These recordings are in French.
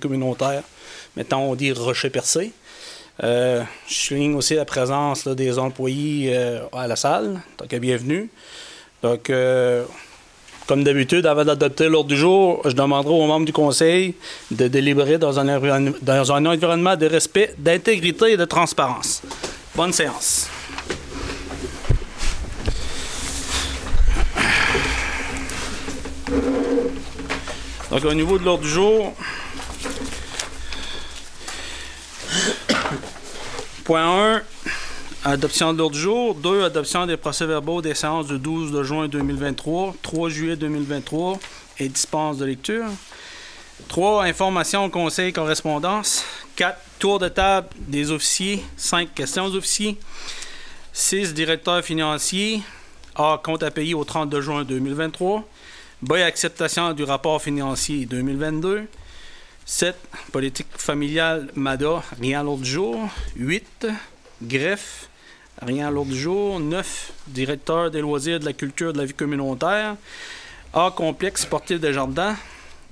communautaire. Maintenant, on dit Rocher Percé. Euh, je souligne aussi la présence des employés euh, à la salle. Donc, bienvenue. Donc, euh, comme d'habitude, avant d'adopter l'ordre du jour, je demanderai aux membres du Conseil de délibérer dans un environnement de respect, d'intégrité et de transparence. Bonne séance. Donc, au niveau de l'ordre du jour, point 1, adoption de l'ordre du jour. 2, adoption des procès-verbaux des séances du 12 de juin 2023, 3 juillet 2023 et dispense de lecture. 3, information conseil correspondance. 4, tour de table des officiers. 5, questions aux officiers. 6, directeur financier. A, compte à payer au 30 juin 2023. B, acceptation du rapport financier 2022. 7. Politique familiale MADA, rien à du jour. 8. Greffe, rien à du jour. 9. Directeur des loisirs, de la culture, de la vie communautaire. A. Complexe sportif des jardins.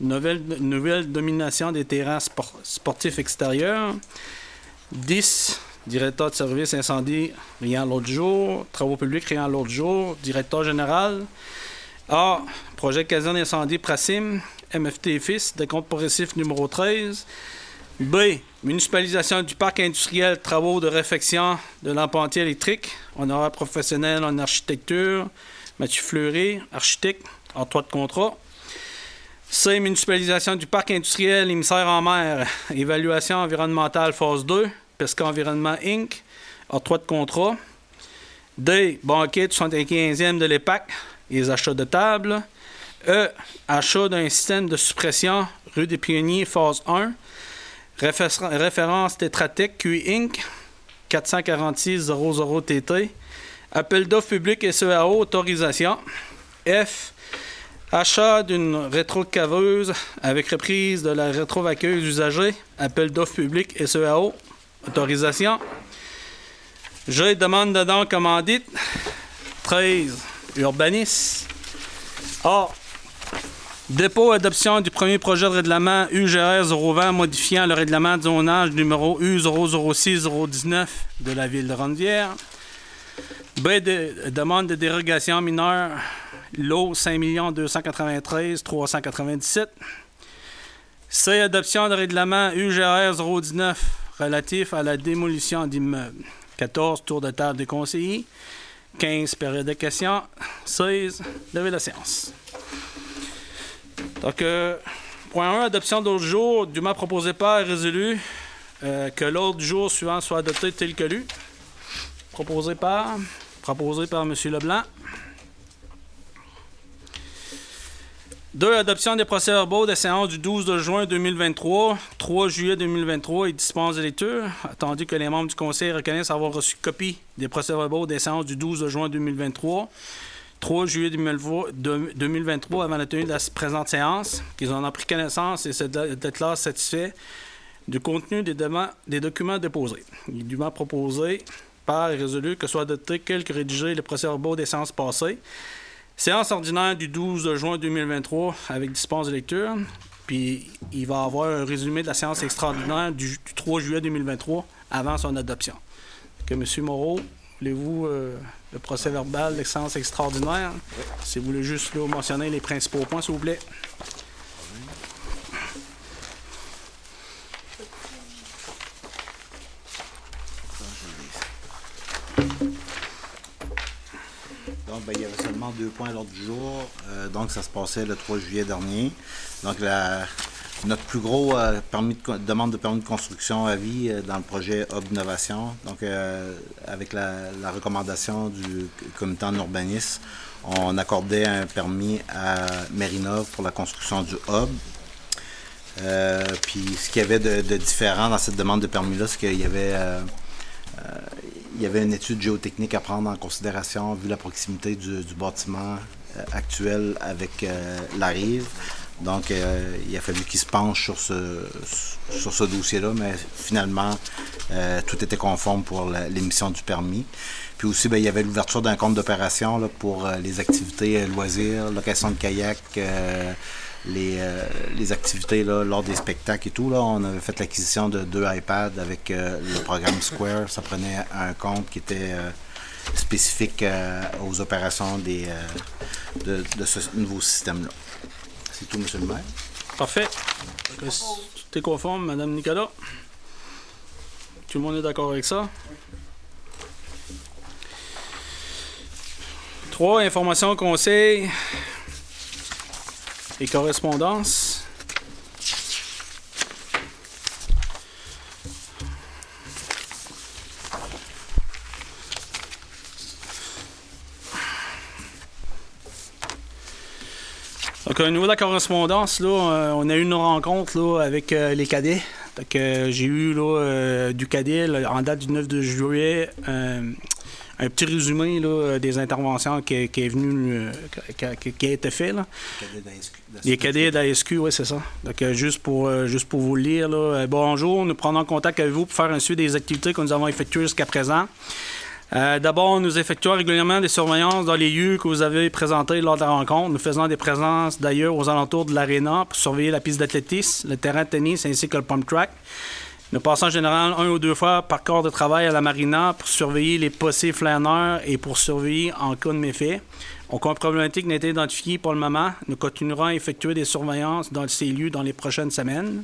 Nouvelle, nouvelle domination des terrains sportifs extérieurs. 10. Directeur de service incendie, rien l'autre jour. Travaux publics, rien à l'autre jour. Directeur général. A. Projet caserne incendie Prasim, MFT Fils, compte progressif numéro 13. B. Municipalisation du parc industriel, travaux de réfection de lampentier électrique. Honoraire professionnel en architecture. Mathieu Fleury, architecte, en droit de contrat. C. Municipalisation du parc industriel, émissaire en mer, évaluation environnementale phase 2, Pesca Environnement Inc., en droit de contrat. D. Banquet du 75e de l'EPAC, les achats de table. E. Achat d'un système de suppression, rue des Pionniers, phase 1. référence Tetratec QI Inc. 446 00TT. Appel d'offres public SEAO, autorisation. F. Achat d'une rétrocaveuse avec reprise de la rétrovaqueuse usagée. Appel d'offres public SEAO, autorisation. G. Demande de dons commandite. 13. Urbanis. A. Dépôt adoption du premier projet de règlement UGR 020 modifiant le règlement de zonage numéro U006-019 de la ville de Rondière. B. demande de dérogation mineure lot 5 293 397. C. Adoption de règlement UGR 019 relatif à la démolition d'immeubles. 14. Tour de table des conseillers. 15, période de questions. 16, levée de la séance. Donc, euh, point 1, adoption d'ordre du jour, dûment proposé par résolu euh, que l'ordre du jour suivant soit adopté tel que lu. Proposé par, proposé par M. Leblanc. 2. Adoption des procès-verbaux des séances du 12 juin 2023, 3 juillet 2023 et dispense de lecture. Attendu que les membres du Conseil reconnaissent avoir reçu copie des procès-verbaux des séances du 12 juin 2023, 3 juillet 2023 avant la tenue de la présente séance, qu'ils en ont pris connaissance et d'être là satisfait du contenu des, des documents déposés. Il est dûment proposé par et résolu que soit adopté quelques rédigés les procès-verbaux des séances passées Séance ordinaire du 12 juin 2023 avec dispense de lecture. Puis il va avoir un résumé de la séance extraordinaire du, 3 juillet 2023 avant son adoption. Que M. Moreau, voulez-vous euh, le procès verbal de séance extraordinaire? Si vous voulez juste mentionner les principaux points, s'il vous plaît. Ben, il y avait seulement deux points à l'ordre du jour. Euh, donc, ça se passait le 3 juillet dernier. Donc, notre plus gros euh, permis de, demande de permis de construction à vie euh, dans le projet Hub Innovation, donc avec la, recommandation du comité en urbanisme, on accordait un permis à Mérinov pour la construction du Hub. puis ce qu'il y avait de, de, différent dans cette demande de permis-là, c'est qu'il y avait il y avait une étude géotechnique à prendre en considération vu la proximité du, bâtiment euh, actuel avec euh, la rive. Donc, euh, il a fallu qu'il se penche sur ce, sur ce dossier-là, mais finalement, tout était conforme pour l'émission du permis. Puis aussi, ben, il y avait l'ouverture d'un compte d'opération pour les activités loisirs, location de kayak, les, les activités lors des spectacles et tout. Là, on avait fait l'acquisition de deux iPads avec le programme Square. Ça prenait un compte qui était spécifique aux opérations de, ce nouveau système-là. C'est tout, Monsieur le maire. Parfait. Tout est conforme, Madame Nicolas? Tout le monde est d'accord avec ça? Trois, informations, conseils et correspondances. Donc, au niveau de la correspondance, là, euh, on a eu une rencontre là, avec euh, les cadets. Donc, euh, j'ai eu là, du cadet en date du 9 de juillet un petit résumé là, des interventions qui, est venu, qui, a été fait. Là. Les cadets d'ASQ, oui, c'est ça. Donc, juste, pour, juste pour vous le lire, là, bonjour, nous prenons contact avec vous pour faire un suivi des activités que nous avons effectuées jusqu'à présent. Euh, d'abord, nous effectuons régulièrement des surveillances dans les lieux que vous avez présentés lors de la rencontre. Nous faisons des présences d'ailleurs aux alentours de l'aréna pour surveiller la piste d'athlétisme, le terrain de tennis ainsi que le pump track. Nous passons en général un ou deux fois par corps de travail à la marina pour surveiller les possibles flâneurs et pour surveiller en cas de méfait. Aucune problématique n'a été identifiée pour le moment. Nous continuerons à effectuer des surveillances dans ces lieux dans les prochaines semaines.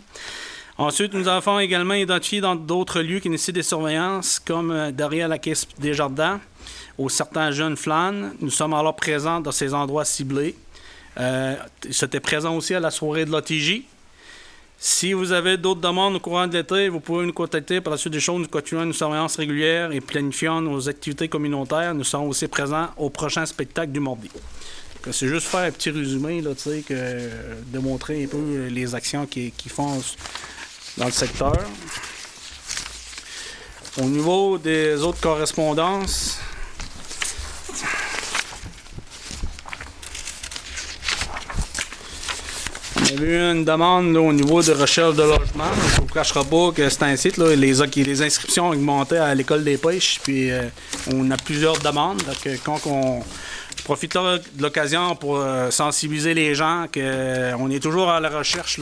Ensuite, nous avons également identifié dans d'autres lieux qui nécessitent des surveillances, comme euh, derrière la caisse des jardins, où certains jeunes flânent. Nous sommes alors présents dans ces endroits ciblés. Euh, C'était présent aussi à la soirée de l'OTJ. Si vous avez d'autres demandes au courant de l'été, vous pouvez nous contacter. Par la suite des choses, nous continuons une surveillance régulière et planifions nos activités communautaires. Nous serons aussi présents au prochain spectacle du mardi. C'est juste faire un petit résumé, là, que, de montrer un peu les actions qui, qui font dans le secteur. Au niveau des autres correspondances, on a eu une demande au niveau de recherche de logement. Je ne vous cachera pas que c'est un site, là, les, inscriptions ont augmenté à l'école des pêches, puis euh, on a plusieurs demandes. Donc, quand on profite de l'occasion pour euh, sensibiliser les gens qu'on euh, est toujours à la recherche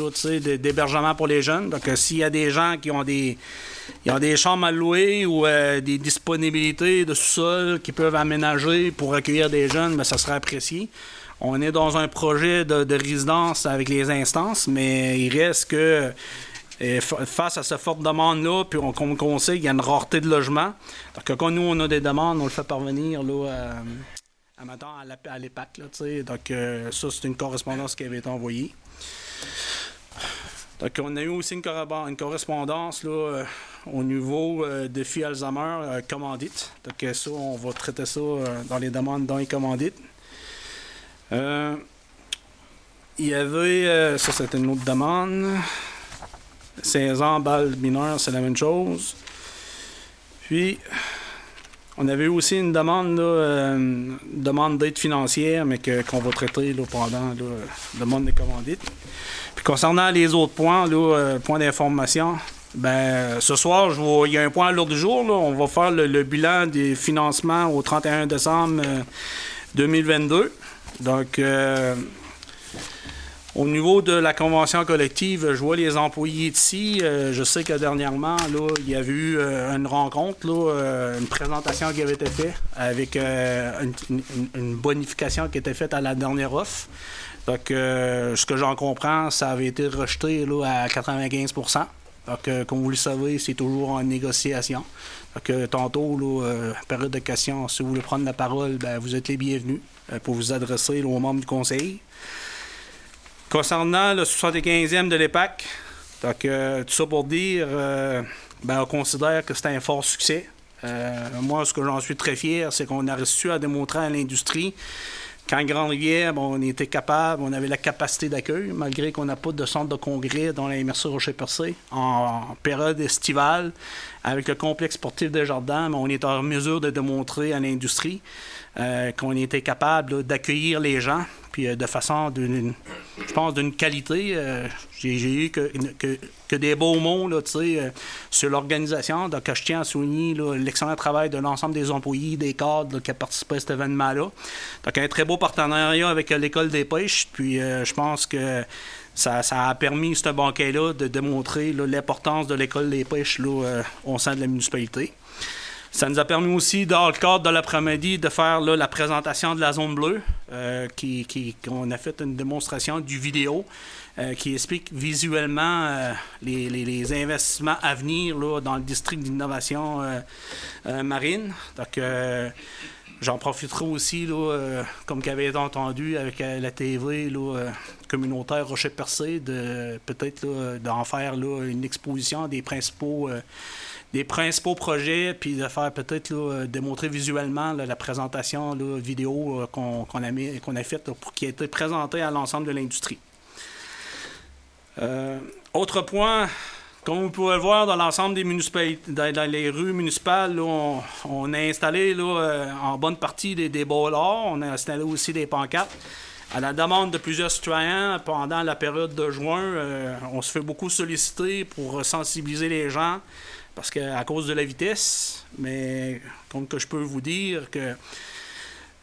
d'hébergement pour les jeunes. Donc, s'il y a des gens qui ont des, ont des chambres à louer ou des disponibilités de sous-sol qui peuvent aménager pour accueillir des jeunes, bien, ça serait apprécié. On est dans un projet de, résidence avec les instances, mais il reste que face à cette forte demande-là, puis on, on, sait qu'il y a une rareté de logement. Donc, quand nous, on a des demandes, on le fait parvenir là, à, à l'EPAC. Donc, euh, ça, c'est une correspondance qui avait été envoyée. Donc, on a eu aussi une, correspondance là, euh, au niveau euh, de défi Alzheimer commandite. Donc, ça, on va traiter ça dans les demandes dans les commandites. Il y avait, ça c'était une autre demande. 16 ans, balle mineure, c'est la même chose. Puis, on avait aussi une demande, euh, demande d'aide financière, mais qu'on va traiter là, pendant la demande des commandites. Puis concernant les autres points, là, euh, points d'information, ben, ce soir, il y a un point à l'ordre du jour. on va faire le, bilan des financements au 31 décembre 2022. Euh, Donc, au niveau de la convention collective, je vois les employés ici. Euh, je sais que dernièrement, là, il y a eu euh, une rencontre, euh, une présentation qui avait été faite avec une, bonification qui était faite à la dernière offre. Donc, ce que j'en comprends, ça avait été rejeté là, à 95 donc, comme vous le savez, c'est toujours en négociation. Donc, tantôt, là, période de questions, si vous voulez prendre la parole, ben, vous êtes les bienvenus pour vous adresser aux membres du conseil. Concernant le 75e de l'EPAC, donc, euh, tout ça pour dire, euh, ben, on considère que c'est un fort succès. Euh, moi, ce que j'en suis très fier, c'est qu'on a réussi à démontrer à l'industrie qu'en Grande-Rivière, on était capable, on avait la capacité d'accueil, malgré qu'on n'a pas de centre de congrès dans la MRC Rocher-Percé en, période estivale, avec le complexe sportif des Jardins, on est en mesure de démontrer à l'industrie qu'on était capable d'accueillir les gens, puis de façon, je pense, d'une qualité. j'ai, eu que, des beaux mots là, sur l'organisation. Donc, je tiens à souligner l'excellent travail de l'ensemble des employés, des cadres qui ont participé à cet événement-là. Donc, un très beau partenariat avec l'École des pêches. Puis, je pense que ça, a permis, ce banquet-là, de démontrer l'importance de l'école des pêches au sein de la municipalité. Ça nous a permis aussi, dans le cadre de l'après-midi, de faire la présentation de la zone bleue, euh, qui, on a fait une démonstration du vidéo euh, qui explique visuellement euh, les, investissements à venir dans le district d'innovation marine. Donc, j'en profiterai aussi, comme qu'avait été entendu avec la TV communautaire Rocher-Percé, de peut-être d'en faire une exposition des principaux des principaux projets, puis de faire peut-être euh, démontrer visuellement la présentation vidéo euh, qu'on a, qu'on a faite pour qui a été présentée à l'ensemble de l'industrie. Euh, autre point, comme vous pouvez le voir dans l'ensemble des municipalités, dans, les rues municipales, on, a installé en bonne partie des, des on a installé aussi des pancartes. À la demande de plusieurs citoyens, pendant la période de juin, on se fait beaucoup solliciter pour sensibiliser les gens parce qu'à cause de la vitesse, mais comme que je peux vous dire que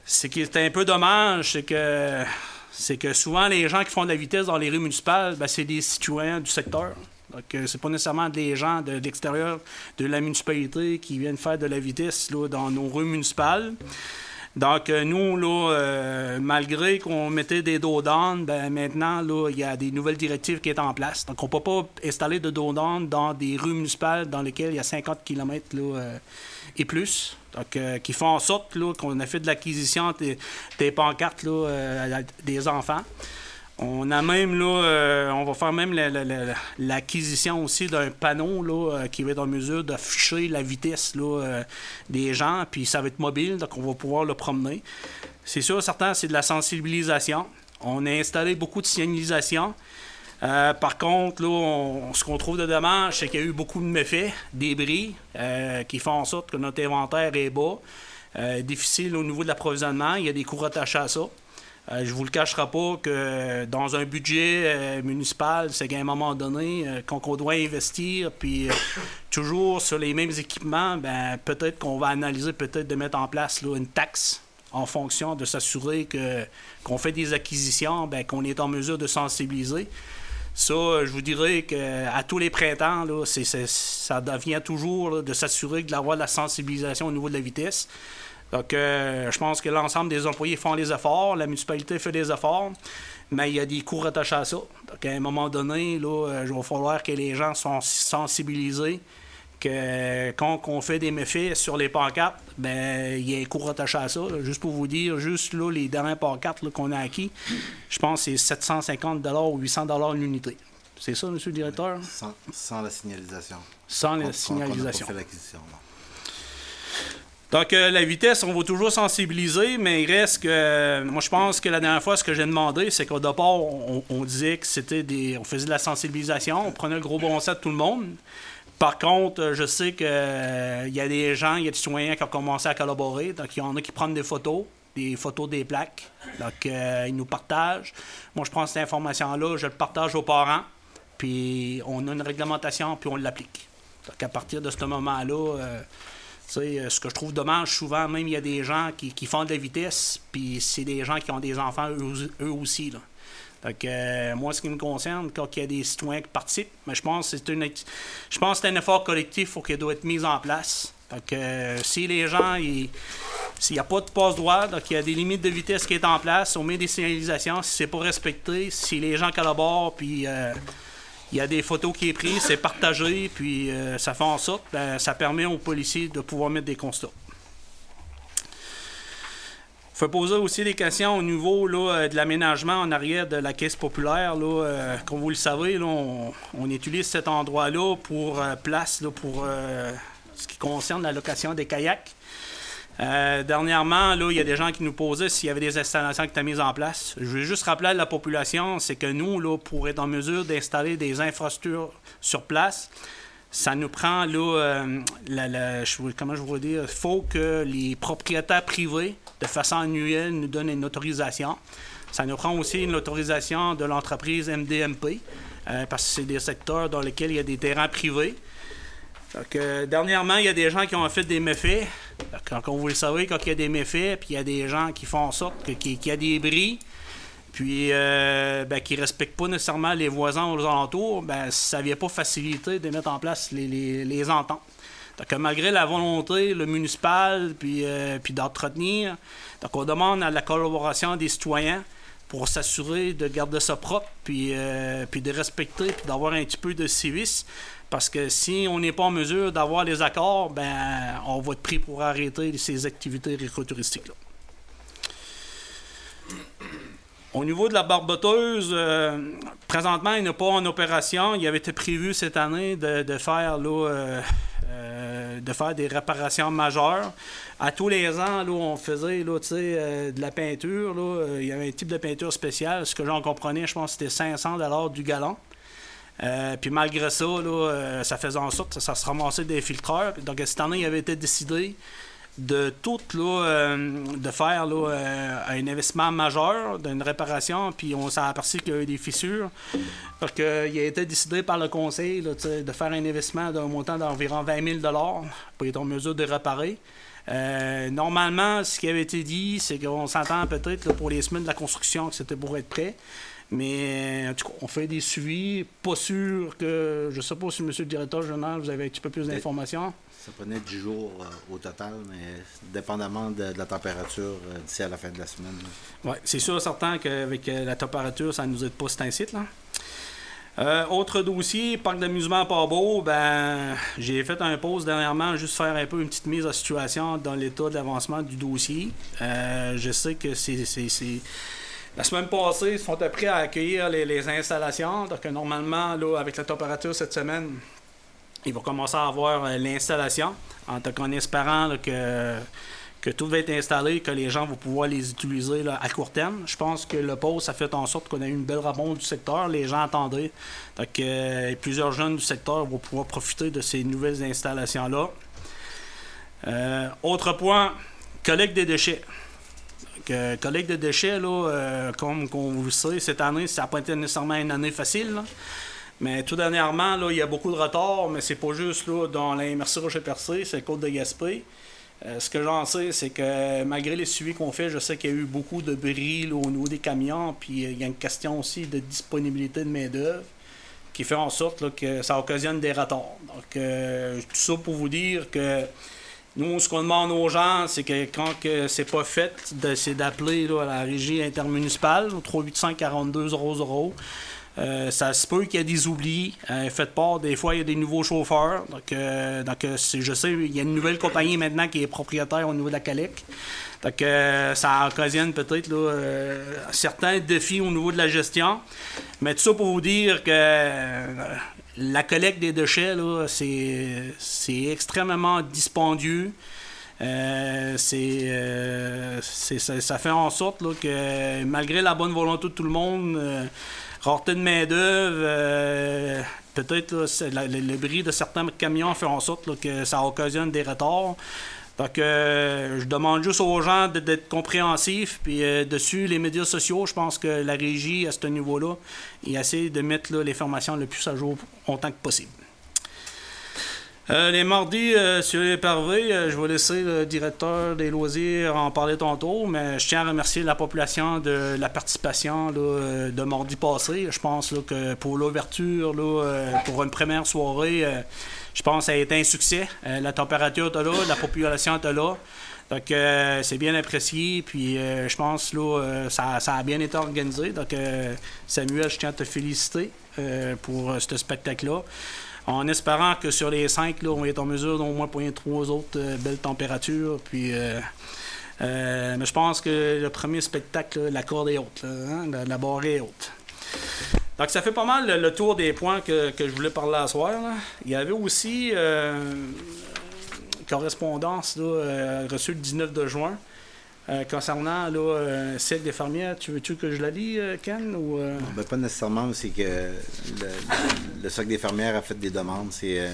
ce qui est un peu dommage, c'est que c'est que souvent les gens qui font de la vitesse dans les rues municipales, ben, c'est des citoyens du secteur. Donc, euh, c'est pas nécessairement des gens de, l'extérieur de la municipalité qui viennent faire de la vitesse là, dans nos rues municipales. Donc, euh, nous, là, euh, malgré qu'on mettait des dos ben, maintenant, là, il y a des nouvelles directives qui sont en place. Donc, on ne peut pas installer de dos dans des rues municipales dans lesquelles il y a 50 km euh, et plus. Donc, qui font en sorte qu'on a fait de l'acquisition des, des pancartes des enfants. On a même là, euh, on va faire même l'acquisition aussi d'un panneau là, euh, qui va être en mesure d'afficher la vitesse là, euh, des gens, puis ça va être mobile, donc on va pouvoir le promener. C'est sûr, certain, c'est de la sensibilisation. On a installé beaucoup de signalisation. par contre, ce qu'on trouve de dommage, c'est qu'il y a eu beaucoup de méfaits, des bris, qui font en sorte que notre inventaire est bas, difficile au niveau de l'approvisionnement. Il y a des coûts attachés à ça. Euh, je vous le cacherai pas que dans un budget euh, municipal, c'est qu'à un moment donné, euh, quand on doit investir, puis toujours sur les mêmes équipements, ben peut-être qu'on va analyser peut-être de mettre en place une taxe en fonction de s'assurer que qu'on fait des acquisitions, ben, qu'on est en mesure de sensibiliser. Ça, je vous dirais qu'à tous les printemps, là, ça devient toujours de s'assurer d'avoir la sensibilisation au niveau de la vitesse. Donc, euh, je pense que l'ensemble des employés font les efforts, la municipalité fait des efforts, mais il y a des coûts attachés à ça. Donc, à un moment donné, là, euh, il va falloir que les gens soient sensibilisés que quand on fait des méfaits sur les pancartes, ben il y a un coût attaché à ça. Juste pour vous dire, juste là, les dernières pancartes qu'on a acquis, je pense que c'est 750 ou 800 l'unité. C'est ça, monsieur le directeur? Sans, la signalisation. Sans la signalisation. Donc, euh, la vitesse, on va toujours sensibiliser, mais il reste que. moi, je pense que la dernière fois, ce que j'ai demandé, c'est qu'au départ, on, disait que c'était des. On faisait de la sensibilisation, on prenait le gros bon sens de tout le monde. Par contre, je sais qu'il euh, y a des gens, il y a des citoyens qui ont commencé à collaborer. Donc, il y en a qui prennent des photos, des photos des plaques. Donc, euh, ils nous partagent. Moi, je prends cette information-là, je le partage aux parents. Puis, on a une réglementation, puis on l'applique. Donc, à partir de ce moment-là euh, ce que je trouve dommage, souvent, même, il y a des gens qui, font de la vitesse, puis c'est des gens qui ont des enfants eux, aussi. Donc, euh, moi, ce qui me concerne, quand il y a des citoyens qui participent, mais je pense que c'est un effort collectif qui doit être mis en place. Donc, euh, si les gens, s'il n'y a pas de passe-droit, donc il y a des limites de vitesse qui sont en place, on met des signalisations, si c'est pas respecté, si les gens collaborent, puis il y a des photos qui est prises, c'est partagé, puis euh, ça fait en sorte, ben, ça permet aux policiers de pouvoir mettre des constats. Il faut poser aussi des questions au niveau euh, de l'aménagement en arrière de la caisse populaire. Là, euh, comme vous le savez, on, utilise cet endroit-là pour place pour ce qui concerne la location des kayaks. Euh, dernièrement, là, il y a des gens qui nous posaient s'il y avait des installations qui étaient mises en place. Je veux juste rappeler à la population, c'est que nous, là, pour être en mesure d'installer des infrastructures sur place, ça nous prend, là, euh, comment je vous dire, il faut que les propriétaires privés, de façon annuelle, nous donnent une autorisation. Ça nous prend aussi une autorisation de l'entreprise MDMP, parce que c'est des secteurs dans lesquels il y a des terrains privés. Donc, dernièrement, il y a des gens qui ont fait des méfaits. Quand vous le savez, quand il y a des méfaits, puis il y a des gens qui font en sorte qu'il y a des bris, puis euh, ben, qui ne respectent pas nécessairement les voisins aux alentours, ben, ça ne vient pas faciliter de mettre en place les, ententes. Donc, malgré la volonté, le municipal, puis, euh, puis d'entretenir, donc on demande à la collaboration des citoyens pour s'assurer de garder ça propre, puis, euh, puis de respecter, puis d'avoir un petit peu de civisme. Parce que si on n'est pas en mesure d'avoir les accords, ben on va être pris pour arrêter ces activités écotouristiques-là. Au niveau de la barboteuse, euh, présentement, il n'est pas en opération. Il avait été prévu cette année de, faire, euh, euh, de faire des réparations majeures. À tous les ans, là, on faisait là, de la peinture. il y avait un type de peinture spéciale. Ce que j'en comprenais, je pense que c'était 500 du galon. puis malgré ça, ça faisait en sorte que ça se ramassait des filtreurs. Donc cette année, il avait été décidé de tout, là, euh, de faire là, euh, un investissement majeur d'une réparation, puis on s'est aperçu qu'il y a eu des fissures. Parce qu'il a été décidé par le conseil là, de faire un investissement d'un montant d'environ 20 000 pour être en mesure de réparer. Euh, normalement, ce qui avait été dit, c'est qu'on s'entend peut-être pour les semaines de la construction que c'était pour être prêt. Mais en tout cas, on fait des suivis. Pas sûr que. Je ne sais pas si, monsieur le directeur général, vous avez un petit peu plus d'informations. Ça prenait 10 jours euh, au total, mais dépendamment de, la température euh, d'ici à la fin de la semaine. Oui, c'est sûr certain qu'avec euh, la température, ça ne nous aide pas cet incite. Là. autre dossier, parc d'amusement pas beau, ben j'ai fait un pause dernièrement, juste faire un peu une petite mise en situation dans l'état d'avancement du dossier. je sais que c'est. La semaine passée, ils sont prêts à accueillir les, installations. Donc, normalement, là, avec la température cette semaine, il va commencer à avoir euh, l'installation, en, en espérant que, que tout va être installé, que les gens vont pouvoir les utiliser à court terme. Je pense que le pause, a fait en sorte qu'on a eu une belle réponse du secteur. Les gens attendaient. Donc, euh, plusieurs jeunes du secteur vont pouvoir profiter de ces nouvelles installations-là. Euh, autre point, collecte des déchets. Collecte des déchets, là, comme vous le savez, cette année, ça n'a pas été nécessairement une année facile. Mais tout dernièrement, là, il y a beaucoup de retard, mais c'est pas juste là, dans la MRC Rocher-Percé, c'est Côte de Gaspé. Euh, ce que j'en sais, c'est que malgré les suivis qu'on fait, je sais qu'il y a eu beaucoup de bris au niveau des camions, puis euh, il y a une question aussi de disponibilité de main-d'œuvre qui fait en sorte que ça occasionne des retards. Donc, euh, tout ça pour vous dire que nous, ce qu'on demande aux gens, c'est que quand que c'est pas fait, c'est d'appeler la régie intermunicipale au 385 42 00 euh, ça se peut qu'il y ait des oublis. Euh, faites part, des fois, il y a des nouveaux chauffeurs. Donc, euh, donc je sais, il y a une nouvelle compagnie maintenant qui est propriétaire au niveau de la Calec. Donc, ça occasionne peut-être certains défis au niveau de la gestion. Mais tout ça pour vous dire que la collecte des déchets, c'est extrêmement dispendieux. c'est, ça, fait en sorte que malgré la bonne volonté de tout le monde, rareté de main-d'œuvre, euh, peut-être le, bris de certains camions fait en sorte que ça occasionne des retards. Donc, euh, je demande juste aux gens d'être compréhensifs. Puis, euh, dessus, les médias sociaux, je pense que la régie, à ce niveau-là, il essaie de mettre les formations le plus à jour autant que possible. Euh, les mardis sur les parvés, je vais laisser le directeur des loisirs en parler tantôt, mais je tiens à remercier la population de la participation de mardi passé. Je pense que pour l'ouverture, pour une première soirée, je pense que ça a été un succès. la température est là, la population est là. Donc, c'est bien apprécié. Puis, je pense que ça, ça, a bien été organisé. Donc, Samuel, je tiens à te féliciter pour ce spectacle-là en espérant que sur les cinq, là, on être en mesure d'au moins poigner trois autres euh, belles températures. Puis, euh, euh, mais je pense que le premier spectacle, la corde est haute, hein, la, barre est haute. Donc, ça fait pas mal le, tour des points que, je voulais parler à soir. Il y avait aussi une correspondance reçue le 19 de juin euh, concernant là, euh, celle des fermières, tu veux-tu que je la lis, euh, Ken ben, Pas nécessairement, c'est que le, le, Cercle des fermières a fait des demandes. C'est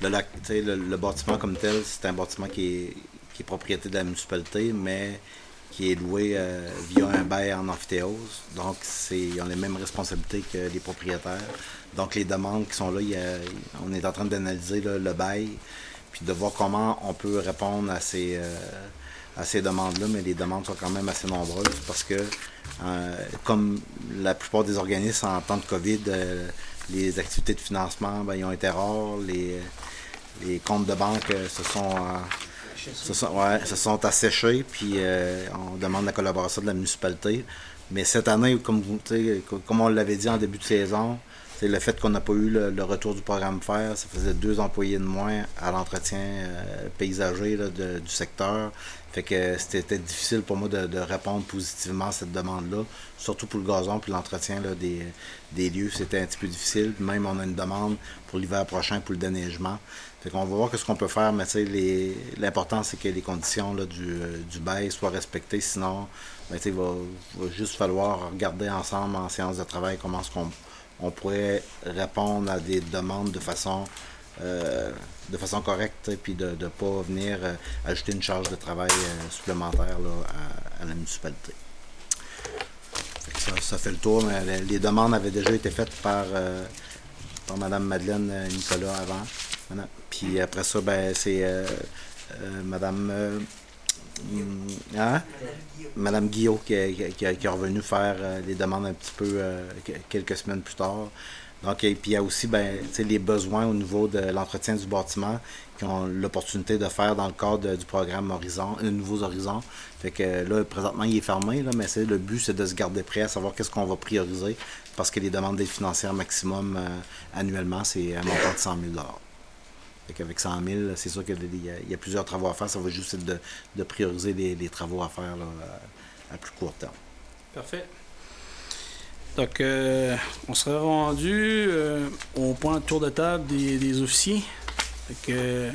le, le, le, bâtiment comme tel, c'est un bâtiment qui est, qui est propriété de la municipalité, mais qui est loué euh, via un bail en amphithéose. Donc, c'est, ils ont les mêmes responsabilités que les propriétaires. Donc, les demandes qui sont là, on est en train d'analyser le bail, puis de voir comment on peut répondre à ces, euh, à ces demandes-là, mais les demandes sont quand même assez nombreuses parce que, euh, comme la plupart des organismes en temps de COVID, les activités de financement, ben, ils ont été rares, les, les comptes de banque se sont se sont, ouais, se sont asséchés, puis euh, on demande la collaboration de la municipalité. Mais cette année, comme, comme on l'avait dit en début de saison, le fait qu'on n'a pas eu le, retour du programme FAIR, ça faisait deux employés de moins à l'entretien euh, paysager du secteur. Fait que c'était difficile pour moi de, répondre positivement à cette demande-là, surtout pour le gazon puis l'entretien des, des lieux. C'était un petit peu difficile. Même on a une demande pour l'hiver prochain pour le déneigement. Fait qu'on va voir ce qu'on peut faire, mais l'important, c'est que les conditions euh, du bail soient respectées. Sinon, ben, il va, juste falloir regarder ensemble en séance de travail comment est-ce qu'on on pourrait répondre à des demandes de façon euh, de façon correcte, puis de ne pas venir euh, ajouter une charge de travail supplémentaire à, la municipalité. ça, fait le tour, mais les, demandes avaient déjà été faites par, par Mme Madeleine Nicolas avant. Puis après ça, ben, c'est euh, euh, Madame. Euh, hein? Madame qui, est revenue faire les demandes un petit peu quelques semaines plus tard. Donc, et puis il y a aussi ben, les besoins au niveau de l'entretien du bâtiment qui ont l'opportunité de faire dans le cadre du programme Horizon, Nouveaux Horizons. Fait que là, présentement, il est fermé, là, mais c'est, le but, c'est de se garder prêt à savoir qu'est-ce qu'on va prioriser parce que les demandes d'aide financière maximum annuellement, c'est un montant de 100 000 avec 100 000, c'est sûr qu'il y, a plusieurs travaux à faire. Ça va juste être de, prioriser les, travaux à faire à, plus court terme. Parfait. Donc, euh, on serait rendu euh, au point de tour de table des, officiers. que,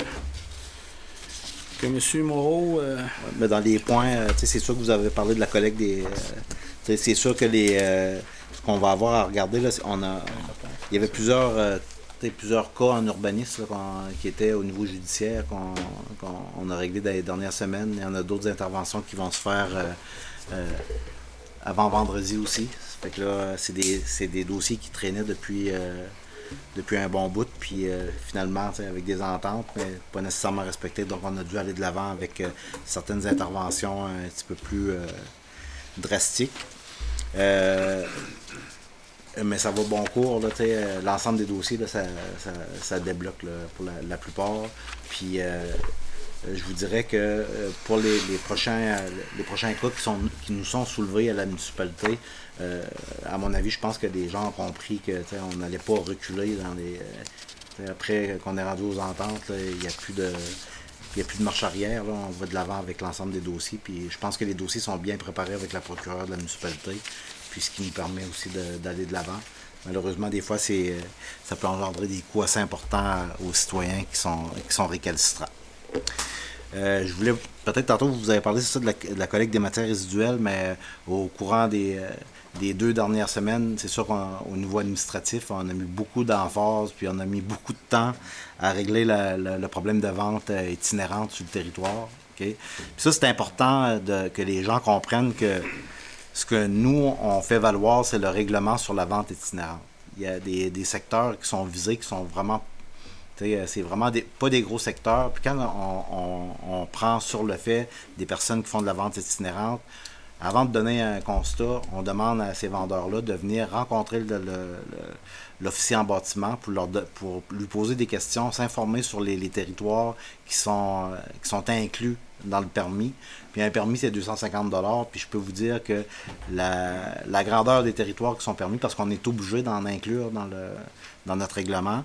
que M. Moreau. Euh, mais dans les points, c'est sûr que vous avez parlé de la collecte des. c'est sûr que les. ce qu'on va avoir à regarder, là, on a. Il y avait plusieurs plusieurs cas en urbanisme qui étaient au niveau judiciaire qu'on a réglé dans les dernières semaines. Il y en a d'autres interventions qui vont se faire euh, euh, avant vendredi aussi. Fait que là, c'est des, dossiers qui traînaient depuis, euh, depuis un bon bout. Puis finalement, avec des ententes, mais pas nécessairement respectées. Donc on a dû aller de l'avant avec certaines interventions un petit peu plus drastiques. Mais ça va bon cours. Euh, l'ensemble des dossiers, ça, débloque pour la, plupart. Puis euh, je vous dirais que pour les, prochains, les prochains cas qui, sont, qui nous sont soulevés à la municipalité, à mon avis, je pense que les gens ont compris qu'on n'allait pas reculer dans les. après qu'on est rendu aux ententes, il n'y a plus de. Il a plus de marche arrière, on va de l'avant avec l'ensemble des dossiers. Puis je pense que les dossiers sont bien préparés avec la procureure de la municipalité puis ce qui nous permet aussi d'aller de l'avant. Malheureusement, des fois, c'est, ça peut engendrer des coûts assez importants aux citoyens qui sont, qui sont récalcitrants. Euh, je voulais, peut-être tantôt, vous avez parlé ça, de, la, collecte des matières résiduelles, mais au courant des, des deux dernières semaines, c'est sûr qu'au niveau administratif, on a mis beaucoup d'emphase, puis on a mis beaucoup de temps à régler le problème de vente itinérante sur le territoire. Puis ça, c'est important de, que les gens comprennent que ce que nous, on fait valoir, c'est le règlement sur la vente itinérante. Il y a des, secteurs qui sont visés, qui sont vraiment vraiment pas des gros secteurs. Puis quand on, prend sur le fait des personnes qui font de la vente itinérante, avant de donner un constat, on demande à ces vendeurs-là de venir rencontrer l'officier en bâtiment pour, lui poser des questions, s'informer sur les, territoires qui sont, qui sont inclus dans le permis. Puis un permis, c'est 250 Puis je peux vous dire que la, grandeur des territoires qui sont permis, parce qu'on est obligé d'en inclure dans, le, dans notre règlement,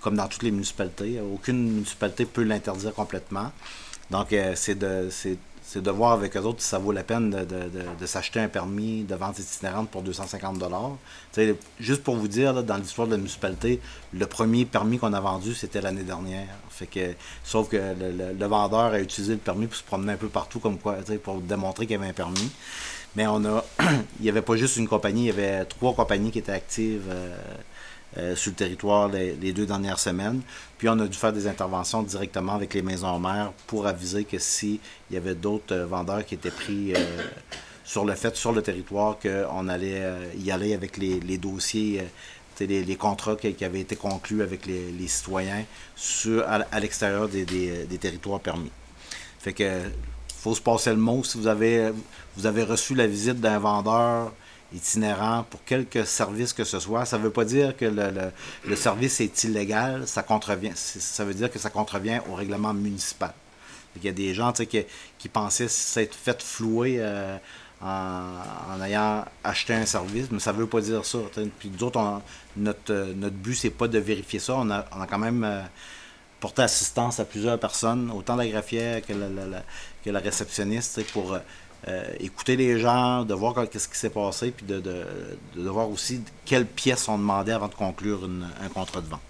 comme dans toutes les municipalités. Aucune municipalité peut l'interdire complètement. Donc, euh, c'est de, c'est de voir avec eux autres si ça vaut la peine de, s'acheter un permis de vente itinérante pour 250 dollars. Juste pour vous dire, dans l'histoire de la municipalité, le premier permis qu'on a vendu, c'était l'année dernière. Fait que, sauf que le, vendeur a utilisé le permis pour se promener un peu partout, comme quoi, pour démontrer qu'il y avait un permis. Mais on a, il n'y avait pas juste une compagnie, il y avait trois compagnies qui étaient actives. Euh, sur le territoire les, deux dernières semaines. Puis on a dû faire des interventions directement avec les maisons mères pour aviser que s'il y avait d'autres vendeurs qui étaient pris sur le fait, sur le territoire, qu'on allait y aller avec les, dossiers les, contrats qui, avaient été conclus avec les, citoyens sur, à, l'extérieur des, territoires permis. Fait que faut se passer le mot. Si vous avez, vous avez reçu la visite d'un vendeur itinérant pour quelque service que ce soit, ça ne veut pas dire que le, service est illégal, ça contrevient. Ça veut dire que ça contrevient au règlement municipal. Il y a des gens qui, pensaient s'être fait flouer euh, en, ayant acheté un service, mais ça ne veut pas dire ça. Puis d'autres, notre, notre but, c'est pas de vérifier ça. On a, quand même euh, porté assistance à plusieurs personnes, autant la graphière que la, que la réceptionniste, pour euh, écouter les gens, de voir qu'est-ce qui s'est passé, puis de, de, de, voir aussi quelles pièces on demandait avant de conclure un contrat de vente.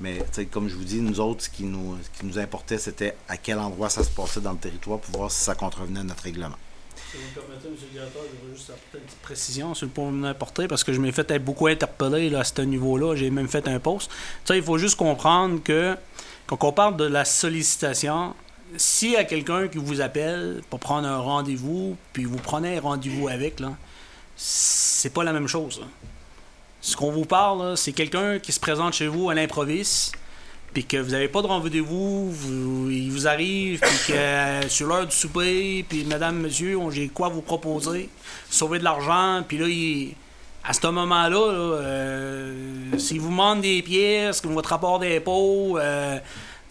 Mais comme je vous dis, nous autres, ce qui nous, ce qui nous importait, c'était à quel endroit ça se passait dans le territoire pour voir si ça contrevenait à notre règlement. Si vous me permettez, M. le directeur, je veux juste apporter une petite précision sur le point que vous apporter parce que je m'ai fait beaucoup interpellé là, à ce niveau-là. J'ai même fait un post. il faut juste comprendre que quand on parle de la sollicitation, s'il y a quelqu'un qui vous appelle pour prendre un rendez-vous, puis vous prenez un rendez-vous avec, là, c'est pas la même chose. Ce qu'on vous parle, c'est quelqu'un qui se présente chez vous à l'improviste, puis que vous n'avez pas de rendez-vous, vous, il vous arrive, puis que euh, sur l'heure du souper, puis madame, monsieur, j'ai quoi vous proposer, sauver de l'argent, puis là, à ce moment-là, euh, s'il vous demande des pièces, votre rapport d'impôt, euh,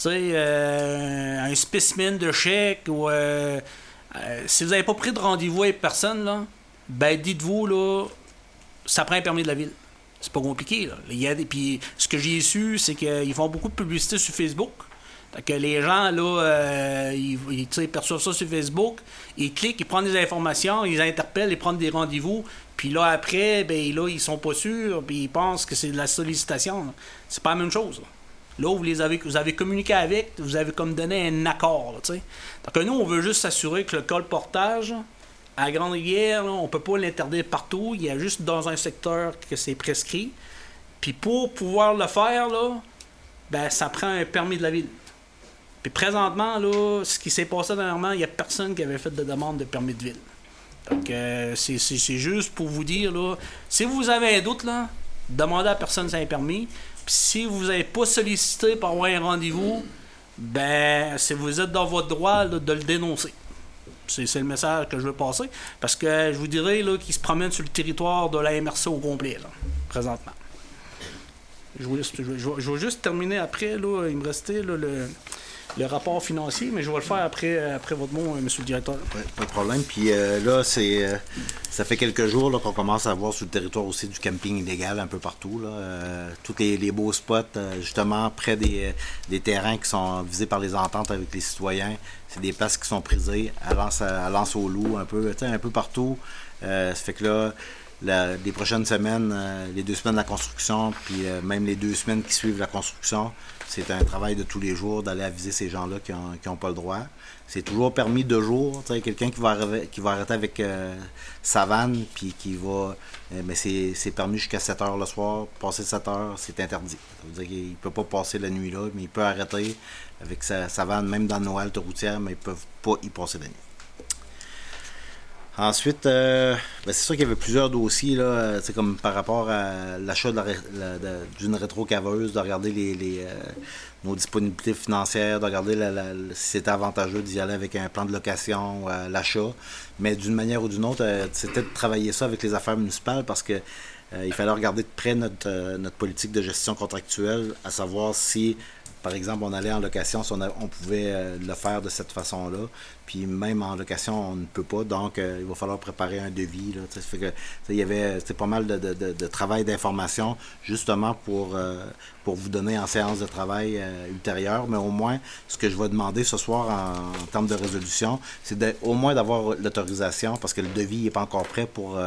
un spécimen de chèque, ou si vous n'avez pas pris de rendez-vous avec personne, là, ben dites-vous, là, ça prend un permis de la ville c'est pas compliqué. Là. Il y a puis ce que j'ai su, c'est qu'ils font beaucoup de publicité sur Facebook. que les gens, là, euh, ils, perçoivent ça sur Facebook, ils cliquent, ils prennent des informations, ils interpellent, ils prennent des rendez-vous, puis là, après, ben là, ils sont pas sûrs, puis ils pensent que c'est de la sollicitation. C'est pas la même chose. Là, vous les avez, vous avez communiqué avec, vous avez comme donné un accord, Donc, nous, on veut juste s'assurer que le colportage, à Grande-Rivière, on ne peut pas l'interdire partout. Il y a juste dans un secteur que c'est prescrit. Puis pour pouvoir le faire, là, ben, ça prend un permis de la ville. Puis présentement, là, ce qui s'est passé dernièrement, il n'y a personne qui avait fait de demande de permis de ville. Donc, euh, c'est juste pour vous dire, là, si vous avez un doute, là, demandez à personne un permis. Si vous n'avez pas sollicité pour avoir un rendez-vous, ben, vous êtes dans votre droit de le dénoncer. C'est le message que je veux passer. Parce que je vous dirais qu'ils se promènent sur le territoire de la MRC au complet, présentement. Je vais juste terminer après. Là, il me restait le, le rapport financier, mais je vais le faire après, après votre mot, monsieur le directeur. pas de problème. Puis euh, là, c'est euh, ça fait quelques jours qu'on commence à voir sur le territoire aussi du camping illégal un peu partout. Là. Euh, tous les, beaux spots, justement, près des, des, terrains qui sont visés par les ententes avec les citoyens. C'est des places qui sont prisées à lance, lance au loup, un peu, un peu partout. ça fait que là, les prochaines semaines, euh, les deux semaines de la construction, puis euh, même les deux semaines qui suivent la construction, c'est un travail de tous les jours d'aller aviser ces gens-là qui n'ont pas le droit. C'est toujours permis deux jours. Quelqu'un qui, va qui va arrêter avec euh, sa vanne, puis qui va. mais c'est permis jusqu'à 7 heures le soir. Passer 7 heures, c'est interdit. Ça veut dire qu'il ne peut pas passer la nuit là, mais il peut arrêter avec sa, sa vanne, même dans nos haltes routières, mais ils ne peuvent pas y passer la nuit. Ensuite, euh, ben, c'est sûr qu'il y avait plusieurs dossiers, là, c'est comme par rapport à l'achat d'une rétro-caveuse, de regarder les, euh, nos disponibilités financières, de regarder si c'était avantageux d'y aller avec un plan de location, euh, l'achat. Mais d'une manière ou d'une autre, c'était de travailler ça avec les affaires municipales parce que il fallait regarder de près notre, notre politique de gestion contractuelle, à savoir si par exemple, on allait en location, on, pouvait euh, le faire de cette façon-là. Puis même en location, on ne peut pas. Donc, euh, il va falloir préparer un devis. il y avait pas mal de, travail d'information justement pour, euh, pour vous donner en séance de travail ultérieure. Mais au moins, ce que je vais demander ce soir en, termes de résolution, c'est au moins d'avoir l'autorisation parce que le devis n'est pas encore prêt pour,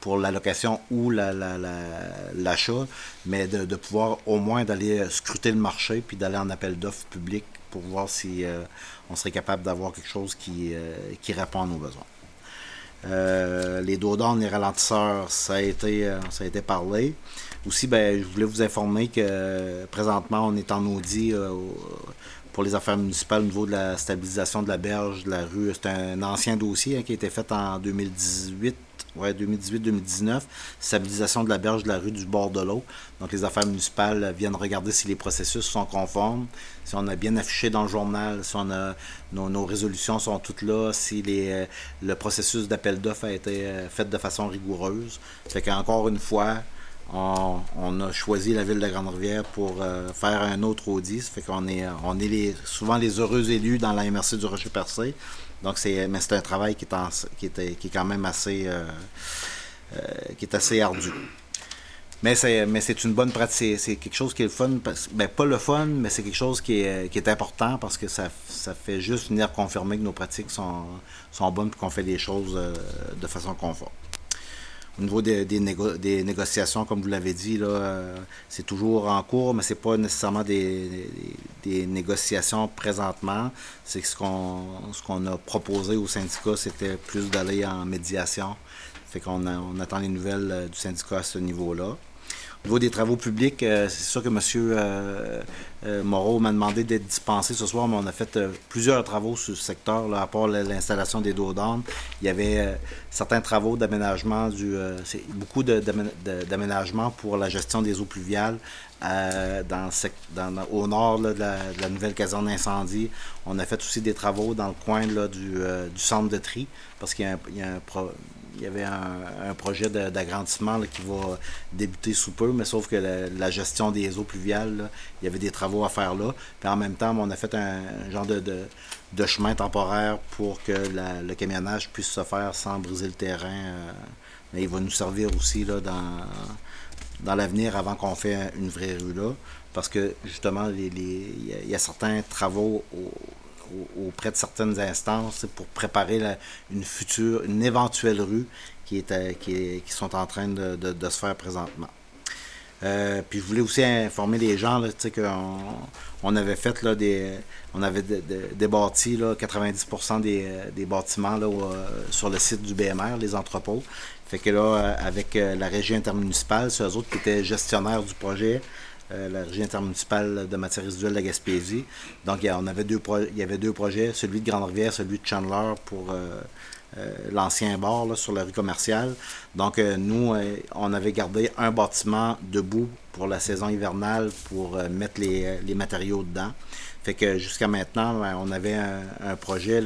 pour la location ou l'achat, la, mais de, pouvoir au moins d'aller scruter le marché puis d'aller en appel d'offres public pour voir si euh, on serait capable d'avoir quelque chose qui, euh, répond à nos besoins. Euh, les dos les ralentisseurs, ça a été, ça a été parlé. aussi, ben, je voulais vous informer que présentement, on est en audit pour les affaires municipales au niveau de la stabilisation de la berge, de la rue. C'est un ancien dossier hein, qui a été fait en 2018 ouais, 2018-2019, stabilisation de la berge de la rue du bord de l'eau. Donc, les affaires municipales viennent regarder si les processus sont conformes, si on a bien affiché dans le journal, si nos, résolutions sont toutes là, si les, euh, le processus d'appel d'offres a été euh, fait de façon rigoureuse. Fait qu'encore une fois, on, a choisi la ville de Grande-Rivière pour euh, faire un autre audit. Ça fait qu'on est, les, souvent les heureux élus dans la MRC du Rocher-Percé. Donc, c'est, mais c'est un travail qui est, quand même assez, euh, euh, qui est assez ardu. Mais c'est, mais c'est une bonne pratique. C'est quelque chose qui est le fun. ben, pas le fun, mais c'est quelque chose qui est, important parce que ça, fait juste venir confirmer que nos pratiques sont, sont bonnes et qu'on fait les choses de façon conforme. Au niveau des, des, négociations, comme vous l'avez dit, euh, c'est toujours en cours, mais ce n'est pas nécessairement des, négociations présentement. C'est ce qu'on ce qu'on a proposé au syndicat, c'était plus d'aller en médiation. Fait qu'on on attend les nouvelles euh, du syndicat à ce niveau-là. Au niveau des travaux publics, euh, c'est sûr que M. Euh, euh, Moreau m'a demandé d'être dispensé ce soir, mais on a fait plusieurs travaux sur ce secteur, là, à part l'installation des dos d'âne. Il y avait certains travaux d'aménagement, du, beaucoup d'aménagement pour la gestion des eaux pluviales dans, au nord de, la, nouvelle caserne d'incendie. On a fait aussi des travaux dans le coin là, du, centre de tri, parce qu'il y a un, il y avait un, projet d'agrandissement qui va débuter sous peu, mais sauf que la, gestion des eaux pluviales, il y avait des travaux à faire là. En même temps, on a fait un, genre de, chemin temporaire pour que le camionnage puisse se faire sans briser le terrain. Euh, mais il va nous servir aussi là, dans, dans l'avenir avant qu'on fait une vraie rue là. Parce que justement, il y, a certains travaux au, auprès de certaines instances pour préparer une future, une éventuelle rue qui, est, euh, qui, sont en train de, se faire présentement. Euh, puis je voulais aussi informer les gens qu'on on avait fait là, des. On avait débâti là, 90% des, des, bâtiments là, euh, sur le site du BMR, les entrepôts. Fait que là, avec la régie intermunicipale, c'est eux autres qui étaient gestionnaires du projet. Euh, la régie intermunicipale de matières résiduelles de la Gaspésie. Donc, il y, on avait deux il y avait deux projets, celui de Grande-Rivière, celui de Chandler pour euh, euh, l'ancien bar sur la rue commerciale. Donc, nous, on avait gardé un bâtiment debout pour la saison hivernale pour mettre les, matériaux dedans. Fait que jusqu'à maintenant, ben, on avait un, projet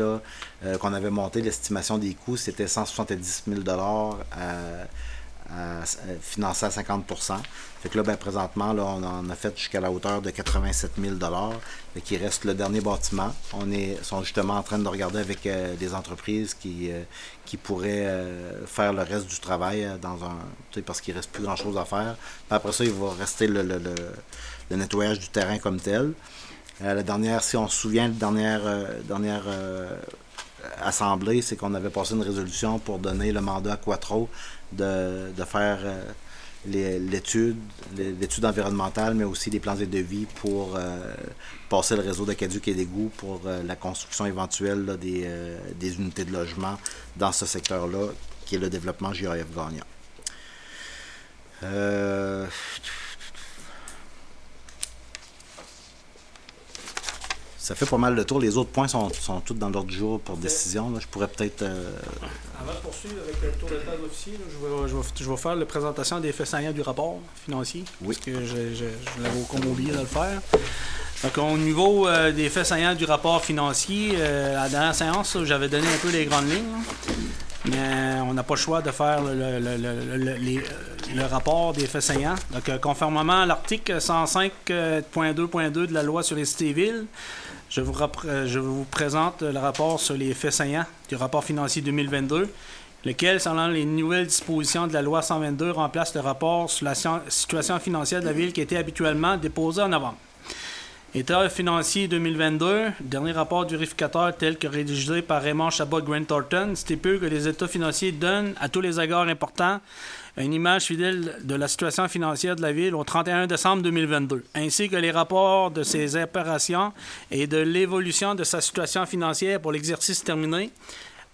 qu'on avait monté, l'estimation des coûts, c'était 170 000 à, financé à 50% fait que là, ben, présentement, là, on en a fait jusqu'à la hauteur de 87 000 Fait qu'il reste le dernier bâtiment. On est sont justement en train de regarder avec euh, des entreprises qui, euh, qui pourraient euh, faire le reste du travail dans un. Parce qu'il reste plus grand chose à faire. après ça, il va rester le, le, le, nettoyage du terrain comme tel. la dernière, si on se souvient, la dernière, dernière assemblée, c'est qu'on avait passé une résolution pour donner le mandat à Quattro de, de faire l'étude, l'étude environnementale, mais aussi les plans de devis pour euh, passer le réseau d'aqueduc et d'égouts pour euh, la construction éventuelle euh, des, unités de logement dans ce secteur-là, qui est le développement GIF gagnant. Ça fait pas mal de tour. Les autres points sont, sont tous dans l'ordre du jour pour décision. Je pourrais peut-être. Euh, Avant de poursuivre avec le tour de table officier, je, vais, je, vais, faire la présentation des faits saillants du rapport financier. Oui. Parce que je, je, l'avais comme oublié de le faire. Donc, au niveau euh, des faits saillants du rapport financier, euh, à la dernière séance, j'avais donné un peu les grandes lignes. mais on n'a pas le choix de faire le, le, le rapport des faits saillants. Donc, conformément à l'article 105.2.2 de la loi sur les cités villes, je vous, euh, je vous présente le rapport sur les faits saillants du rapport financier 2022, lequel, selon les nouvelles dispositions de la loi 122, remplace le rapport sur la situation financière de la ville qui était habituellement déposé en novembre. État financier 2022, dernier rapport du vérificateur tel que rédigé par Raymond Chabot Grant Thornton, stipule que les états financiers donnent à tous les agards importants une image fidèle de la situation financière de la ville au 31 décembre 2022, ainsi que les rapports de ses opérations et de l'évolution de sa situation financière pour l'exercice terminé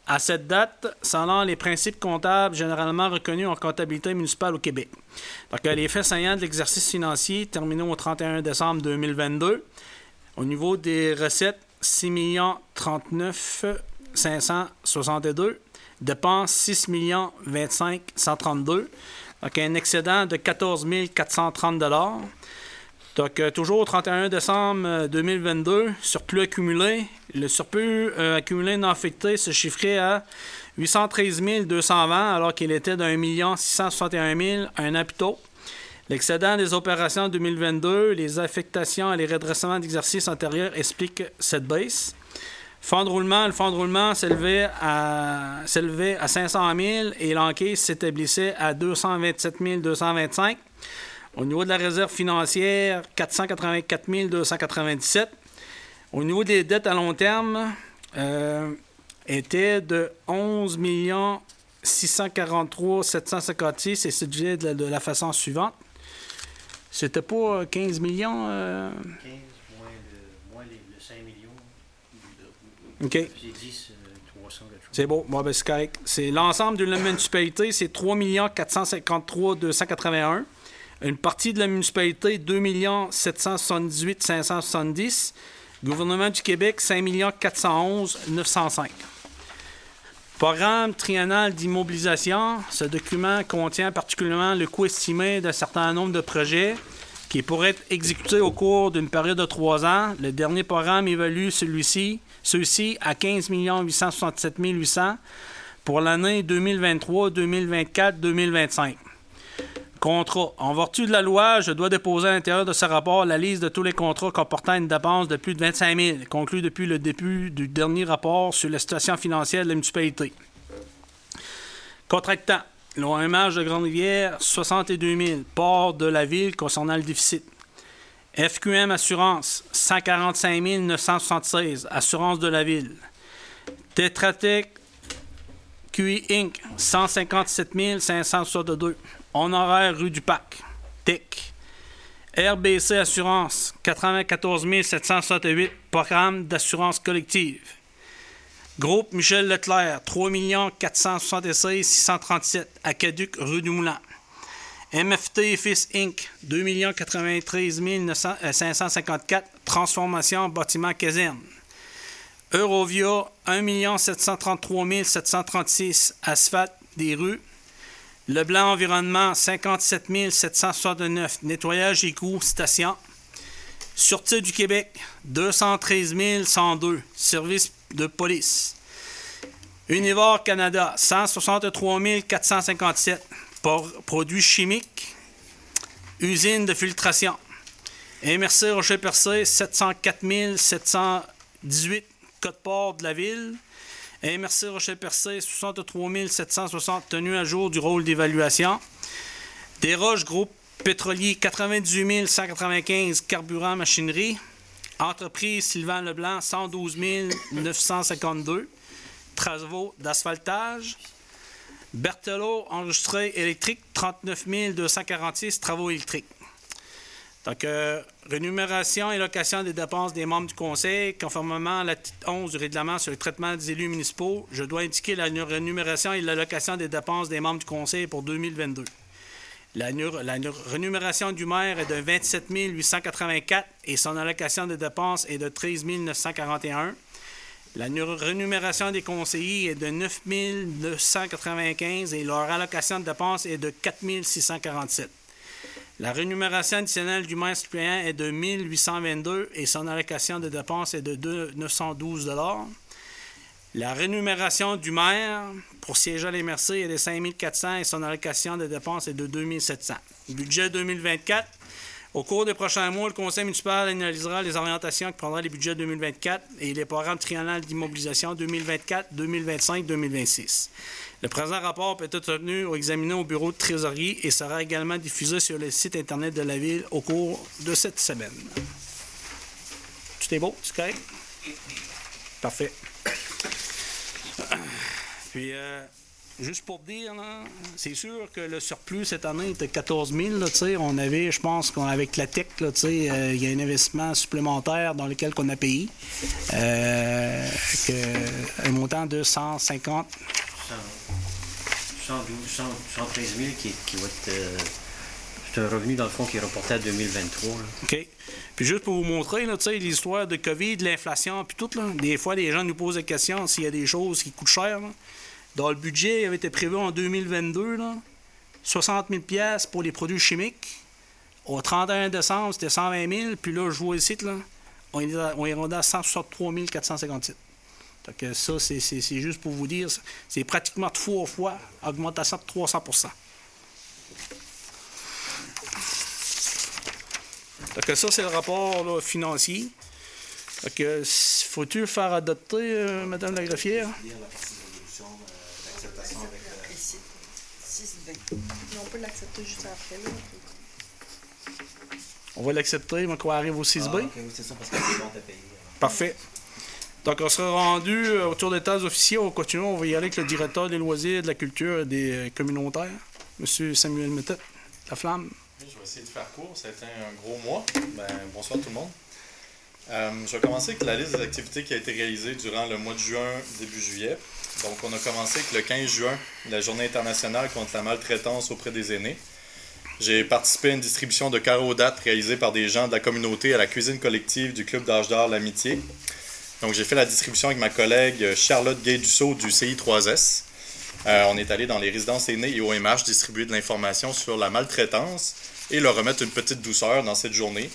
à cette date, selon les principes comptables généralement reconnus en comptabilité municipale au Québec. Donc, les faits saillants de l'exercice financier terminé au 31 décembre 2022. Au niveau des recettes, 6 39 562. Dépenses, 6 25 132. Donc, un excédent de 14 430 donc, euh, toujours au 31 décembre 2022, euh, surplus accumulé. Le surplus euh, accumulé non affecté se chiffrait à 813 220 alors qu'il était d'un million 661 000 un an plus tôt. L'excédent des opérations 2022, les affectations et les redressements d'exercices antérieurs expliquent cette baisse. Fonds de roulement, le fonds de roulement s'élevait à, s'élevait à 500 000 et l'enquête s'établissait à 227 225. Au niveau de la réserve financière, 484 297. Au niveau des dettes à long terme, euh, était de 11 643 756 et c'est de la, de la façon suivante. C'était pas 15 millions. Euh... 15. OK. J'ai 10, 300 C'est beau. Bon, ben, c'est C'est l'ensemble de la municipalité, c'est 3 453 281. Une partie de la municipalité, 2 778 570. Gouvernement du Québec, 5 411 905. Programme triennal d'immobilisation. Ce document contient particulièrement le coût estimé d'un certain nombre de projets qui pourraient être exécutés au cours d'une période de trois ans. Le dernier programme évalue celui-ci, ceux-ci à 15 867 800 pour l'année 2023, 2024, 2025. Contrat. En vertu de la loi, je dois déposer à l'intérieur de ce rapport la liste de tous les contrats comportant une dépense de plus de 25 000, conclus depuis le début du dernier rapport sur la situation financière de la municipalité. Contractant. L'OMH de Grande-Rivière, 62 000. Port de la ville concernant le déficit. FQM Assurance, 145 976. Assurance de la ville. Tetratec QI Inc., 157 562 honoraire rue du Parc, TIC. RBC Assurance, 94 768, programme d'assurance collective. Groupe Michel Leclerc, 3 476 637, Aqueduc, rue du Moulin. MFT Fils Inc., 2 93 554, transformation bâtiment caserne. Eurovia, 1 733 736, asphalte des rues. Leblanc Environnement, 57 769. Nettoyage égout, station. Sûreté du Québec, 213 102. Service de police. Univore Canada, 163 457. Produits chimiques. Usine de filtration. MRC Rocher-Percé, 704 718. Code-port de la ville. MRC Rocher-Percé, 63 760 tenues à jour du rôle d'évaluation. Desroches Groupe Pétrolier, 98 195 carburant machinerie. Entreprise Sylvain Leblanc, 112 952 travaux d'asphaltage. Berthelot, enregistré électrique, 39 246 travaux électriques. Donc, euh, rémunération et location des dépenses des membres du Conseil, conformément à la titre 11 du règlement sur le traitement des élus municipaux, je dois indiquer la rémunération et l'allocation des dépenses des membres du Conseil pour 2022. La, rémunération du maire est de 27 884 et son allocation des dépenses est de 13 941. La rémunération des conseillers est de 9 995 et leur allocation de dépenses est de 4 647. La rémunération additionnelle du maire suppléant est de 1822 et son allocation de dépenses est de 912 La rémunération du maire pour siéger à l'MRC est de 5400 et son allocation de dépenses est de 2700. Budget 2024. Au cours des prochains mois, le Conseil municipal analysera les orientations que prendra les budgets 2024 et les programmes triennales d'immobilisation 2024, 2025, 2026. Le présent rapport peut être obtenu ou examiné au bureau de trésorerie et sera également diffusé sur le site Internet de la Ville au cours de cette semaine. Tout est beau? C'est correct? Parfait. Puis, euh, juste pour dire, c'est sûr que le surplus cette année était 14 000. Là, tu sais. on avait, je pense qu'avec la tech, euh, il y a un investissement supplémentaire dans lequel on a payé. Euh, que, un montant de 150 112, 100, 113 000 qui, qui va être. euh, c'est un revenu, dans le fond, qui est reporté à 2023. là. OK. Puis juste pour vous montrer, l'histoire de COVID, de l'inflation, puis tout, là, des fois, les gens nous posent la question s'il y a des choses qui coûtent cher. là. Dans le budget, il avait été prévu en 2022, là, 60 000 pièces pour les produits chimiques. Au 31 décembre, c'était 120 000. Puis là, je vois ici, là, on est, on est rendu à 163 457. Fait que ça, c'est juste pour vous dire, c'est pratiquement trois fois augmentation de 300 Fait que ça, c'est le rapport financier. Faut-tu le faire adopter, euh, Madame la greffière? Lire la partie de résolution euh, d'acceptation avec euh, Ici, 6B. Mais on peut l'accepter juste après, là. On va l'accepter, mais quoi arrive au 6B? Ah, ok, oui, c'est ça, parce que c'est bon à payer. Parfait. Donc, on sera rendu euh, autour des tâches officiers. On continue. On va y aller avec le directeur des loisirs, de la culture et des euh, communautaires, M. Samuel Mettet. La flamme. Oui, Je vais essayer de faire court. Ça a été un gros mois. Ben, bonsoir tout le monde. Euh, je vais commencer avec la liste des activités qui a été réalisée durant le mois de juin, début juillet. Donc, on a commencé avec le 15 juin, la journée internationale contre la maltraitance auprès des aînés. J'ai participé à une distribution de carreaux dates réalisée par des gens de la communauté à la cuisine collective du Club d'âge d'art L'Amitié. Donc, j'ai fait la distribution avec ma collègue Charlotte Gay-Dussault du CI3S. Euh, on est allé dans les résidences aînées et au MH distribuer de l'information sur la maltraitance et leur remettre une petite douceur dans cette journée.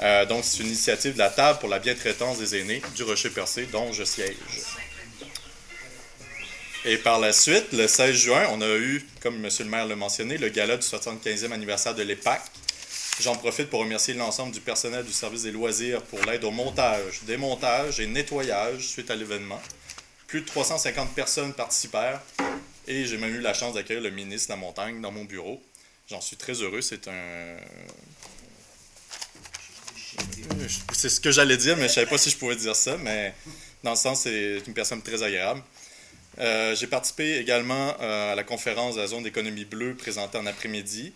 Euh, donc, c'est une initiative de la Table pour la bientraitance des aînés du Rocher-Percé, dont je siège. Et par la suite, le 16 juin, on a eu, comme M. le maire l'a mentionné, le gala du 75e anniversaire de l'EPAC. J'en profite pour remercier l'ensemble du personnel du service des loisirs pour l'aide au montage, démontage et nettoyage suite à l'événement. Plus de 350 personnes participèrent et j'ai même eu la chance d'accueillir le ministre de la Montagne dans mon bureau. J'en suis très heureux. C'est un. C'est ce que j'allais dire, mais je ne savais pas si je pouvais dire ça. Mais dans le sens, c'est une personne très agréable. Euh, j'ai participé également euh, à la conférence de la zone d'économie bleue présentée en après-midi.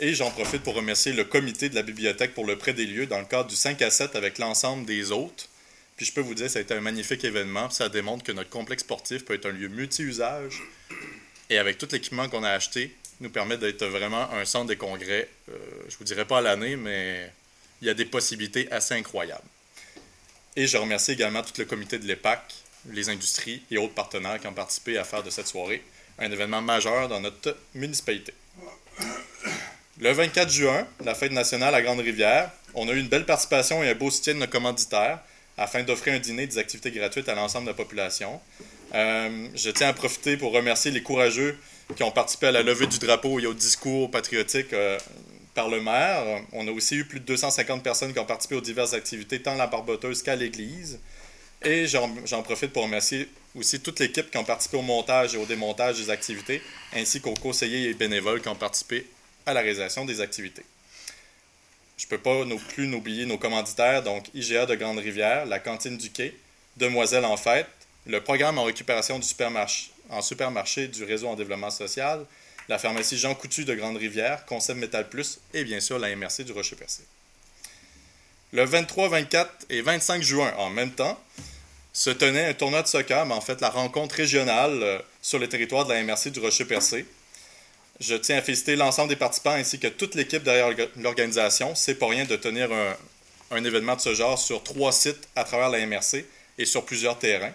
Et j'en profite pour remercier le comité de la bibliothèque pour le prêt des lieux dans le cadre du 5 à 7 avec l'ensemble des autres. Puis je peux vous dire, ça a été un magnifique événement. Ça démontre que notre complexe sportif peut être un lieu multi-usage. Et avec tout l'équipement qu'on a acheté, nous permet d'être vraiment un centre des congrès, euh, je vous dirais pas à l'année, mais il y a des possibilités assez incroyables. Et je remercie également tout le comité de l'EPAC, les industries et autres partenaires qui ont participé à faire de cette soirée un événement majeur dans notre municipalité. Le 24 juin, la fête nationale à Grande-Rivière, on a eu une belle participation et un beau soutien de nos commanditaires afin d'offrir un dîner et des activités gratuites à l'ensemble de la population. Euh, je tiens à profiter pour remercier les courageux qui ont participé à la levée du drapeau et au discours patriotique euh, par le maire. On a aussi eu plus de 250 personnes qui ont participé aux diverses activités, tant à la barboteuse qu'à l'église. Et j'en profite pour remercier aussi toute l'équipe qui ont participé au montage et au démontage des activités, ainsi qu'aux conseillers et bénévoles qui ont participé à la réalisation des activités. Je ne peux pas non plus n'oublier nos commanditaires, donc IGA de Grande-Rivière, la cantine du quai, Demoiselle en fête, le programme en récupération du supermarché, en supermarché du réseau en développement social, la pharmacie Jean Coutu de Grande-Rivière, Concept Métal Plus et bien sûr la MRC du Rocher-Percé. Le 23, 24 et 25 juin, en même temps, se tenait un tournoi de soccer, mais en fait la rencontre régionale euh, sur le territoire de la MRC du Rocher-Percé. Je tiens à féliciter l'ensemble des participants ainsi que toute l'équipe derrière l'orga- l'organisation. C'est pas rien de tenir un, événement de ce genre sur trois sites à travers la MRC et sur plusieurs terrains.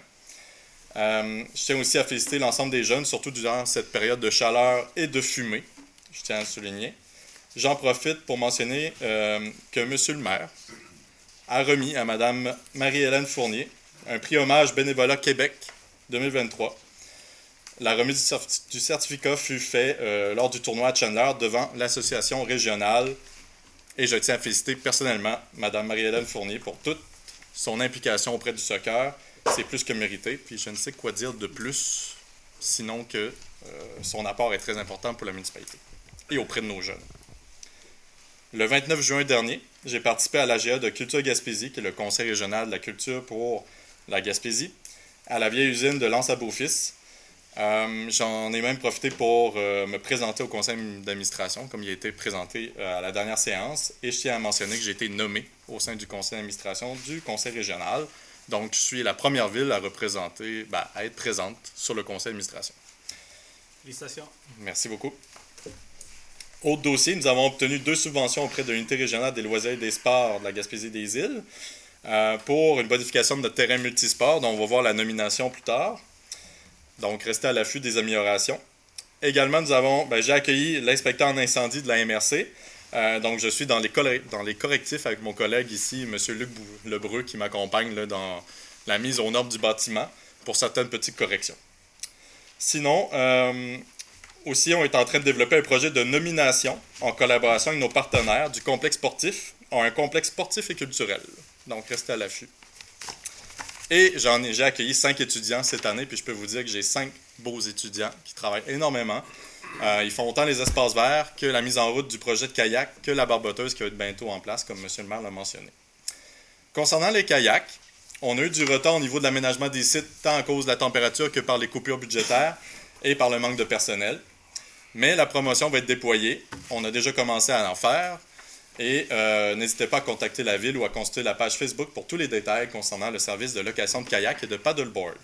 Euh, je tiens aussi à féliciter l'ensemble des jeunes, surtout durant cette période de chaleur et de fumée. Je tiens à le souligner. J'en profite pour mentionner euh, que M. le maire a remis à Mme Marie-Hélène Fournier un prix hommage bénévolat Québec 2023. La remise du certi- du certificat fut faite euh, lors du tournoi à Chandler devant l'association régionale. Et je tiens à féliciter personnellement Mme Marie-Hélène Fournier pour toute son implication auprès du soccer. C'est plus que mérité. Puis je ne sais quoi dire de plus, sinon que euh, son apport est très important pour la municipalité et auprès de nos jeunes. Le 29 juin dernier, j'ai participé à l'AGA de Culture Gaspésie, qui est le conseil régional de la culture pour la Gaspésie, à la vieille usine de Lens à Beaufils. Euh, J'en ai même profité pour euh, me présenter au conseil d'administration, comme il a été présenté euh, à la dernière séance. Et je tiens à mentionner que j'ai été nommé au sein du conseil d'administration du conseil régional. Donc, je suis la première ville à représenter, ben, à être présente sur le conseil d'administration. Félicitations. Merci beaucoup. Autre dossier, nous avons obtenu deux subventions auprès de l'unité régionale des loisirs et des sports de la Gaspésie des îles euh, pour une modification de notre terrain multisport, dont on va voir la nomination plus tard. Donc, restez à l'affût des améliorations. Également, nous avons, ben, j'ai accueilli l'inspecteur en incendie de la MRC. Euh, donc, je suis dans les, correctifs avec mon collègue ici, M. Luc Lebreu, qui m'accompagne dans la mise aux normes du bâtiment pour certaines petites corrections. Sinon, euh, aussi, on est en train de développer un projet de nomination en collaboration avec nos partenaires du complexe sportif en un complexe sportif et culturel. Donc, restez à l'affût. Et j'en ai, j'ai accueilli cinq étudiants cette année, puis je peux vous dire que j'ai cinq beaux étudiants qui travaillent énormément. Euh, ils font autant les espaces verts que la mise en route du projet de kayak, que la barboteuse qui va être bientôt en place, comme M. le maire l'a mentionné. Concernant les kayaks, on a eu du retard au niveau de l'aménagement des sites, tant à cause de la température que par les coupures budgétaires et par le manque de personnel. Mais la promotion va être déployée. On a déjà commencé à en faire. Et euh, n'hésitez pas à contacter la ville ou à consulter la page Facebook pour tous les détails concernant le service de location de kayak et de paddleboard.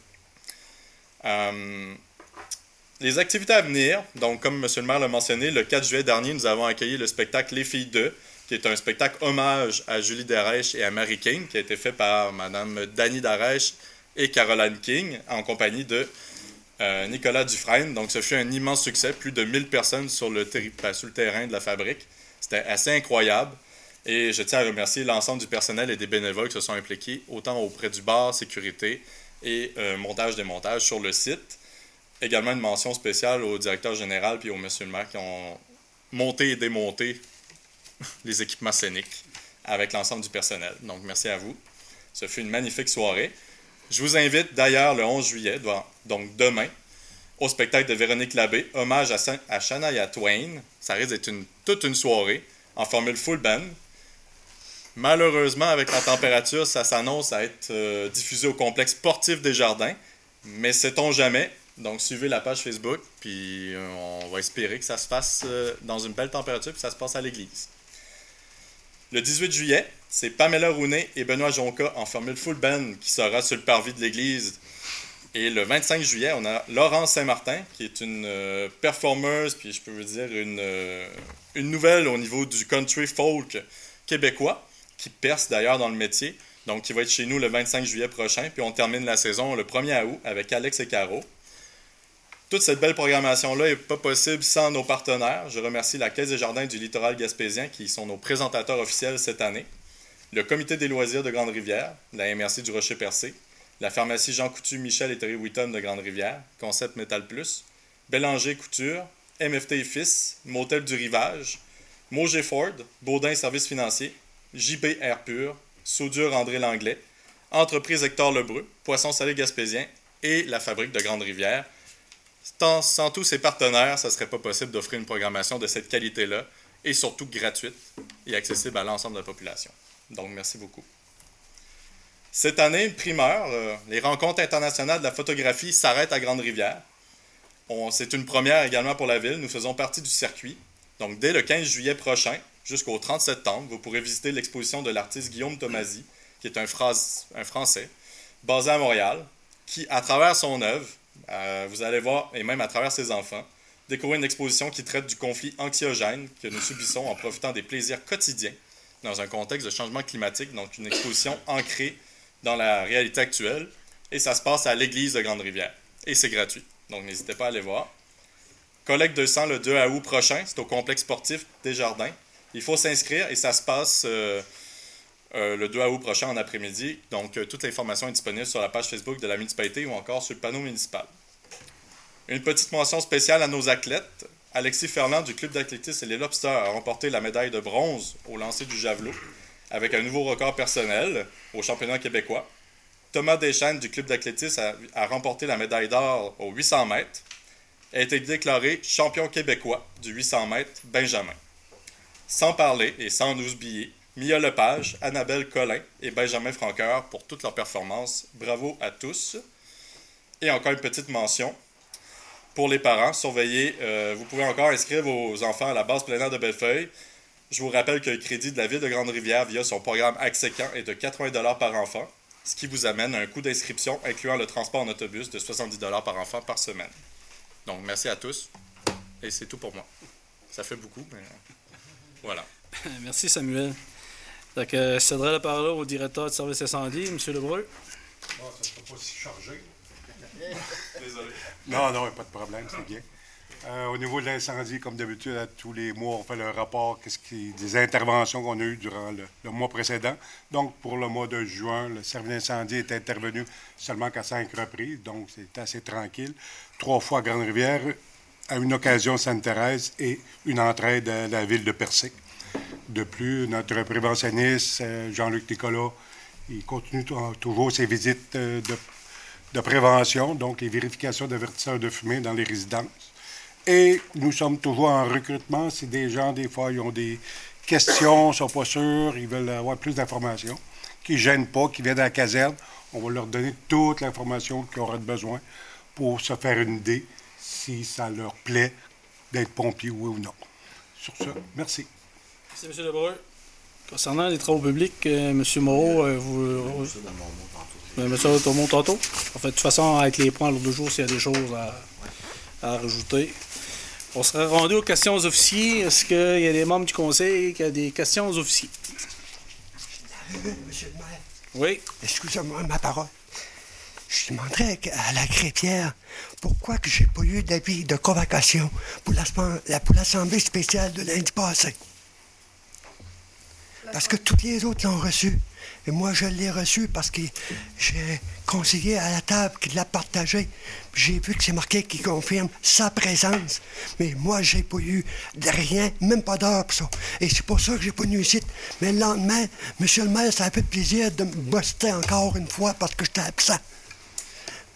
Euh, les activités à venir, donc comme M. le maire l'a mentionné, le 4 juillet dernier, nous avons accueilli le spectacle Les Filles 2, qui est un spectacle hommage à Julie Darèche et à Mary King, qui a été fait par Mme Dani Darèche et Caroline King, en compagnie de euh, Nicolas Dufresne. Donc, ce fut un immense succès, plus de 1000 personnes sur le, ben, sur le terrain de la fabrique. C'était assez incroyable. Et je tiens à remercier l'ensemble du personnel et des bénévoles qui se sont impliqués, autant auprès du bar, sécurité et euh, montage-démontage sur le site. Également une mention spéciale au directeur général puis au monsieur le maire qui ont monté et démonté les équipements scéniques avec l'ensemble du personnel. Donc, merci à vous. Ce fut une magnifique soirée. Je vous invite d'ailleurs le 11 juillet, donc demain, au spectacle de Véronique Labbé, hommage à, Shania Twain. Ça risque d'être toute une soirée en formule full band. Malheureusement, avec la température, ça s'annonce à être euh, diffusé au complexe sportif des Jardins. Mais sait-on jamais? Donc, suivez la page Facebook, puis euh, on va espérer que ça se fasse euh, dans une belle température, puis ça se passe à l'église. Le 18 juillet, c'est Pamela Rounet et Benoît Jonca en formule full band qui sera sur le parvis de l'église et le 25 juillet, on a Laurence Saint-Martin, qui est une euh, performeuse, puis je peux vous dire une, euh, une nouvelle au niveau du country folk québécois, qui perce d'ailleurs dans le métier. Donc, qui va être chez nous le 25 juillet prochain. Puis on termine la saison le 1er août avec Alex et Caro. Toute cette belle programmation-là n'est pas possible sans nos partenaires. Je remercie la Caisse des Jardins du Littoral Gaspésien, qui sont nos présentateurs officiels cette année, le Comité des loisirs de Grande-Rivière, la MRC du Rocher-Percé, la pharmacie Jean Coutu, Michel et Terry Wheaton de Grande-Rivière, Concept Metal Plus, Bélanger Couture, MFT et Fils, Motel du Rivage, Moger Ford, Baudin Services Financiers, JB Air Pur, Soudure André Langlais, Entreprise Hector Lebreu, Poisson Salé Gaspésien et la Fabrique de Grande-Rivière. Sans, tous ces partenaires, ça ne serait pas possible d'offrir une programmation de cette qualité-là et surtout gratuite et accessible à l'ensemble de la population. Donc, merci beaucoup. Cette année, une primeur, les rencontres internationales de la photographie s'arrêtent à Grande-Rivière. C'est une première également pour la ville. Nous faisons partie du circuit. Donc, dès le 15 juillet prochain jusqu'au 30 septembre, vous pourrez visiter l'exposition de l'artiste Guillaume Tomasi, qui est un, un, Français, basé à Montréal, qui, à travers son œuvre, euh, vous allez voir, et même à travers ses enfants, découvrir une exposition qui traite du conflit anxiogène que nous subissons en profitant des plaisirs quotidiens dans un contexte de changement climatique. Donc, une exposition ancrée dans la réalité actuelle. Et ça se passe à l'église de Grande-Rivière. Et c'est gratuit. Donc n'hésitez pas à aller voir. Collecte de sang le 2 août prochain. C'est au complexe sportif des Jardins. Il faut s'inscrire et ça se passe euh, euh, le 2 août prochain en après-midi. Donc euh, toute l'information est disponible sur la page Facebook de la municipalité ou encore sur le panneau municipal. Une petite mention spéciale à nos athlètes. Alexis Ferland du club d'athlétisme et les Lobsters a remporté la médaille de bronze au lancer du javelot avec un nouveau record personnel au championnat québécois. Thomas Deschênes du club d'athlétisme a, remporté la médaille d'or au 800 mètres et a été déclaré champion québécois du 800 mètres Benjamin. Sans parler et sans nous oublier, Mia Lepage, Annabelle Collin et Benjamin Franqueur pour toutes leurs performances. Bravo à tous. Et encore une petite mention. Pour les parents, surveillez, euh, vous pouvez encore inscrire vos enfants à la base air de Bellefeuille. Je vous rappelle que le crédit de la ville de Grande-Rivière via son programme Accès Camp est de 80 par enfant, ce qui vous amène à un coût d'inscription incluant le transport en autobus de 70 par enfant par semaine. Donc, merci à tous. Et c'est tout pour moi. Ça fait beaucoup, mais voilà. Merci Samuel. Donc, euh, je céderai la parole au directeur de service incendie, M. Lebreu. Bon, ça ne sera pas si chargé. Désolé. Non, non, pas de problème, c'est bien. Euh, au niveau de l'incendie, comme d'habitude, à tous les mois, on fait le rapport qu'est-ce qui, des interventions qu'on a eues durant le, mois précédent. Donc, pour le mois de juin, le service d'incendie est intervenu seulement qu'à cinq reprises, donc c'est assez tranquille. Trois fois à Grande-Rivière, à une occasion Sainte-Thérèse et une entraide à la ville de Percé. De plus, notre préventionniste, euh, Jean-Luc Nicolas, il continue toujours ses visites euh, de, de prévention, donc les vérifications d'avertisseurs de fumée dans les résidences. Et nous sommes toujours en recrutement. Si des gens, des fois, ils ont des questions, ne sont pas sûrs, ils veulent avoir plus d'informations, qui ne gênent pas, qui viennent à la caserne, on va leur donner toute l'information qu'ils auraient besoin pour se faire une idée si ça leur plaît d'être pompier, oui ou non. Sur ce, merci. Merci, M. Lebreu. Concernant les travaux publics, euh, M. Moreau, euh, vous. Tantôt. Euh, M. Automont tantôt. En fait, de toute façon, avec les points à l'ordre du jour, s'il y a des choses à, à rajouter. On serait rendu aux questions aux officiers. Est-ce qu'il y a des membres du conseil qui ont des questions aux officiers? Monsieur le maire, Oui. excusez-moi ma parole. Je demanderais à la greffière pourquoi que j'ai pas eu d'avis de convocation pour l'assemblée la- pour l'Assemblée spéciale de lundi passé? Parce que tous les autres l'ont reçu. Et moi, je l'ai reçu parce que j'ai conseillé à la table qui l'a partagé. J'ai vu que c'est marqué qui confirme sa présence. Mais moi, j'ai pas eu de rien, même pas d'heure pour ça. Et c'est pour ça que j'ai pas venu ici. Mais le lendemain, monsieur le maire, ça a fait plaisir de me buster encore une fois parce que j'étais absent.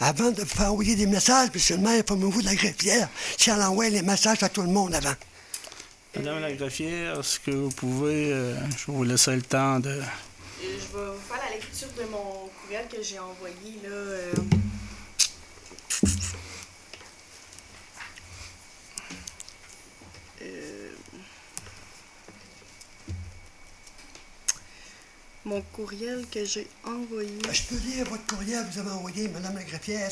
Avant de faire envoyer des messages, monsieur le maire, formez-vous de la greffière. Si elle envoie les messages à tout le monde avant. Madame la greffière, est-ce que vous pouvez. euh, je vous laisser le temps de. Je vais vous faire la lecture de mon courriel que j'ai envoyé, là. euh. Euh, Mon courriel que j'ai envoyé. Je peux lire votre courriel que vous avez envoyé, Madame la greffière.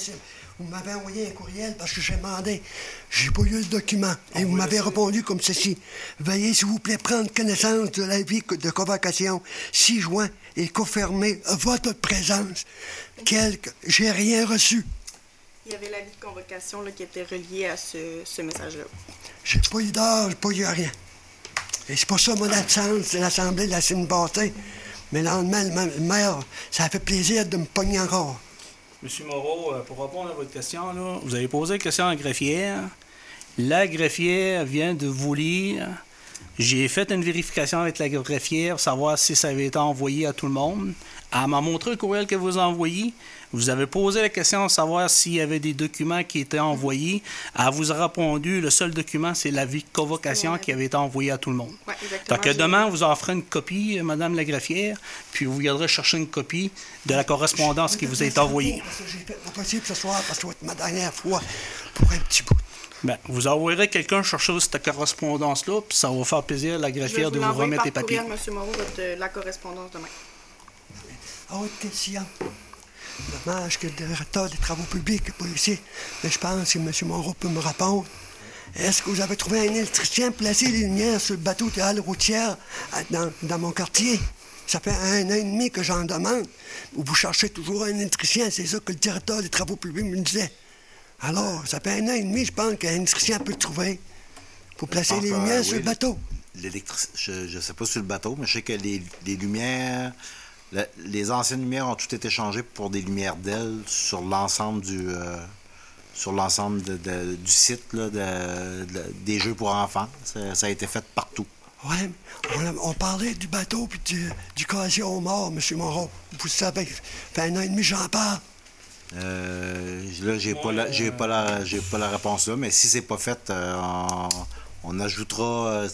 Vous m'avez envoyé un courriel parce que j'ai demandé. J'ai pas eu le document. Et vous m'avez répondu comme ceci. Veuillez, s'il vous plaît, prendre connaissance de l'avis de convocation 6 juin et confirmer votre présence. Quelque... J'ai rien reçu. Il y avait l'avis de convocation là, qui était relié à ce, ce message-là. J'ai pas eu d'heure, j'ai pas eu rien. Et c'est pour ça mon absence de l'Assemblée la semaine passée. Mais le lendemain, le ma- le maire, ça a fait plaisir de me pogner encore. Monsieur Moreau, euh, pour répondre à votre question, vous avez posé la question à la greffière. La greffière vient de vous lire. J'ai fait une vérification avec la greffière savoir si ça avait été envoyé à tout le monde. Elle m'a montré le courriel que vous envoyez. Vous avez posé la question de savoir s'il y avait des documents qui étaient envoyés. Elle vous a répondu, le seul document, c'est l'avis de convocation Ouais. qui avait été envoyé à tout le monde. Ouais, exactement. Donc, demain, vous en ferez une copie, euh, Madame la greffière, puis vous viendrez chercher une copie de la correspondance qui vous a été envoyée. Parce que j'ai fait mon possible ce soir, parce que ça va être ma dernière fois pour un petit bout. Ben, vous envoyerez quelqu'un chercher cette correspondance-là, puis ça va faire plaisir à la Je vais greffière de vous remettre par les papiers. courriel, Monsieur Moreau, votre, euh, la correspondance demain. Autre question. Dommage que le directeur des travaux publics n'est pas ici. Mais je pense que M. Monroe peut me répondre. Est-ce que vous avez trouvé un électricien placer les lumières sur le bateau de halle routière dans, dans mon quartier? Ça fait un an et demi que j'en demande. Vous cherchez toujours un électricien, c'est ça que le directeur des travaux publics me disait. Alors, ça fait un an et demi, je pense qu'un électricien peut le trouver pour placer les euh, lumières sur le bateau. Je ne sais pas sur le bateau, mais je sais que les, les lumières, le- les anciennes lumières ont toutes été changées pour des lumières d'aile sur l'ensemble du euh, sur l'ensemble de- de- du site là, de- de- des jeux pour enfants. Ça, ça a été fait partout. Oui, on, on parlait du bateau puis du, du casier aux morts, M. Monroe. Vous savez, fait un an et demi j'en parle. Euh, là, j'ai pas la, j'ai pas la, j'ai pas la réponse là, mais si c'est pas fait, euh, on, On ajoutera.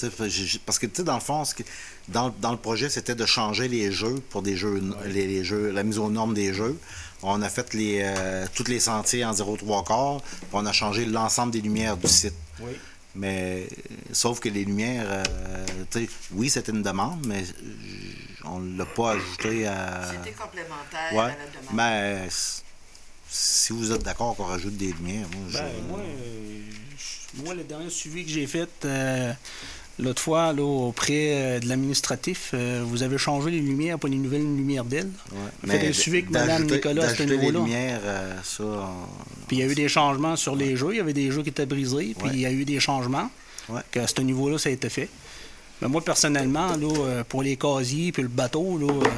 parce que, tu sais, dans le fond, ce que- dans, dans le projet, c'était de changer les jeux pour des jeux, les, les jeux, la mise aux normes des jeux. On a fait les, euh, tous les sentiers en 0,3 quarts, puis on a changé l'ensemble des lumières du site. Oui. Mais, sauf que les lumières, euh, tu sais, oui, c'était une demande, mais on ne l'a pas ajouté à. C'était complémentaire Ouais. à la demande. Mais s- si vous êtes d'accord qu'on rajoute des lumières, moi, je- Ben, moi, euh, moi, le dernier suivi que j'ai fait euh, l'autre fois là, auprès euh, de l'administratif, euh, vous avez changé les lumières pour les nouvelles lumières d'aile. ouais. Faites un suivi avec Mme Nicolas à ce niveau-là. lumières, euh, ça, on- Puis il y a eu des changements sur les jeux. Il y avait des jeux qui étaient brisés. Puis Ouais. il y a eu des changements. Ouais. Que à ce niveau-là, ça a été fait. Mais moi, personnellement, là, euh, pour les casiers puis le bateau, là, euh,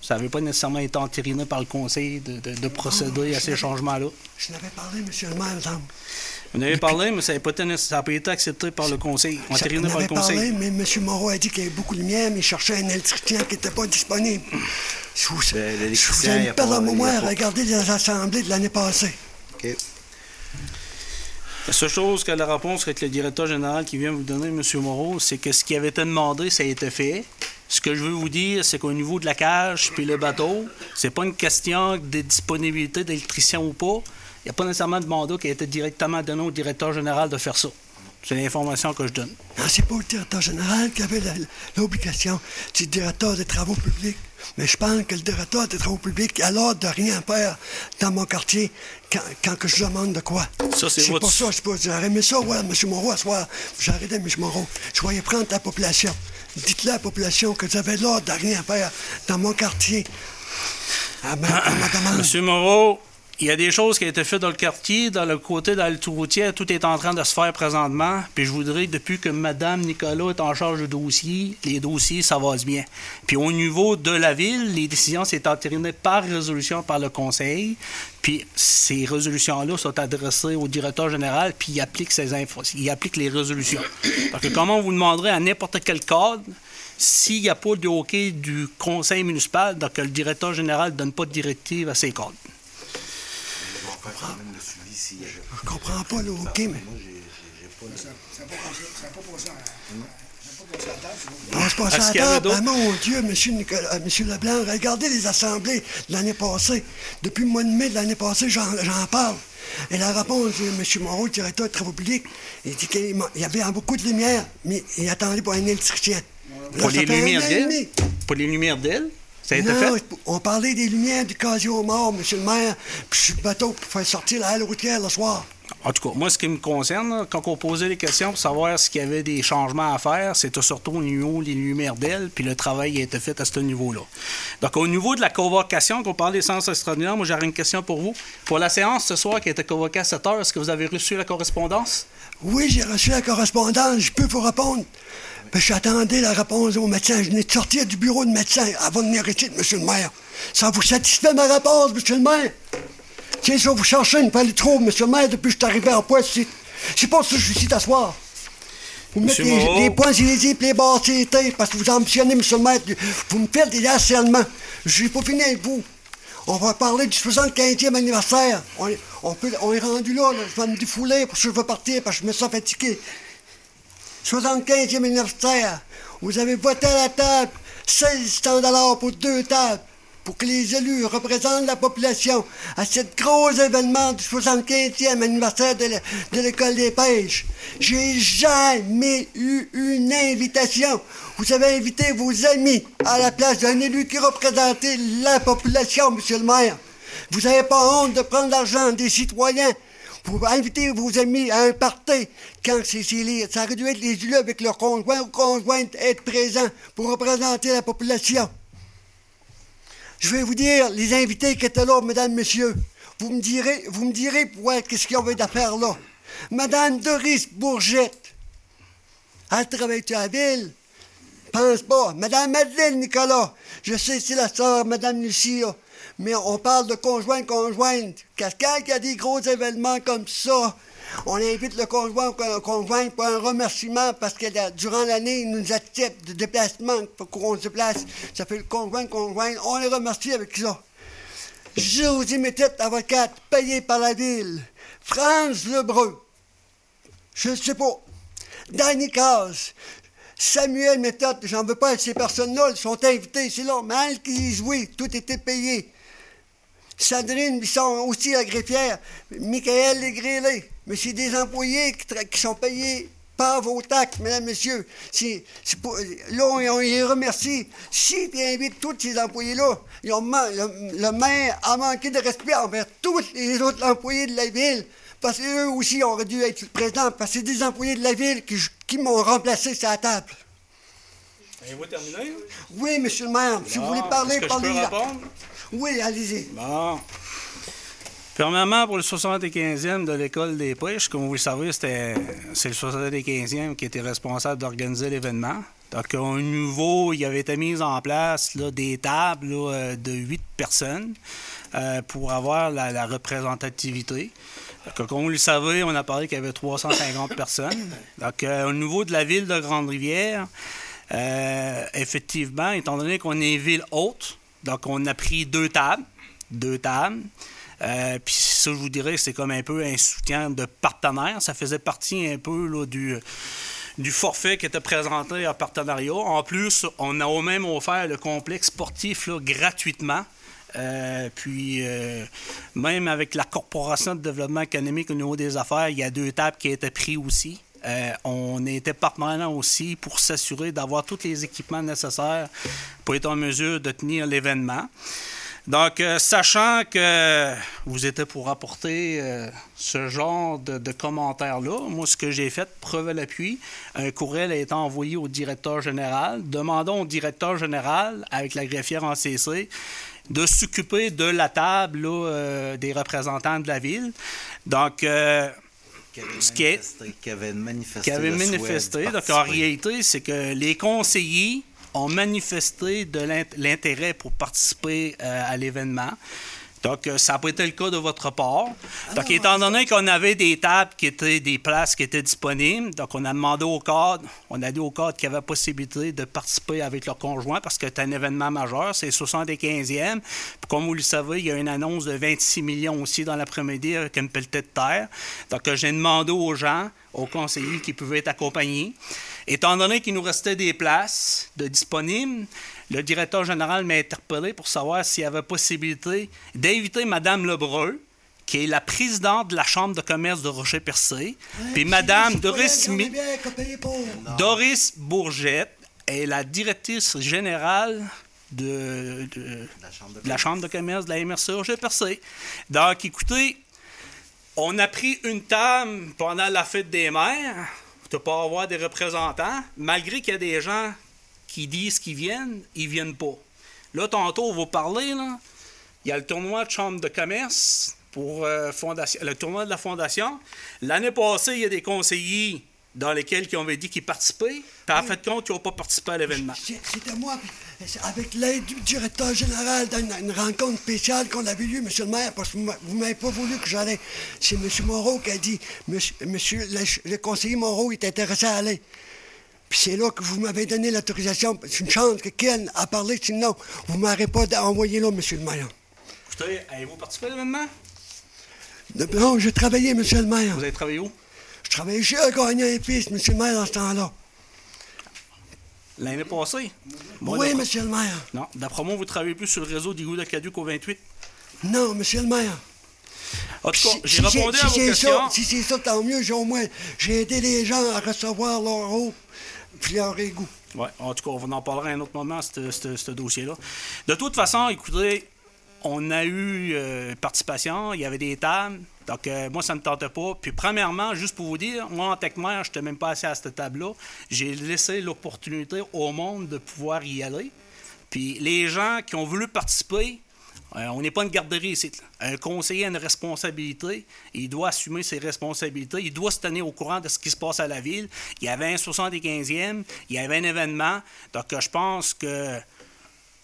ça n'avait pas nécessairement été entériné par le conseil de, de- de procéder à ces changements-là. Je n'avais parlé, monsieur le maire. On avait parlé, mais ça n'a pas, été- ça a pas été accepté par le conseil. On Entériné par le conseil. parlé, mais M. Moreau a dit qu'il y avait beaucoup de lumière, mais il cherchait un électricien qui n'était pas disponible. Je vous, Ben, je vous l'électricien, ai il y une a perte pas- en il y a mémoire. pas- Regardez les assemblées de l'année passée. OK. La seule chose que la réponse avec le directeur général qui vient vous donner, M. Moreau, c'est que ce qui avait été demandé, ça a été fait. Ce que je veux vous dire, c'est qu'au niveau de la cage puis le bateau, c'est pas une question de disponibilité d'électricien ou pas. Il n'y a pas nécessairement de mandat qui a été directement donné au directeur général de faire ça. C'est l'information que je donne. Non, c'est pas le directeur général qui avait la- l'obligation. C'est le directeur des travaux publics. Mais je pense que le directeur des travaux publics a l'ordre de rien faire dans mon quartier quand, quand que je demande de quoi. Ça, c'est votre- pour ça, je peux J'aurais aimé ça, ouais, M. Moreau, à soir. J'ai arrêté, M. Moreau. Je voyais prendre la population. Dites-le à la population que j'avais l'ordre de rien faire dans mon quartier. À ma, à ma demande. Monsieur Moreau, il y a des choses qui ont été faites dans le quartier, dans le côté de la routière, tout est en train de se faire présentement. Puis je voudrais, depuis que Mme Nicolas est en charge du dossier, les dossiers, ça va bien. Puis au niveau de la ville, les décisions sont entérinées par résolution par le conseil. Puis ces résolutions-là sont adressées au directeur général, puis il applique ces infos, il applique les résolutions. Parce que comment vous demanderez à n'importe quel cadre, s'il n'y a pas de hockey du conseil municipal, donc le directeur général ne donne pas de directive à ses cadres. Quand même le suivi y avait- Je comprends pas le hockey, mais. Moi, j'ai- j'ai- j'ai pas le- Passe pas ça à table. Ah, mon Dieu, monsieur, Nicolas, euh, monsieur Leblanc, regardez les assemblées de l'année passée. Depuis le mois de mai de l'année passée, j'en j'en parle. Et la réponse de M. Moreau, le directeur de travaux publics, il dit qu'il y avait beaucoup de lumière, mais il attendait pour un électricien. Là, Pour ça les lumières d'elle? Pour les lumières d'elle? Ça a été Non, fait? on parlait des lumières du casio mort, monsieur le maire, puis sur le bateau pour faire sortir la halle routière le soir. En tout cas, moi, ce qui me concerne, quand on posait les questions pour savoir s'il y avait des changements à faire, c'était surtout au niveau des lumières d'elle, puis le travail a été fait à ce niveau-là. Donc, au niveau de la convocation, qu'on parle des séances extraordinaires, moi, j'aurais une question pour vous. Pour la séance ce soir qui a été convoquée à 7 heures, est-ce que vous avez reçu la correspondance? Oui, j'ai reçu la correspondance, je peux vous répondre. J'attendais la réponse au médecin. Je venais de sortir du bureau de médecin avant de venir ici, monsieur le maire. Ça vous satisfait ma réponse, monsieur le maire? Tiens, ça vous cherchez une palette trop, monsieur le maire, depuis que je suis arrivé en poste ici. C'est pas ça que je suis ici t'asseoir. Vous me mettez les, points sur les et les barres sur les têtes parce que vous ambitionnez, monsieur le maire. Vous me faites des harcèlements. Je n'ai pas fini avec vous. On va parler du 75e anniversaire. On, est- on peut, on est rendu là, là. Je vais me défouler parce que je veux partir parce que je me sens fatigué. 75e anniversaire. Vous avez voté à la table 1600 dollars pour deux tables pour que les élus représentent la population à ce gros événement du 75e anniversaire de l'é- de l'école des pêches. J'ai jamais eu une invitation. Vous avez invité vos amis à la place d'un élu qui représentait la population, monsieur le maire. Vous n'avez pas honte de prendre l'argent des citoyens pour inviter vos amis à un party quand les- ça aurait dû être les élus avec leurs conjoints ou conjointes être présents pour représenter la population. Je vais vous dire, les invités qui étaient là, mesdames, messieurs, vous me direz, vous me direz ouais, qu'est-ce qu'il y avait d'affaires là. Madame Doris Bourgette, elle travaille à la ville? Pense pas. Madame Madeleine Nicolas, je sais c'est la sœur, Madame Lucie. Mais on parle de conjoint conjointe. Quelqu'un qui a des gros événements comme ça, on invite le conjoint ou con- conjoint pour un remerciement parce que durant l'année, il nous accepte de déplacement pour qu'on se déplace. Ça fait le conjoint conjoint. On les remercie avec ça. Josie Métette, avocate, payée par la ville. France Lebreu. Je ne sais pas. Danny Cass, Samuel Méthode, j'en veux pas, ces personnes-là, elles sont invitées, c'est. Mal qui jouait, tout était payé. Sandrine Bisson, aussi la greffière. Michael Légrélé. Mais c'est des employés qui, sont payés par vos taxes, mesdames, messieurs. Pour- là, on, on les remercie. Si tu invites tous ces employés-là, ils le, le maire a manqué de respect envers tous les autres employés de la ville. Parce qu'eux aussi auraient dû être présents, parce que c'est des employés de la ville qui, qui m'ont remplacé sur la table. Avez-vous terminé? Oui, monsieur le maire, si vous voulez Bon, parler, est-ce Oui, allez-y. Bon. Premièrement, pour le 75e de l'école des pêches, comme vous le savez, c'est le 75e qui était responsable d'organiser l'événement. Donc, au niveau, il avait été mis en place là, des tables euh, de 8 personnes euh, pour avoir la, représentativité. Donc, comme vous le savez, on a parlé qu'il y avait 350 personnes. Donc, euh, au niveau de la ville de Grande-Rivière, effectivement, étant donné qu'on est ville haute, donc on a pris deux tables, deux tables. Euh, Puis ça, je vous dirais, c'est comme un peu un soutien de partenaire. Ça faisait partie un peu du, forfait qui était présenté en partenariat. En plus, on a même offert le complexe sportif gratuitement. Euh, puis, euh, même avec la Corporation de développement économique au niveau des affaires, il y a deux tables qui étaient prises aussi. Euh, on était partenaire aussi pour s'assurer d'avoir tous les équipements nécessaires pour être en mesure de tenir l'événement. Donc, euh, sachant que vous étiez pour apporter euh, ce genre de, commentaires-là, moi, ce que j'ai fait, preuve à l'appui, un courriel a été envoyé au directeur général. Demandons au directeur général, avec la greffière en CC, de s'occuper de la table là, des représentants de la ville. Donc, Qui avait Ce qui est- manifesté, qui avait manifesté. qui avait. Donc, en réalité, c'est que les conseillers ont manifesté de l'int- l'intérêt pour participer euh, à l'événement. Donc, euh, ça n'a pas été le cas de votre part. Donc, étant donné qu'on avait des tables qui étaient des places qui étaient disponibles, donc on a demandé au cadre, on a dit au cadre qu'il y avait possibilité de participer avec leur conjoint parce que c'est un événement majeur, c'est le 75e. Puis comme vous le savez, il y a une annonce de 26 millions aussi dans l'après-midi avec une pelletée de terre. Donc, euh, j'ai demandé aux gens, aux conseillers qui pouvaient être accompagnés. Étant donné qu'il nous restait des places de disponibles, le directeur général m'a interpellé pour savoir s'il y avait possibilité d'inviter Mme Lebreu, qui est la présidente de la Chambre de commerce de Rocher-Percé, puis Mme Doris, Mi- Doris Bourgette est la directrice générale de, de- La chambre de de la Chambre de commerce de la MRC Rocher-Percé. Donc, écoutez, on a pris une table pendant la fête des mères de pas avoir des représentants, malgré qu'il y a des gens qui disent qu'ils viennent, ils viennent pas. Là, tantôt, on va parler, là, il y a le tournoi de chambre de commerce pour euh, fondation, le tournoi de la fondation. L'année passée, il y a des conseillers dans lesquels qui ont dit qu'ils participaient, puis en fait compte, ils n'ont pas participé à l'événement. C'était moi, avec l'aide du directeur général, dans une, une rencontre spéciale qu'on avait eue, monsieur le maire, parce que vous vous m'avez pas voulu que j'allais. C'est monsieur Moreau qui a dit, monsieur, monsieur le, le conseiller Moreau est intéressé à aller. Puis c'est là que vous m'avez donné l'autorisation. C'est une chance que Ken a parlé, sinon vous ne m'aurez pas envoyé là, monsieur le maire. Écoutez, avez-vous participé à l'événement? Non, j'ai travaillé, monsieur le maire. Vous avez travaillé où? Je travaillais chez un gagnant épice, monsieur le maire, dans ce temps-là. L'année passée? Moi, oui, monsieur le maire. Non, d'après moi, vous travaillez plus sur le réseau d'Igou de Caduc au 28. Non, monsieur le maire. En tout cas, Si- j'ai si répondu si à vos c'est questions. ça, si c'est ça, tant mieux. J'ai au moins j'ai aidé les gens à recevoir leur eau puis leur égout. Ouais, en tout cas, on en parler à un autre moment, ce dossier-là. De toute façon, écoutez, on a eu euh, participation, il y avait des tables. Donc, euh, moi, ça ne me tentait pas. Puis, premièrement, juste pour vous dire, moi, en tech maire, je n'étais même pas assis à cette table-là. J'ai laissé l'opportunité au monde de pouvoir y aller. Puis, les gens qui ont voulu participer, euh, on n'est pas une garderie ici. Un conseiller a une responsabilité. Il doit assumer ses responsabilités. Il doit se tenir au courant de ce qui se passe à la ville. Il y avait un 75e, il y avait un événement. Donc, je pense que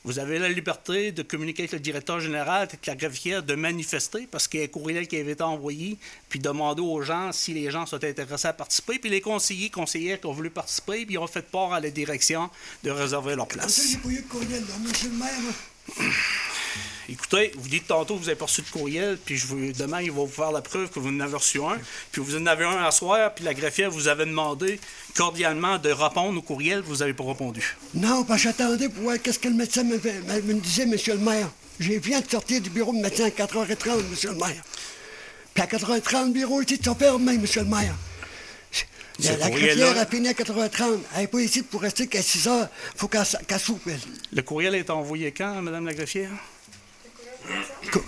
vous avez la liberté de communiquer avec le directeur général, avec la greffière, de manifester, parce qu'il y a un courriel qui avait été envoyé, puis demander aux gens si les gens sont intéressés à participer. Puis les conseillers, conseillères qui ont voulu participer, puis ils ont fait part à la direction de réserver leur place. j'ai pas eu de courriel, là, monsieur le maire? Écoutez, vous dites tantôt que vous avez pas reçu de courriel, puis je veux, demain, il va vous faire la preuve que vous en avez reçu un, puis vous en avez un à soir, puis la greffière vous avait demandé cordialement de répondre au courriel, vous n'avez pas répondu. Non, parce que j'attendais pour voir qu'est-ce que le médecin me, fait- me- me disait, monsieur le maire. J'ai viens de sortir du bureau de médecin à 4h30, monsieur le maire. Puis à 4h30, le bureau était fermé, monsieur le maire. Ce La, greffière a fini à 4h30. Elle n'est pas ici pour rester qu'à 6h. faut qu'elle qu'elle soupe. Le courriel est envoyé quand, Madame la greffière?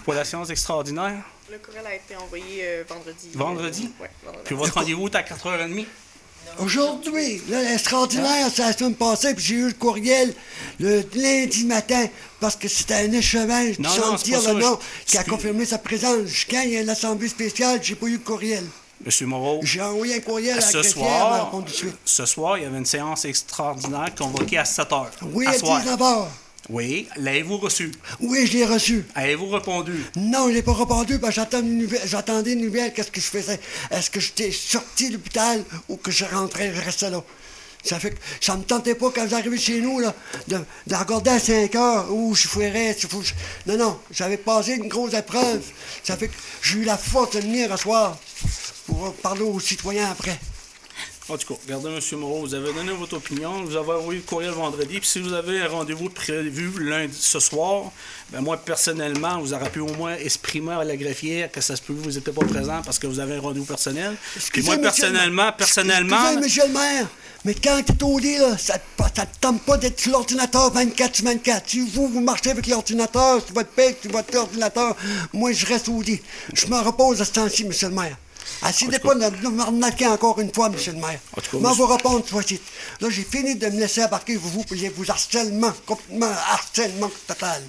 Pour la séance extraordinaire? Le courriel a été envoyé euh, vendredi. Vendredi? Vendredi. Puis votre rendez-vous est à 4h30? Aujourd'hui, là, l'extraordinaire, c'est la semaine passée, puis j'ai eu le courriel le lundi matin, parce que c'était un échevin, Non, sans non, dire le nom, je- qui a confirmé sa présence. Quand il y a une assemblée spéciale, j'ai pas eu le courriel. Monsieur Moreau, J'ai envoyé un courriel à la ce soir, ce soir, il y avait une séance extraordinaire convoquée à 7h. Oui, à à soir. 19h. Oui, l'avez-vous reçu? Oui, je l'ai reçu. Avez-vous répondu? Non, je l'ai pas répondu parce que j'attendais une nouvelle. Qu'est-ce que je faisais? Est-ce que j'étais sorti de l'hôpital ou que je rentrais, je restais là? Ça fait que ça me tentait pas quand j'arrivais chez nous là, de, de regarder à 5 heures où je que je- Non, non, j'avais passé une grosse épreuve. Ça fait que j'ai eu la force de venir ce soir pour parler aux citoyens après. En tout cas, regardez, M. Moreau, vous avez donné votre opinion, vous avez envoyé le courriel vendredi, puis si vous avez un rendez-vous prévu lundi ce soir, ben moi, personnellement, vous aurez pu au moins exprimer à la greffière que ça se peut que vous n'étiez pas présent parce que vous avez un rendez-vous personnel. Puis moi, personnellement, personnellement, Excusez, monsieur le maire, mais quand tu es au lit, là, ça ne te tente pas d'être sur l'ordinateur 24 sur 24. Si vous, vous marchez avec l'ordinateur, sur votre pec, sur votre ordinateur, moi, je reste au lit. Je me repose à ce temps-ci, monsieur le maire. Essayez pas de m'arnaquer encore une fois, monsieur le maire. En tout cas, monsieur- vous répondre, ci Là, j'ai fini de me laisser embarquer, vous, vous, vous harcèlement, complètement harcèlement total.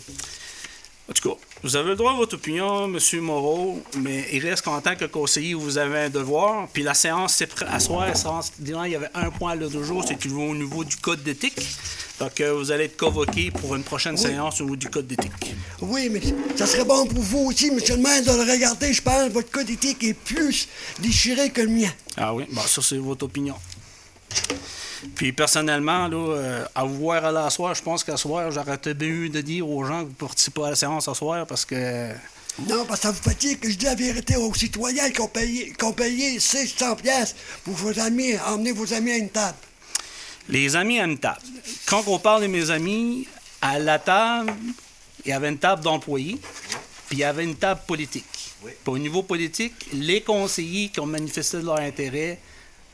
En tout cas, vous avez le droit à votre opinion, M. Moreau, mais il reste qu'en tant que conseiller, vous avez un devoir. Puis la séance, c'est à soir, la séance, il y avait un point à l'heure de jour, c'est au niveau du code d'éthique. Donc, euh, vous allez être convoqué pour une prochaine séance au niveau du code d'éthique. Oui, mais ça serait bon pour vous aussi, monsieur le maire, de le regarder. Je pense que votre code éthique est plus déchiré que le mien. Ah oui, bon, ça, c'est votre opinion. Puis, personnellement, là, euh, à vous voir à la soir, je pense qu'à soir, j'aurais eu de dire aux gens que vous participez à la séance à soir parce que. Non, parce que ça vous fatigue que je dis la vérité aux citoyens qui ont payé, qui ont payé 600 pièces pour vos amis, emmener vos amis à une table. Les amis à une table. Quand on parle de mes amis, à la table, il y avait une table d'employés, puis il y avait une table politique. Oui. Puis au niveau politique, les conseillers qui ont manifesté leur intérêt,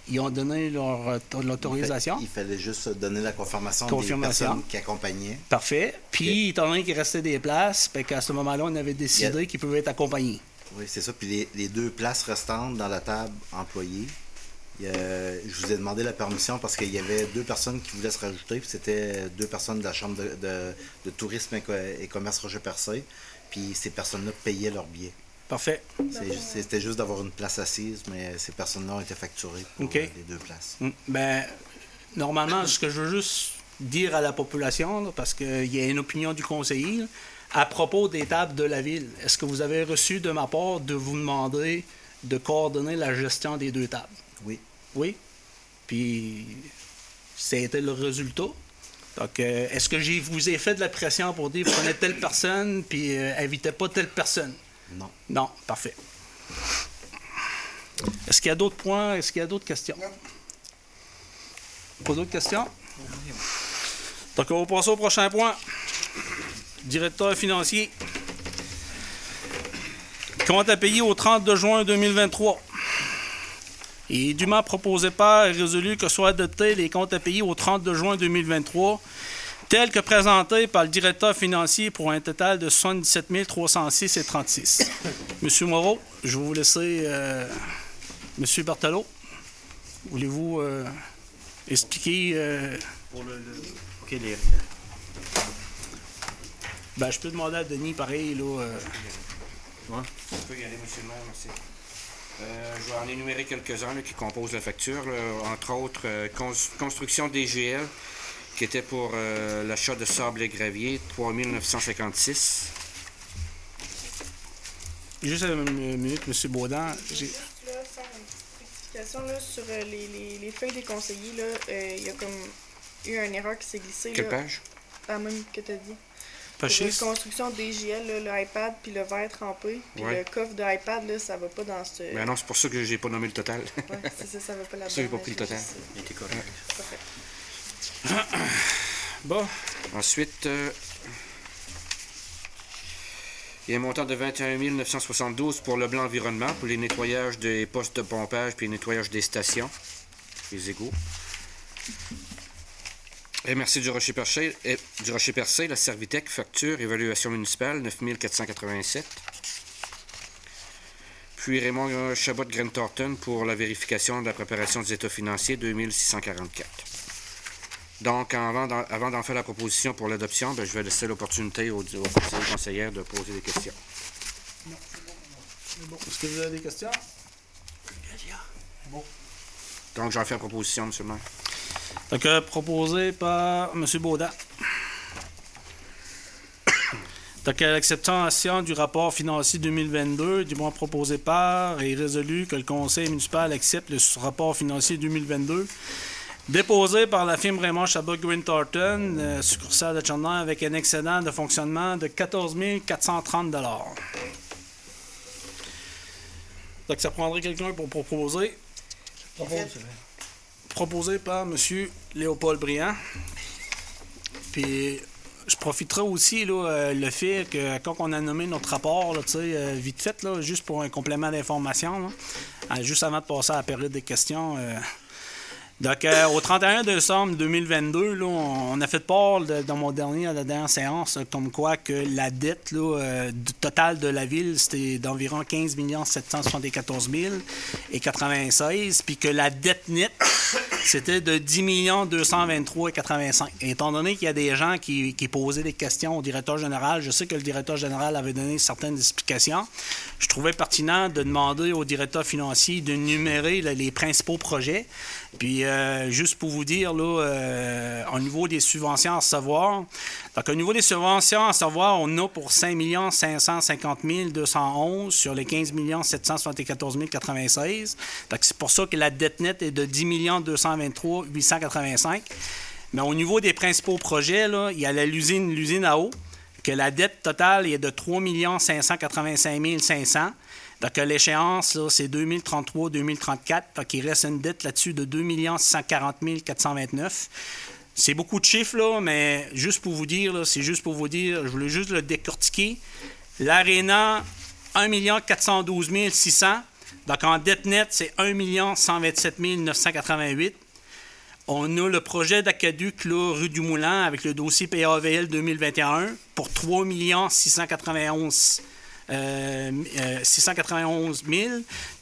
ils ont donné leur euh, l'autorisation. Il fallait juste donner la confirmation, Confirmation. des personnes qui accompagnaient. Parfait. Puis, étant donné qu'il restait des places, ben, qu'à ce moment-là, on avait décidé qu'ils pouvaient être accompagnés. Oui, c'est ça. Puis les, les deux places restantes dans la table employée, a- je vous ai demandé la permission parce qu'il y avait deux personnes qui voulaient se rajouter. Puis c'était deux personnes de la Chambre de, de- de tourisme et, et commerce Roger-Percé. Puis ces personnes-là payaient leur billet. Parfait. C'était juste d'avoir une place assise, mais ces personnes-là ont été facturées pour euh, les deux places. Mm. Ben, normalement, ce que je veux juste dire à la population, là, parce qu'il y a une opinion du conseiller, là, à propos des tables de la ville, est-ce que vous avez reçu de ma part de vous demander de coordonner la gestion des deux tables? Oui. Oui? Puis, c'était le résultat. Donc, euh, est-ce que j'ai vous ai fait de la pression pour dire prenez telle personne, puis euh, invitez pas telle personne? Non. Non, parfait. Est-ce qu'il y a d'autres points? Est-ce qu'il y a d'autres questions? Pas d'autres questions? Donc, on va passer au prochain point. Directeur financier. Compte à payer au 30 juin 2023. Il est dûment proposé par et résolu que soient adoptés les comptes à payer au 30 juin 2023, tels que présentés par le directeur financier pour un total de 77 306 et 36. Monsieur Moreau, je vais vous laisser. euh, Monsieur voulez-vous euh, expliquer. euh, Pour le. le- ok, les. ben, je peux demander à Denis, pareil, là. euh, Je peux y aller, monsieur le maire, merci. Euh, je vais en énumérer quelques-uns qui composent la facture. là. Entre autres, euh, cons- construction DGL, qui était pour euh, l'achat de sable et gravier, 3956. juste une minute, Monsieur Baudin. J'ai- Juste là, faire une petite explication là, sur euh, les, les, les feuilles des conseillers. là, euh, Il y a comme eu une erreur qui s'est glissée. Quelle là, page? La même que tu as dit. Pour Fâché? la construction DGL, là, le iPad puis le verre trempé, puis Ouais. le coffre de iPad, là, ça va pas dans ce. Ben non, c'est pour ça que j'ai pas nommé le total. Ouais, c'est ça, ça va pas là-dedans. Ça, j'ai pas pris le c'est total. Il était correct. Parfait. Bon. Ensuite, euh, il y a un montant de 21 972 pour le blanc environnement, pour les nettoyages des postes de pompage puis les nettoyages des stations, les égouts. Et merci du Rocher Percé, du Rocher la Servitec, facture, évaluation municipale, 9 487. Puis Raymond euh, Chabot de Grant Thornton pour la vérification de la préparation des états financiers, 2644. Donc, avant d'en, avant d'en faire la proposition pour l'adoption, ben, je vais laisser l'opportunité aux, aux conseillers conseillères de poser des questions. Bon, Est-ce que vous avez des questions? Donc, j'en fais la proposition, M. le maire. Donc, euh, proposé par M. Baudin. Donc, à l'acceptation du rapport financier 2022, du moins proposé par et résolu que le conseil municipal accepte le rapport financier 2022 déposé par la firme Raymond Chabot Green Thornton, euh, succursale de Chandon, avec un excédent de fonctionnement de 14 430 Donc, ça prendrait quelqu'un pour proposer. Proposé par M. Léopold Briand. Puis, je profiterai aussi, là, euh, le fait que quand on a nommé notre rapport, là, tu sais, euh, vite fait, là, juste pour un complément d'information, euh, juste avant de passer à la période des questions. Euh, donc, euh, au 31 décembre 2022, là, on a fait part dans mon dernier, la dernière séance, euh, comme quoi que la dette euh, du total de la ville, c'était d'environ 15 774 000 et 96, puis que la dette nette, c'était de 10 223 et 85. Et étant donné qu'il y a des gens qui, posaient des questions au directeur général, je sais que le directeur général avait donné certaines explications. Je trouvais pertinent de demander au directeur financier de numérer les principaux projets. Puis, euh, juste pour vous dire, là, euh, au niveau des subventions à recevoir, donc au niveau des subventions à recevoir, on a pour 5 550 211 sur les 15 774 096. Donc, c'est pour ça que la dette nette est de 10 223 885. Mais au niveau des principaux projets, là, il y a l'usine, l'usine à eau, que la dette totale est de 3 585 500. Donc, euh, l'échéance, c'est 2033-2034. Donc, il reste une dette là-dessus de 2 640 429. C'est beaucoup de chiffres, là, mais juste pour vous dire, c'est juste pour vous dire, je voulais juste le décortiquer. L'Arena, 1 412 600. Donc, en dette nette, c'est 1 127 988. On a le projet d'Acaduc, rue du Moulin, avec le dossier PAVL 2021 pour 3 691 euh, euh, 691 000.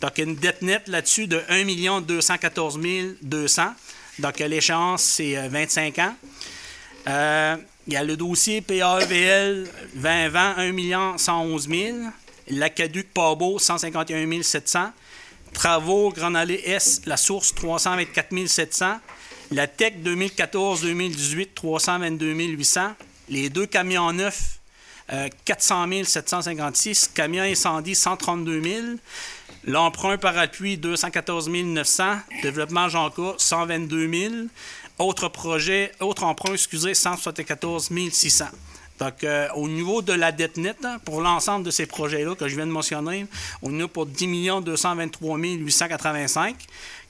Donc, une dette nette là-dessus de 1 214 200. Donc, l'échéance, c'est euh, 25 ans. Euh, il y a le dossier PAVL 2020, 1 111 000. L'Acaduc Pabo, 151 700. Travaux Grand Allée S, la source, 324 700. La Tech 2014-2018, 322 800. Les deux camions neufs, euh, 400 756. Camions incendie, 132 000. L'emprunt par appui, 214 900. Développement Jean-Cas, 122 000. Autre projet, autre emprunt, excusez, 174 600. Donc, euh, au niveau de la dette nette, hein, pour l'ensemble de ces projets-là que je viens de mentionner, on a pour 10 223 885.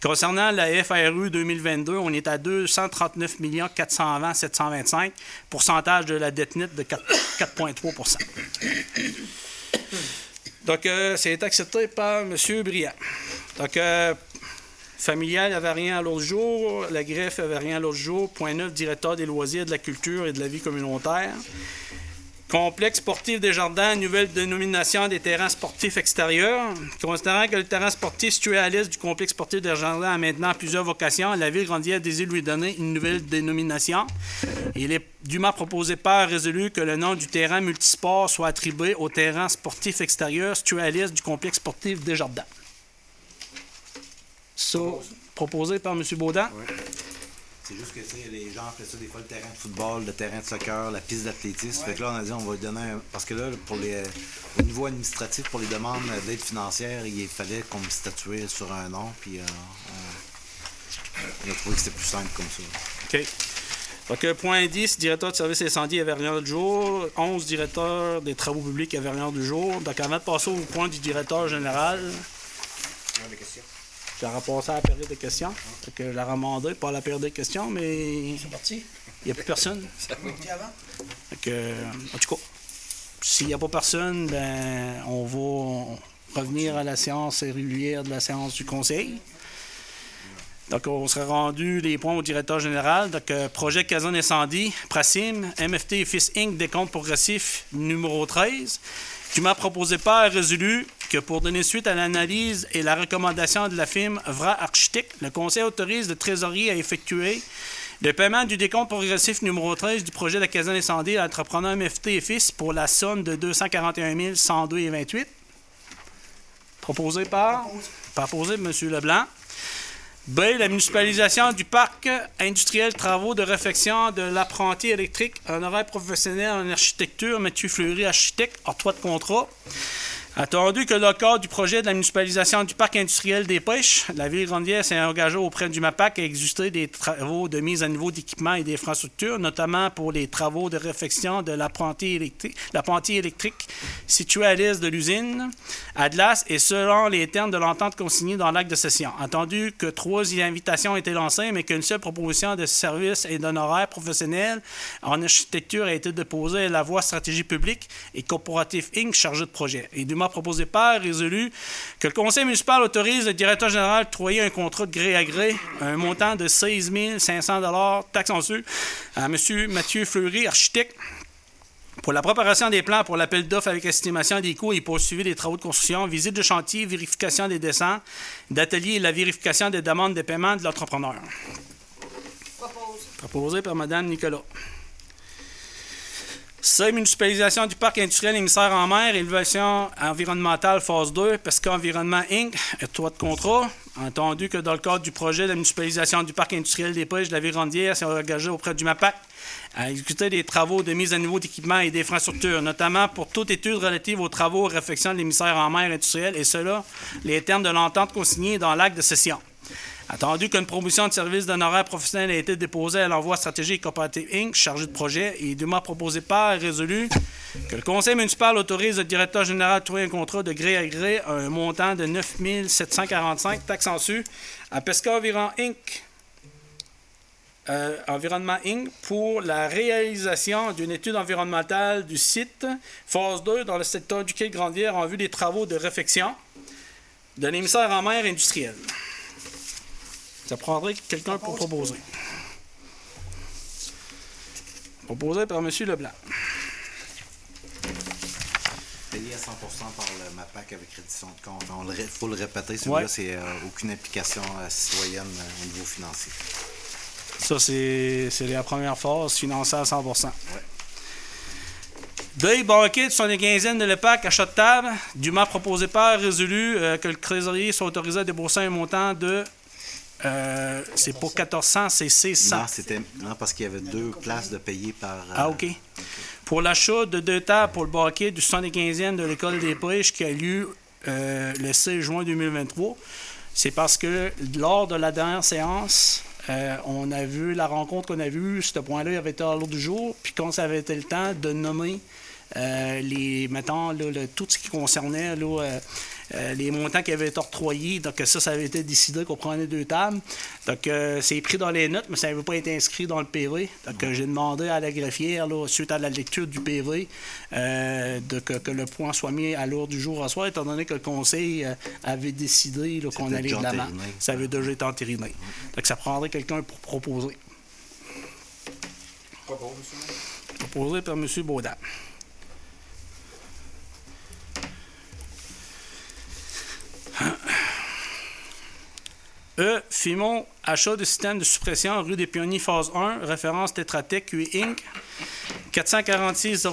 Concernant la FRU 2022, on est à 239 420 725. Pourcentage de la dette nette de 4 4,3% Donc, euh, c'est accepté par M. Briand. Donc, euh, familial, avait rien à l'autre jour. La greffe, avait rien à l'autre jour. Point 9, directeur des loisirs, de la culture et de la vie communautaire. Complexe sportif des jardins, nouvelle dénomination des terrains sportifs extérieurs. Considérant que le terrain sportif situé à l'est du complexe sportif des jardins a maintenant plusieurs vocations, la ville grandière désire lui donner une nouvelle dénomination. Il est dûment proposé par résolu que le nom du terrain multisport soit attribué au terrain sportif extérieur situé à l'est du complexe sportif des jardins. Proposé par M. Baudin. C'est juste que les gens appellent ça des fois le terrain de football, le terrain de soccer, la piste d'athlétisme. Fait que là, on a dit on va lui donner un- Parce que là, pour les, au niveau administratif, pour les demandes d'aide financière, il fallait qu'on me statuait sur un nom, puis euh, on, on a trouvé que c'était plus simple comme ça. OK. Donc, point 10, directeur de service incendie à Verrières du jour. 11, directeur des travaux publics à Verrières du jour. Donc, avant de passer au point du directeur général, des questions. J'aurais passé à la période de questions. Fait que je la remandé, pas à la période de questions, mais C'est parti. il n'y a plus personne. Dis avant? Fait que, en tout cas, s'il n'y a pas personne, ben, on va revenir à la séance régulière de la séance du conseil. Donc, on sera rendu les points au directeur général. Donc, euh, projet Caserne Incendie, Prasim, MFT Fils Inc., décompte progressif numéro 13. Tu m'as proposé par résolu que pour donner suite à l'analyse et la recommandation de la firme VRA Architecte, le conseil autorise le trésorier à effectuer le paiement du décompte progressif numéro 13 du projet de la caserne incendie à l'entrepreneur MFT et Fils pour la somme de 241 102,28. Proposé par? Proposé par M. Leblanc. B. La municipalisation du parc industriel travaux de réfection de l'apprenti électrique, un horaire professionnel en architecture, Mathieu Fleury, architecte, octroi de contrat. Attendu que le cadre du projet de la municipalisation du parc industriel des pêches, la ville Grandière s'est engagée auprès du MAPAC à exécuter des travaux de mise à niveau d'équipements et d'infrastructures, notamment pour les travaux de réfection de l'apprenti électrique, électrique situé à l'est de l'usine, à Glace, et selon les termes de l'entente consignée dans l'acte de session. Attendu que trois invitations ont été lancées, mais qu'une seule proposition de service et d'honoraires professionnels en architecture a été déposée à la voie stratégie publique et corporatif Inc. chargé de projet. Proposé par résolu que le conseil municipal autorise le directeur général à octroyer un contrat de gré à gré, un montant de 16 500 taxes en su, à M. Mathieu Fleury, architecte, pour la préparation des plans pour l'appel d'offres avec estimation des coûts et poursuivi des travaux de construction, visite de chantier, vérification des dessins, d'atelier et la vérification des demandes de paiement de l'entrepreneur. Proposé par Mme Nicolas. C. Municipalisation du parc industriel émissaire en mer, évaluation environnementale phase 2, Pesca Environnement Inc., droit de contrat. Entendu que dans le cadre du projet de municipalisation du parc industriel des pêches de la Vérandière, s'est engagé auprès du MAPAC à exécuter des travaux de mise à niveau d'équipements et d'infrastructures, notamment pour toute étude relative aux travaux et réflexions de l'émissaire en mer industriel, et cela, les termes de l'entente consignée dans l'acte de session. Attendu qu'une promotion de service d'honoraires professionnels a été déposée à l'envoi stratégique Cooperative Inc., chargé de projet, et dûment proposé par et résolu que le conseil municipal autorise le directeur général à trouver un contrat de gré à gré à un montant de 9 745 taxes en su à Pesca Environ Inc., euh, Environnement Inc. pour la réalisation d'une étude environnementale du site, phase 2, dans le secteur du quai de Grandière en vue des travaux de réfection de l'émissaire en mer industriel. Ça prendrait quelqu'un pour proposer. Proposé par M. Leblanc. Payé à 100% par le MAPAC avec reddition de compte. Il faut le répéter, celui-là, Ouais. c'est euh, aucune implication euh, citoyenne euh, au niveau financier. Ça, c'est la première phase, financée à 100% Deuil banquet de son quinzaine de l'EPAC, achat de table, dûment proposé par résolu euh, que le trésorier soit autorisé à débourser un montant de. Euh, c'est pas 1400, c'est 600. Non, c'était non, parce qu'il y avait deux places de payer par. euh, Ah, OK. Pour l'achat de deux tables pour le banquet du 75e de l'École des pêches qui a lieu euh, le 16 juin 2023, c'est parce que lors de la dernière séance, on a vu la rencontre qu'on a vue, ce point-là il avait été à l'ordre du jour, puis quand ça avait été le temps de nommer les, mettons, là, le- tout ce qui concernait là, euh, les montants qui avaient été octroyés. Donc, ça, ça avait été décidé qu'on prenait deux tables. Donc, euh, c'est pris dans les notes, mais ça n'avait pas été inscrit dans le PV. Donc, euh, j'ai demandé à la greffière, là, suite à la lecture du PV, euh, de, que, que le point soit mis à l'ordre du jour à soir, étant donné que le conseil euh, avait décidé là, qu'on allait de l'avant. Ça avait déjà été entériné. Donc, ça prendrait quelqu'un pour proposer. Proposé par M. Baudin. E. Fimon, achat de système de suppression rue des Pionniers, phase 1, référence Tetratec QE Inc. 446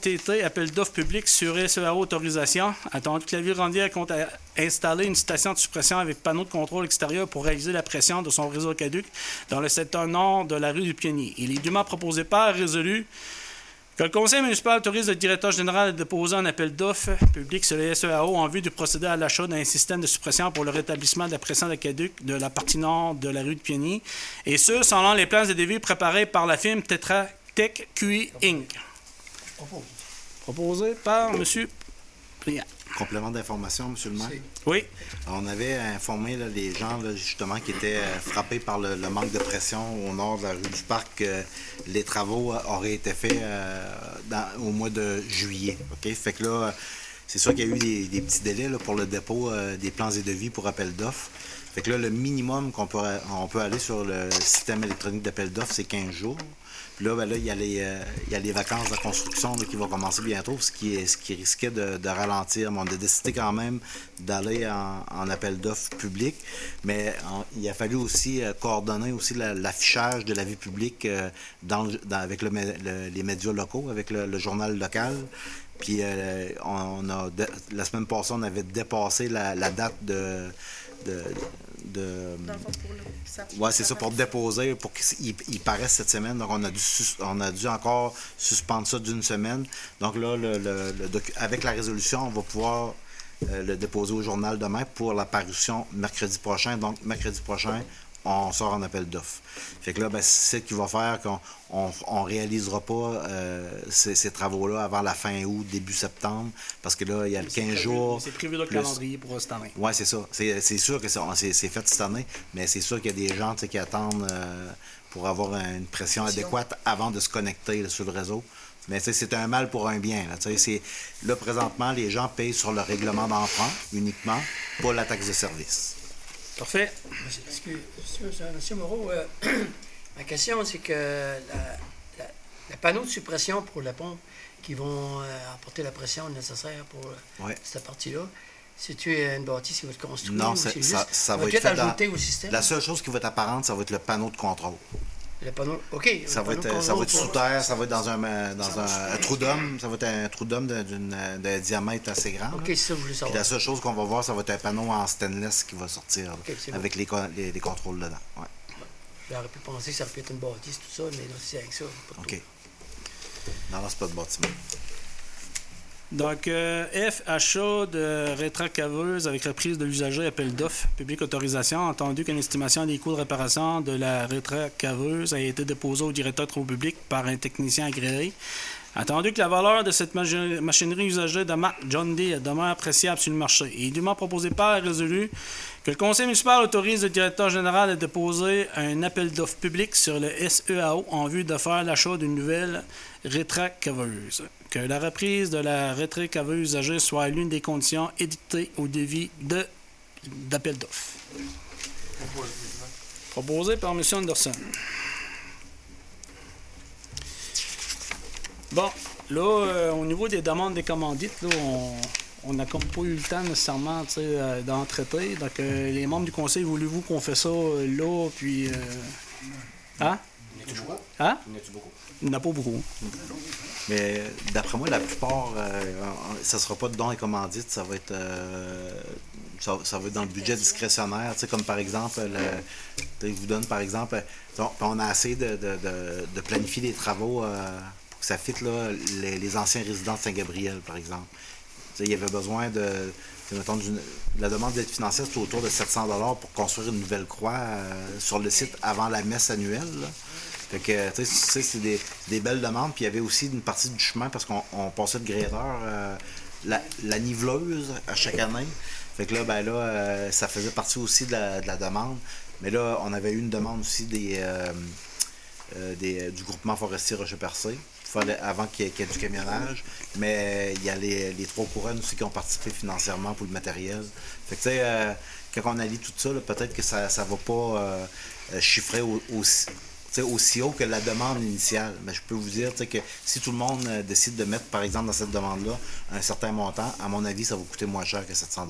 TT, appel d'offres public sur SEAO autorisation. Attendu que la ville Randière compte installer une station de suppression avec panneau de contrôle extérieur pour réaliser la pression de son réseau caduc dans le secteur nord de la rue du Pionnier. Il est dûment proposé par résolu Que le conseil municipal autorise le directeur général à déposer un appel d'offres public sur le SEAO en vue de procéder à l'achat d'un système de suppression pour le rétablissement de la pression d'aqueduc de la partie nord de la rue de Pionnier, et ce, selon les plans de devis préparés par la firme Tetra Tech QI Inc. Proposé par M. Pliant. Complément d'information, M. le maire? Oui. On avait informé là, les gens là, justement qui étaient euh, frappés par le, le manque de pression au nord de la rue du Parc que les travaux euh, auraient été faits euh, dans- au mois de juillet. OK? Fait que là, euh, c'est sûr qu'il y a eu des, des petits délais là, pour le dépôt euh, des plans et devis pour appel d'offres. Fait que là, le minimum qu'on peut, on peut aller sur le système électronique d'appel d'offres, c'est 15 jours. Là, ben là, il y a les, euh, il y a les vacances de construction là, qui vont commencer bientôt, ce qui, ce qui risquait de, de ralentir. Mais on a décidé quand même d'aller en, en appel d'offres public. Mais il a fallu aussi euh, coordonner aussi la- l'affichage de la vie publique euh, dans, dans- avec le les médias locaux, avec le, journal local. Puis on a la semaine passée, on avait dépassé la, la date de, de, de- Dans le fond, pour le. ça- Ouais, c'est ça, pour déposer, pour qu'il il paraisse cette semaine. Donc, on a dû, on a dû encore suspendre ça d'une semaine. Donc, là, le, le- le docu- avec la résolution, on va pouvoir euh, le déposer au journal demain pour la parution mercredi prochain. Donc, mercredi prochain, on sort un appel d'offres. Fait que là, ben, c'est ce qui va faire qu'on on, on réalisera pas euh, ces, ces travaux-là avant la fin août, début septembre, parce que là, il y a le 15 jours. C'est prévu dans le plus- calendrier pour cette année. oui, c'est ça. C'est c'est sûr que c'est fait cette année, mais c'est sûr qu'il y a des gens qui attendent euh, pour avoir une pression adéquate avant de se connecter là, sur le réseau. Mais c'est un mal pour un bien. Là, là, présentement, les gens payent sur le règlement d'emprunt uniquement, pas la taxe de service. Parfait. Monsieur, excuse- excuse, Monsieur Moreau, euh, ma question, c'est que la, la- le panneau de suppression pour le pont qui vont euh, apporter la pression nécessaire pour euh, Ouais. cette partie-là, c'est-tu une bâtisse qui va être construite Non, ou ça, juste- ça va être dans- au système? La seule chose qui va être apparente, ça va être le panneau de contrôle. Le panneau, OK. Ça va être, panneau ça va être contrôle sous terre, ça va être dans un, euh, dans un, un trou d'homme, ça va être un trou d'homme d'un- d'une- d'un diamètre assez grand. OK, ça voulais Puis savoir. la seule chose qu'on va voir, ça va être un panneau en stainless qui va sortir là, avec les, con- les, les contrôles dedans. Ouais. J'aurais pu penser que ça aurait pu être une bâtisse, tout ça, mais là, c'est avec ça. pas OK. Non, non, c'est pas de bâtiment. Donc, euh, F, achat de rétrocaveuse avec reprise de l'usager, appel d'offres, public autorisation, entendu qu'une estimation des coûts de réparation de la rétrocaveuse a été déposée au directeur de publics par un technicien agréé. Attendu que la valeur de cette machi- machinerie usagée de marque John Deere demeure appréciable sur le marché et dûment proposé par résolu que le conseil municipal autorise le directeur général à déposer un appel d'offres public sur le SEAO en vue de faire l'achat d'une nouvelle rétrocaveuse. Que la reprise de la rétrocaveuse usagée soit l'une des conditions édictées au devis de d'appel d'offres. Proposé par M. Anderson. Bon, là, euh, au niveau des demandes des commandites, là, on n'a comme pas eu le temps nécessairement euh, d'en traiter. Donc, euh, les membres du conseil, voulez-vous qu'on fait ça euh, là, puis... Hein? Hein? Il n'y en a pas beaucoup. Mais d'après moi, la plupart, euh, ça sera pas de dons et commandites, ça va être, euh, ça, va être dans le budget discrétionnaire. Tu sais, comme par exemple, je vous donne par exemple, on, on a essayé de, planifier des travaux euh, pour que ça fitte les, les anciens résidents de Saint-Gabriel, par exemple. Il y avait besoin de, mettons, la demande d'aide financière, c'est autour de 700 pour construire une nouvelle croix euh, sur le site avant la messe annuelle. Fait que, tu sais, c'est des, des belles demandes. Puis il y avait aussi une partie du chemin parce qu'on on passait de gradeur euh, la, la niveleuse à chaque année. Fait que là, ben là, euh, ça faisait partie aussi de la, de la demande. Mais là, on avait eu une demande aussi des, euh, des- du groupement forestier Rocher-Percé avant qu'il y, ait, du camionnage. Mais il y a les, les trois couronnes aussi qui ont participé financièrement pour le matériel. Fait que, tu sais, euh, quand on allie tout ça, peut-être que ça ne va pas euh, chiffrer au- aussi, aussi haut que la demande initiale. Mais je peux vous dire que si tout le monde euh, décide de mettre, par exemple, dans cette demande-là, un certain montant, à mon avis, ça va coûter moins cher que 700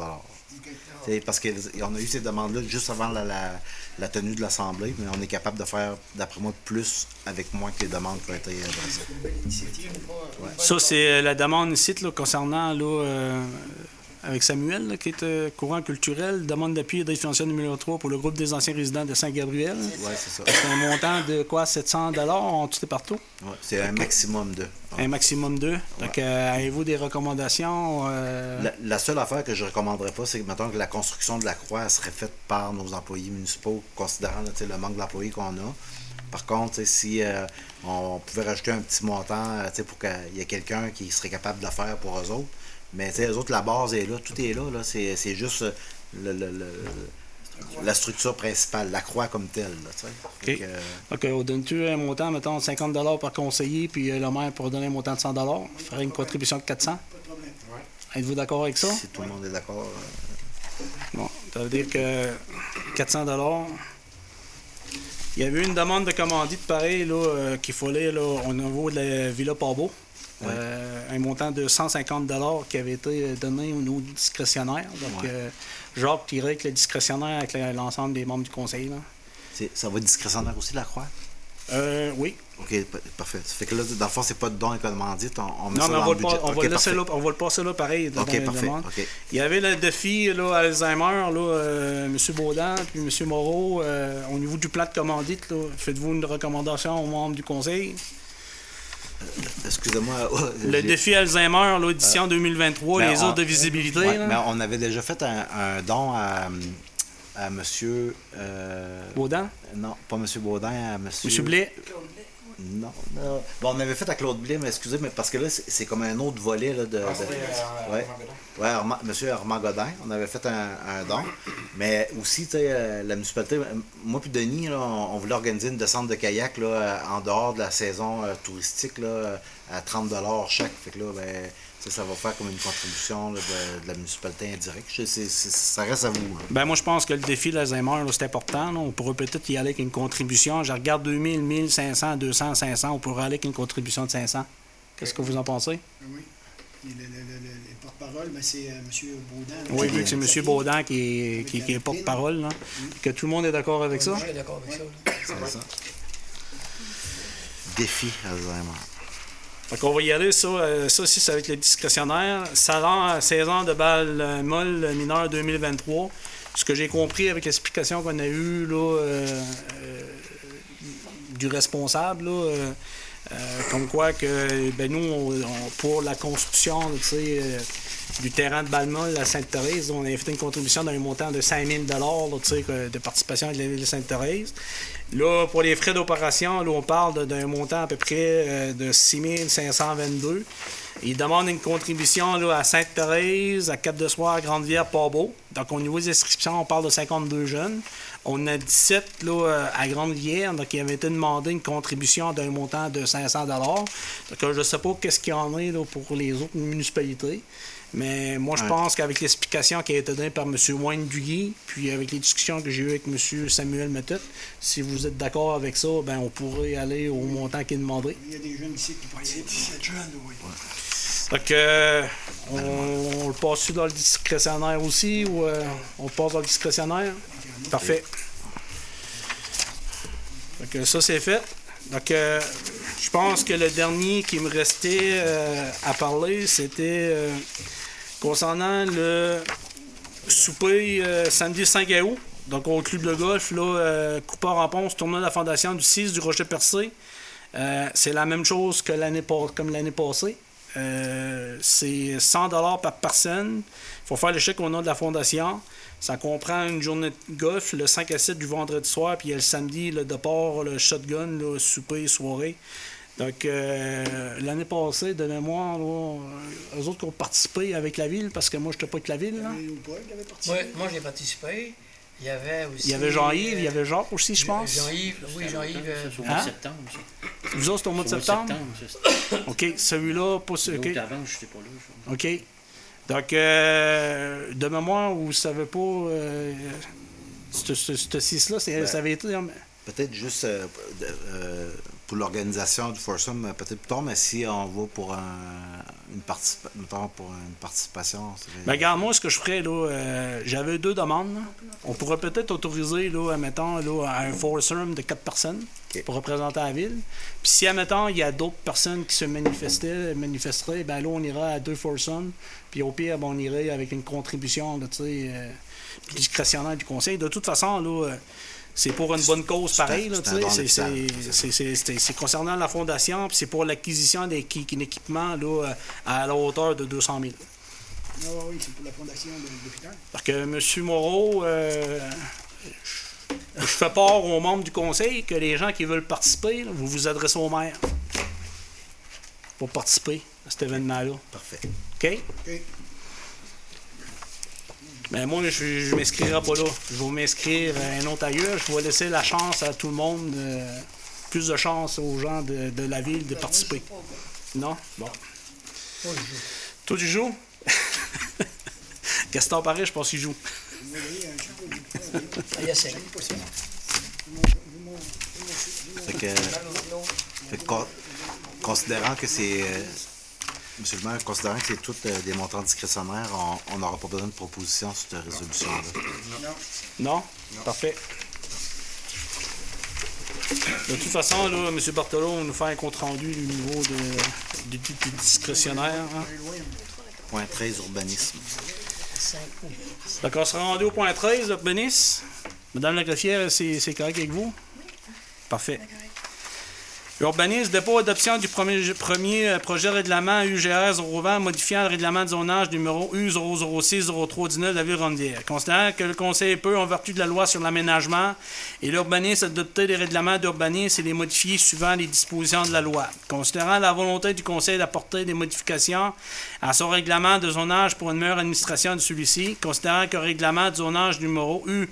Tu sais, Parce qu'on a eu ces demandes-là juste avant la tenue de l'Assemblée, mais on est capable de faire, d'après moi, plus avec moins que les demandes qui ont été adressées. Ça, c'est euh, la demande ici là, concernant là, euh, avec Samuel, là, qui est euh, courant culturel, demande d'appui et d'aide financière numéro 3 pour le groupe des anciens résidents de Saint-Gabriel. Oui, c'est ça. C'est un montant de quoi? 700 en tout et partout? Ouais, c'est un maximum de. Un maximum de. Donc, euh, avez-vous des recommandations euh, La, la seule affaire que je recommanderais pas, c'est que, mettons, que la construction de la croix elle serait faite par nos employés municipaux, considérant là, le manque d'employés qu'on a. Par contre, si euh, on pouvait rajouter un petit montant pour qu'il y ait quelqu'un qui serait capable de le faire pour eux autres. Mais tu sais, eux autres, la base est là, tout est là. là. C'est, c'est juste euh, le- le- le- la structure principale, la croix comme telle. Là, que, Donc, on donne-tu un montant, mettons, de 50 par conseiller, puis euh, le maire pour donner un montant de 100 ferait une contribution de 400 Êtes-vous d'accord avec ça? Si tout le monde est d'accord. euh, Bon, ça veut dire que 400 Il y avait eu une demande de commandite pareil là, euh, qu'il fallait là, au niveau de la Villa Pabo. Euh, un montant de 150 qui avait été donné au niveau discrétionnaire. Donc, Ouais. euh, Jacques tirait avec le discrétionnaire avec l'ensemble des membres du conseil. Là. ça va être discrétionnaire aussi, la croix? Euh, oui. OK, pa- parfait. Ça fait que là, dans le fond, c'est pas de don et commandite. On, on met Non, ça mais on va, le pas- on, va le laisser parfait. là, on va le passer là pareil. dans OK, parfait. Il y avait le défi là, Alzheimer, là, euh, M. Baudin puis M. Moreau, euh, au niveau du plan de commandite, faites-vous une recommandation aux membres du conseil? Excusez-moi. Le j'ai- défi Alzheimer, là, édition 2023, Ben, les autres de visibilité. Ouais, mais on avait déjà fait un, un don à, à monsieur. euh, Baudin, non, pas monsieur Baudin, à monsieur. M. Blais? Non, non. Bon, on avait fait à Claude Blais, mais excusez, mais parce que là, c'est comme un autre volet là, de. Ah, de- ouais. Ouais, Armand- monsieur Armand Godin, on avait fait un, un don. Mais aussi, tu sais, euh, la municipalité, euh, moi puis Denis, là, on, on voulait organiser une descente de kayak là, euh, en dehors de la saison euh, touristique là, euh, à 30 chaque. Fait que là, ben, ça va faire comme une contribution là, de, de la municipalité indirecte. Je ça reste à vous. là. Ben moi, je pense que le défi d'Alzheimer, là, c'est important. là. On pourrait peut-être y aller avec une contribution. Je regarde 2000, 1500, 200, 500. On pourrait aller avec une contribution de 500. Qu'est-ce que vous en pensez? Oui. Le, le- le- le- le porte-parole, ben, c'est euh, M. Baudin. Oui, vu que c'est M. Baudin qui est, qui, qui est porte-parole. là. Que tout le monde est d'accord avec ça? Suis d'accord avec ça. là. C'est ça. Défi Alzheimer. Donc, on va y aller, ça, euh, ça aussi, c'est avec le discrétionnaire. Salaire, saison de balle euh, molle mineur 2023. Ce que j'ai compris avec l'explication qu'on a eue là, euh, euh, du responsable, là, euh, euh, comme quoi que ben, nous, pour la construction euh, du terrain de Balmol à Sainte-Thérèse, on a fait une contribution d'un montant de 5 000 là, tu sais, que- de participation avec la ville de Sainte-Thérèse. Là, pour les frais d'opération, là, on parle d'un montant à peu près euh, de 6 522. Il demande une contribution là, à Sainte-Thérèse, à Cap-de-Soir, à Grande-Vière, Port-Beau. Donc, au niveau des inscriptions, on parle de 52 jeunes. On a 17 là, à Grande-Rivière, donc il avait été demandé une contribution d'un montant de 500 Donc, euh, je ne sais pas qu'est-ce qu'il y en a là, pour les autres municipalités. Mais moi, je pense qu'avec l'explication qui a été donnée par M. Wayne Duguay, puis avec les discussions que j'ai eues avec M. Samuel Mettet, si vous êtes d'accord avec ça, ben on pourrait aller au montant qui est demandé. Il y a des jeunes ici qui participent. 17 jeunes, oui. Donc, euh, on, on le passe dans le discrétionnaire aussi ou euh, on le passe dans le discrétionnaire? Parfait. Donc, euh, ça, c'est fait. Donc, euh, je pense que le dernier qui me restait euh, à parler, c'était euh, concernant le souper euh, samedi 5 août. Donc, au club de golf, là, euh, Coupard en Ponce, tournoi de la fondation du 6 du Rocher Percé. Euh, c'est la même chose que l'année comme l'année passée. Euh, c'est 100 par personne. Il faut faire le chèque au nom de la fondation. Ça comprend une journée de golf, le 5 à 7 du vendredi soir, puis il y a le samedi, le départ, le shotgun, le souper, soirée. Donc, euh, l'année passée, de mémoire, là, euh, eux autres qui ont participé avec la ville, parce que moi, je n'étais pas avec la ville. là. Participé. Moi, moi j'ai participé. Il y avait aussi. Il y avait Jean-Yves, euh, il y avait Jacques aussi, je pense. Jean-Yves, oui, Jean-Yves. euh, C'est au mois Hein? de septembre, ça. Vous autres, c'est au mois de C'est au septembre? ça. OK, celui-là, pas ce. OK. Avant, je sais pas là. OK. Donc, euh, de mémoire, vous ne savez pas, euh, ce, ce, ce 6-là, c'est- Ben, ça avait été. hein, Peut-être juste euh, euh, pour l'organisation du foursome, euh, peut-être plus tard, mais si on va pour un, une, participa- pour une participation. Ben, regarde, moi, ce que je ferais, là, euh, j'avais deux demandes. là. On pourrait peut-être autoriser, là, admettons, là, un foursome de quatre personnes pour représenter la ville. Puis si, admettons, il y a d'autres personnes qui se manifestaient, manifesteraient, ben là, on ira à deux foursomes Puis au pire, bon, on irait avec une contribution là, tu sais, euh, discrétionnaire du conseil. De toute façon, là, euh, c'est pour une bonne cause pareil. là, c'est tu un sais, don c'est- d'hôpital. c'est- c'est- c'est- c'est- c'est concernant la fondation, puis c'est pour l'acquisition d'un équipement là, euh, à la hauteur de 200 000. Ah oui, c'est pour la fondation de l'hôpital. Parce que M. Moreau, euh, je, je fais part aux membres du conseil que les gens qui veulent participer, là, vous vous adressez au maire pour participer à cet événement-là. Parfait. OK? OK. Mais moi, je ne m'inscrirai pas là. Je vais m'inscrire à un autre ailleurs. Je vais laisser la chance à tout le monde, euh, plus de chance aux gens de, de la ville de participer. Non? Bon. Toi, tu joues? Gaston Paris, je pense qu'il joue. Ah, il essaie. Fait que, fait considérant que c'est. Monsieur le maire, considérant que c'est tout euh, des montants discrétionnaires, on- on n'aura pas besoin de proposition sur cette résolution-là. Non? Parfait. De toute façon, là, M. Bartolo va nous faire un compte-rendu du niveau de, du, du- du discrétionnaire. hein? Point 13, urbanisme. Donc, on sera rendu au point 13, l'urbanisme. Madame la greffière, c'est c'est correct avec vous? Parfait. Urbanisme, dépôt adoption du premier, euh, projet de règlement UGR 020 modifiant le règlement de zonage numéro U006-0319 de la ville Rondière. Considérant que le Conseil peut, en vertu de la loi sur l'aménagement et l'urbanisme, adopter des règlements d'urbanisme et les modifier suivant les dispositions de la loi. Considérant la volonté du Conseil d'apporter des modifications à son règlement de zonage pour une meilleure administration de celui-ci, considérant que le règlement de zonage numéro U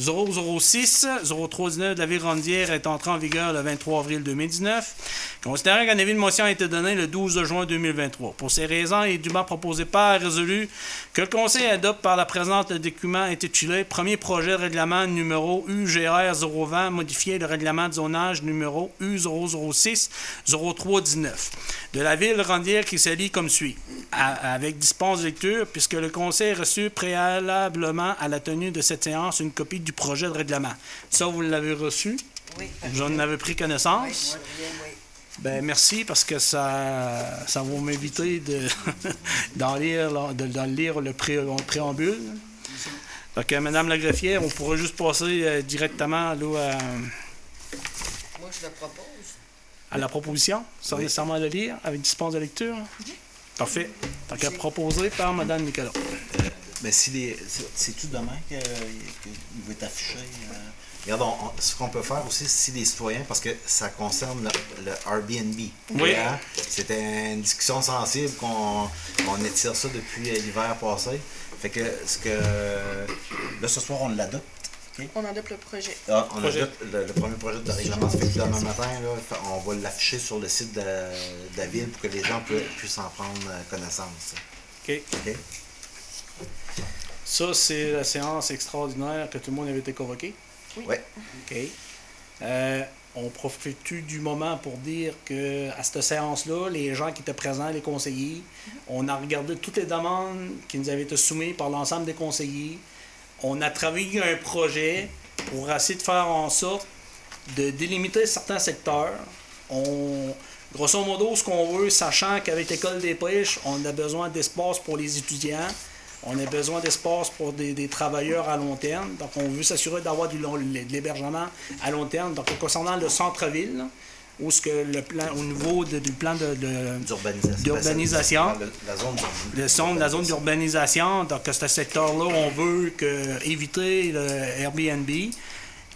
006-0319 de la ville Rondière est entré en vigueur le 23 avril 2019. Considérant qu'un avis de motion a été donné le 12 juin 2023. Pour ces raisons, il est dûment proposé par résolu que le Conseil adopte par la présente document intitulé Premier projet de règlement numéro UGR 020 modifié le règlement de zonage numéro U006-0319 de la ville Rondière qui se lit comme suit. Avec dispense de lecture, puisque le Conseil a reçu préalablement à la tenue de cette séance une copie du projet de règlement. Ça, vous l'avez reçu? Oui. Vous en avez pris connaissance? Ben, merci parce que ça, ça va m'éviter de, d'en lire, de, d'en lire le, pré- le préambule. Donc, euh, Madame la greffière, on pourrait juste passer euh, directement là, à, Moi, je le propose. à la proposition, sans nécessairement le lire, avec dispense de lecture. Parfait. Donc, à proposer par Madame Nicolas. Ben, si les, c'est- c'est-tu demain qu'il va être affiché? euh? Regarde, on- on- ce qu'on peut faire aussi, si les citoyens, parce que ça concerne le, le Airbnb. Oui. Hein? C'était une discussion sensible qu'on on étire ça depuis euh, l'hiver passé. Fait que ce que là ce soir on l'adopte. On adopte le projet. Ah, on Projet. adopte le, le premier projet de règlement. Ça fait que demain matin, là, on va l'afficher sur le site de, de la ville pour que les gens pu- puissent en prendre euh, connaissance. OK. OK? Ça, c'est la séance extraordinaire que tout le monde avait été convoqué. Oui. OK. Euh, on profite du moment pour dire que à cette séance-là, les gens qui étaient présents, les conseillers, on a regardé toutes les demandes qui nous avaient été soumises par l'ensemble des conseillers. On a travaillé un projet pour essayer de faire en sorte de délimiter certains secteurs. On, grosso modo, ce qu'on veut, sachant qu'avec l'école des pêches, on a besoin d'espace pour les étudiants, on a besoin d'espace pour des, des travailleurs à long terme. Donc, on veut s'assurer d'avoir de l'hébergement à long terme. Donc, concernant le centre-ville, ce que le plan, au niveau de- du plan de- D'urbanisation. La zone la zone d'urbanisation, donc ce secteur-là, on veut que, éviter le Airbnb.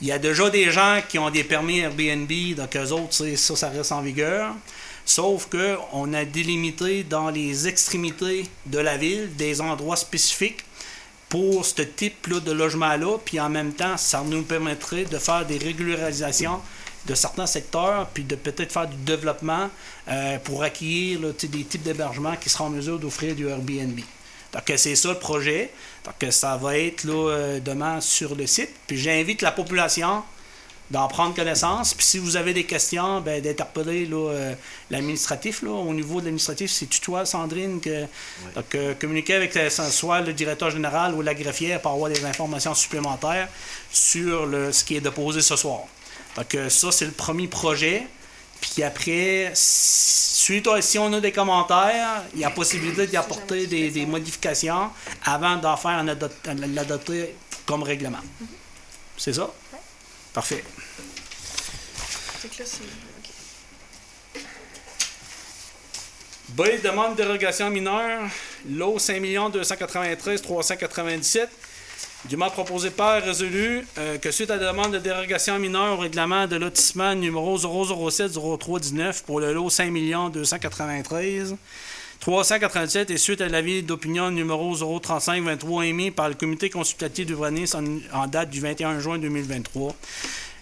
Il y a déjà des gens qui ont des permis Airbnb, donc eux autres, ça, ça reste en vigueur. Sauf que on a délimité dans les extrémités de la ville des endroits spécifiques pour ce type-là de logement-là, puis en même temps, ça nous permettrait de faire des régularisations de certains secteurs, puis de peut-être faire du développement euh, pour acquérir des types d'hébergements qui seront en mesure d'offrir du Airbnb. Donc, c'est ça le projet. Donc, ça va être là, euh, demain sur le site. Puis, j'invite la population d'en prendre connaissance. Puis, si vous avez des questions, ben, d'interpeller euh, l'administratif. là. Au niveau de l'administratif, c'est toi, Sandrine, que donc, euh, communiquer avec euh, soit le directeur général ou la greffière pour avoir des informations supplémentaires sur le, ce qui est déposé ce soir. Donc, euh, ça, c'est le premier projet Puis après, suite à, si on a des commentaires, il y a possibilité d'y apporter des, des modifications avant d'en faire l'adopter comme règlement. C'est ça? Parfait. Que là, c'est. ok. B, demande de dérogation mineure, lot 5 293 397. Dûment proposé par résolu euh, que suite à la demande de dérogation mineure au règlement de lotissement numéro 007-0319 pour le lot 5 293 397 et suite à l'avis d'opinion numéro 035-23 émis par le comité consultatif d'urbanisme en, en date du 21 juin 2023.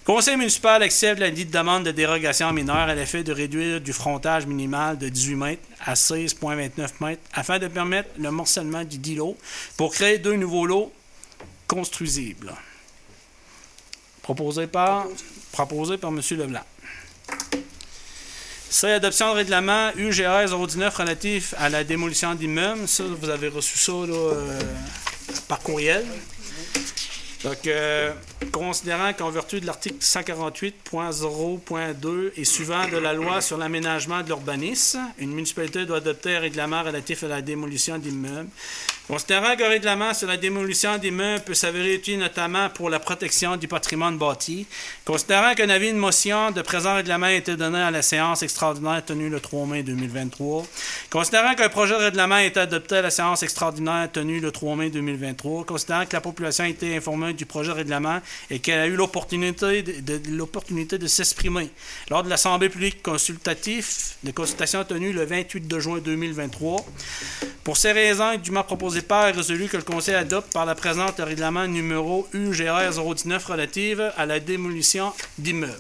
Conseil municipal accepte la demande de dérogation mineure à l'effet de réduire du frontage minimal de 18 mètres à 16,29 mètres afin de permettre le morcellement du dit lot pour créer deux nouveaux lots construisibles. Proposé par, proposé par M. Leblanc. C'est l'adoption de règlement UGR 019 relatif à la démolition d'immeubles. Vous avez reçu ça euh, par courriel. Donc, euh, considérant qu'en vertu de l'article 148.0.2 et suivant de la loi sur l'aménagement de l'urbanisme, une municipalité doit adopter un règlement relatif à la démolition d'immeubles. Considérant qu'un règlement sur la démolition d'immeubles peut s'avérer utile notamment pour la protection du patrimoine bâti, considérant qu'un avis de motion de présent règlement a été donné à la séance extraordinaire tenue le 3 mai 2023, considérant qu'un projet de règlement a été adopté à la séance extraordinaire tenue le 3 mai 2023, considérant que la population a été informée du projet de règlement et qu'elle a eu l'opportunité de, l'opportunité de s'exprimer lors de l'Assemblée publique consultative de consultation tenue le 28 de juin 2023. Pour ces raisons, il dûment proposé par et résolu que le Conseil adopte par la présente le règlement numéro UGR 019 relative à la démolition d'immeubles.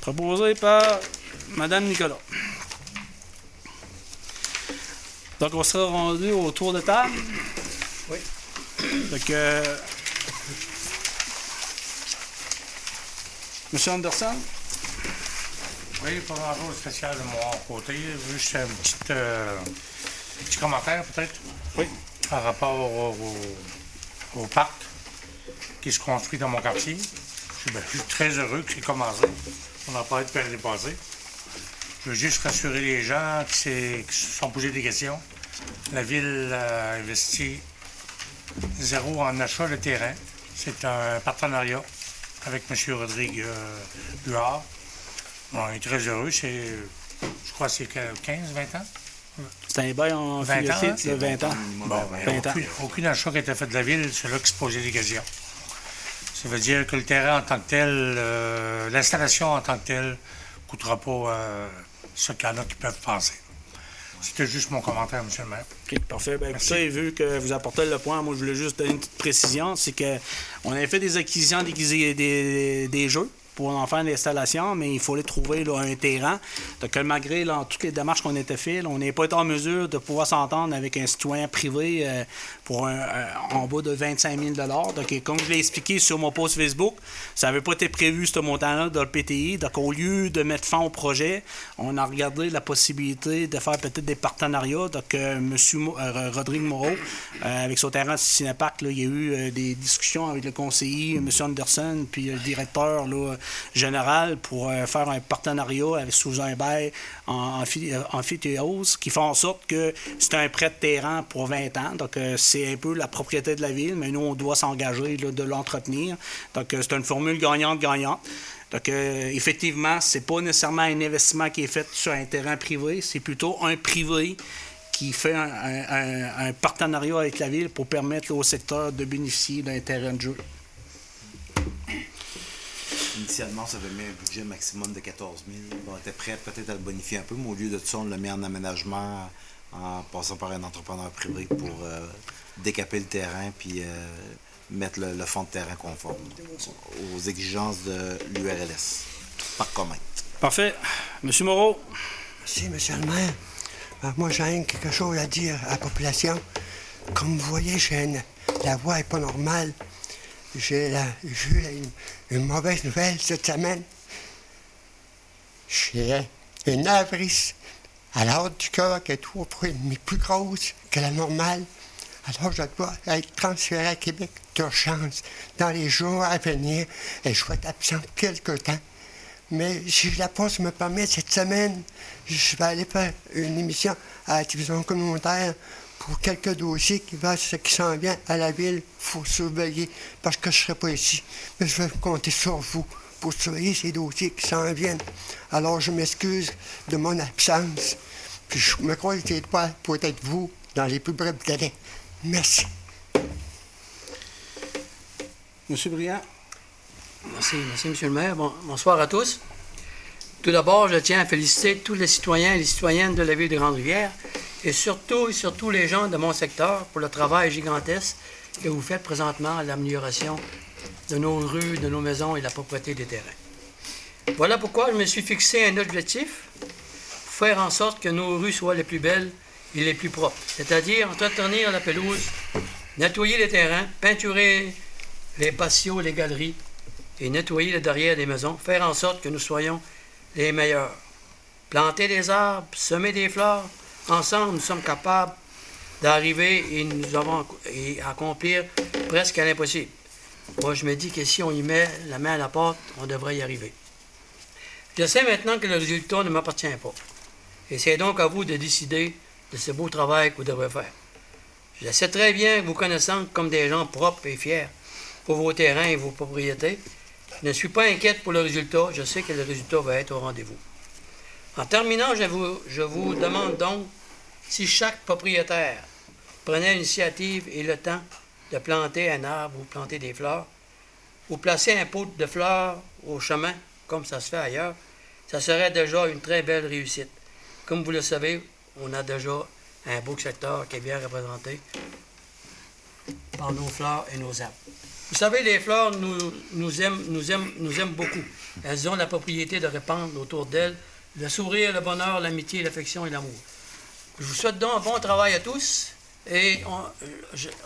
Proposé par Mme Nicolas. Donc, on sera rendu au tour de table. Oui. Donc, euh, Monsieur Anderson? Oui, pas grand-chose spécial de mon côté. Juste un petit, euh, petit commentaire, peut-être? Oui. Par rapport au, au- au parc qui se construit dans mon quartier. Je suis, ben, je suis très heureux que c'est commencé. On en parlait depuis l'année passée. Je veux juste rassurer les gens qui, qui se sont posés des questions. La ville a investi zéro en achat de terrain. C'est un partenariat avec M. Rodrigue euh, Huard. On est très heureux. C'est, je crois que c'est que 15, 20 ans? C'est un bail en 20 ans, hein? de 20 ans. Bon, ben, 20 ans. aucune, aucune achat qui a été fait de la ville, c'est là qui se posait des questions. Ça veut dire que le terrain en tant que tel, euh, l'installation en tant que telle, ne coûtera pas euh, ce qu'il y en a qui peuvent penser. C'était juste mon commentaire, M. le maire. OK, parfait. Ben, écoutez, vu que vous apportez le point, moi, je voulais juste donner une petite précision. C'est que on avait fait des acquisitions des, des, des jeux pour en faire l'installation, mais il fallait trouver là, un terrain. Donc, malgré là, toutes les démarches qu'on était faites, on n'est pas été en mesure de pouvoir s'entendre avec un citoyen privé euh, un- en bas de 25 000 Donc, comme je l'ai expliqué sur mon post Facebook, ça n'avait pas été prévu, ce montant-là, dans le PTI. Donc, au lieu de mettre fin au projet, on a regardé la possibilité de faire peut-être des partenariats. Donc, euh, M. Mo- euh, Rodrigue Moreau, euh, avec son terrain de Cinéparc, il y a eu euh, des discussions avec le conseiller, M. Anderson, puis le directeur général pour euh, faire un partenariat avec, sous un bail en, euh, amphithéose qui fait en sorte que c'est un prêt de terrain pour 20 ans. Donc, euh, un peu la propriété de la ville, mais nous, on doit s'engager de l'entretenir. Donc, euh, c'est une formule gagnante-gagnante. Donc, euh, effectivement, c'est pas nécessairement un investissement qui est fait sur un terrain privé, c'est plutôt un privé qui fait un, partenariat avec la ville pour permettre au secteur de bénéficier d'un terrain de jeu. Initialement, ça avait mis un budget maximum de 14 000. On était prêt peut-être à le bonifier un peu, mais au lieu de ça, on l'a mis en aménagement en passant par un entrepreneur privé pour euh, décaper le terrain puis euh, mettre le, le fond de terrain conforme aux exigences de l'URLS par commun. Parfait. Monsieur Moreau. Merci, monsieur le maire. Euh, moi, j'ai quelque chose à dire à la population. Comme vous voyez, j'ai une- la voix n'est pas normale. J'ai la- j'ai eu une, une mauvaise nouvelle cette semaine. J'ai une avrisse à l'ordre du cœur qui est trois fois et demi plus grosse que la normale. Alors, je dois être transféré à Québec d'urgence dans les jours à venir et je vais être absent quelque temps. Mais si la poste me permet cette semaine, je vais aller faire une émission à la télévision communautaire pour quelques dossiers qui qui s'en vient à la ville. Il faut surveiller parce que je ne serai pas ici. Mais je vais compter sur vous pour surveiller ces dossiers qui s'en viennent. Alors je m'excuse de mon absence. Puis je me crois que c'est pas pour être vous dans les plus brefs délais. Merci. Monsieur Briand. Merci, merci, Monsieur le maire. Bon- bonsoir à tous. Tout d'abord, je tiens à féliciter tous les citoyens et les citoyennes de la ville de Grande-Rivière et surtout, et surtout les gens de mon secteur pour le travail gigantesque que vous faites présentement à l'amélioration de nos rues, de nos maisons et de la propriété des terrains. Voilà pourquoi je me suis fixé un objectif, faire en sorte que nos rues soient les plus belles et les plus propres, c'est-à-dire entretenir la pelouse, nettoyer les terrains, peinturer les patios, les galeries, et nettoyer le derrière des maisons, faire en sorte que nous soyons les meilleurs. Planter des arbres, semer des fleurs, ensemble, nous sommes capables d'arriver et nous avons et accomplir presque l'impossible. Moi, je me dis que si on y met la main à la porte, on devrait y arriver. Je sais maintenant que le résultat ne m'appartient pas. Et c'est donc à vous de décider de ce beau travail que vous devrez faire. Je sais très bien vous connaissant comme des gens propres et fiers pour vos terrains et vos propriétés. Je ne suis pas inquiète pour le résultat. Je sais que le résultat va être au rendez-vous. En terminant, je vous, je vous demande donc si chaque propriétaire prenait l'initiative et le temps de planter un arbre ou planter des fleurs, ou placer un pot de fleurs au chemin, comme ça se fait ailleurs, ça serait déjà une très belle réussite. Comme vous le savez, on a déjà un beau secteur qui est bien représenté par nos fleurs et nos arbres. Vous savez, les fleurs nous, aiment, nous, aiment, nous aiment beaucoup. Elles ont la propriété de répandre autour d'elles le sourire, le bonheur, l'amitié, l'affection et l'amour. Je vous souhaite donc un bon travail à tous et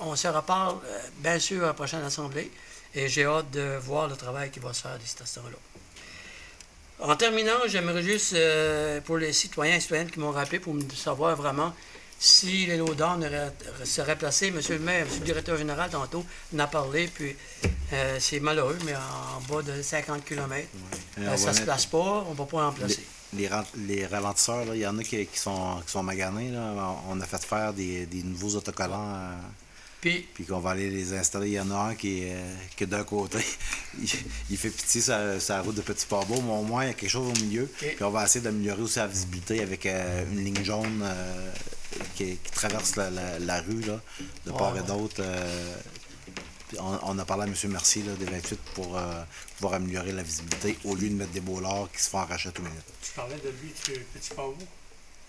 on, se reparle euh, bien sûr à la prochaine assemblée et j'ai hâte de voir le travail qui va se faire des stations-là. En terminant, j'aimerais juste, euh, pour les citoyens et citoyennes qui m'ont rappelé, pour me savoir vraiment si les re- seraient placés. Monsieur le maire, monsieur le directeur général, tantôt, en a parlé, puis euh, c'est malheureux, mais en bas de 50 km, va ça ne se place pas, on ne va pas en placer. Les, les les ralentisseurs, il y en a qui, qui sont, qui sont maganés. Là. On a fait faire des, des nouveaux autocollants. euh, Puis, qu'on va aller les installer. Il y en a un qui est, euh, d'un côté. il, il fait pitié sa, sa route de Petit Port-Beau, mais au moins il y a quelque chose au milieu. Puis on va essayer d'améliorer aussi la visibilité avec euh, une ligne jaune euh, qui, qui traverse la, la- la rue là, de part et d'autre. on, on a parlé à M. Mercier là, des 28 pour pouvoir améliorer la visibilité au lieu de mettre des bollards qui se font arracher à tout minute. Tu parlais de lui, tu Petit Pavot?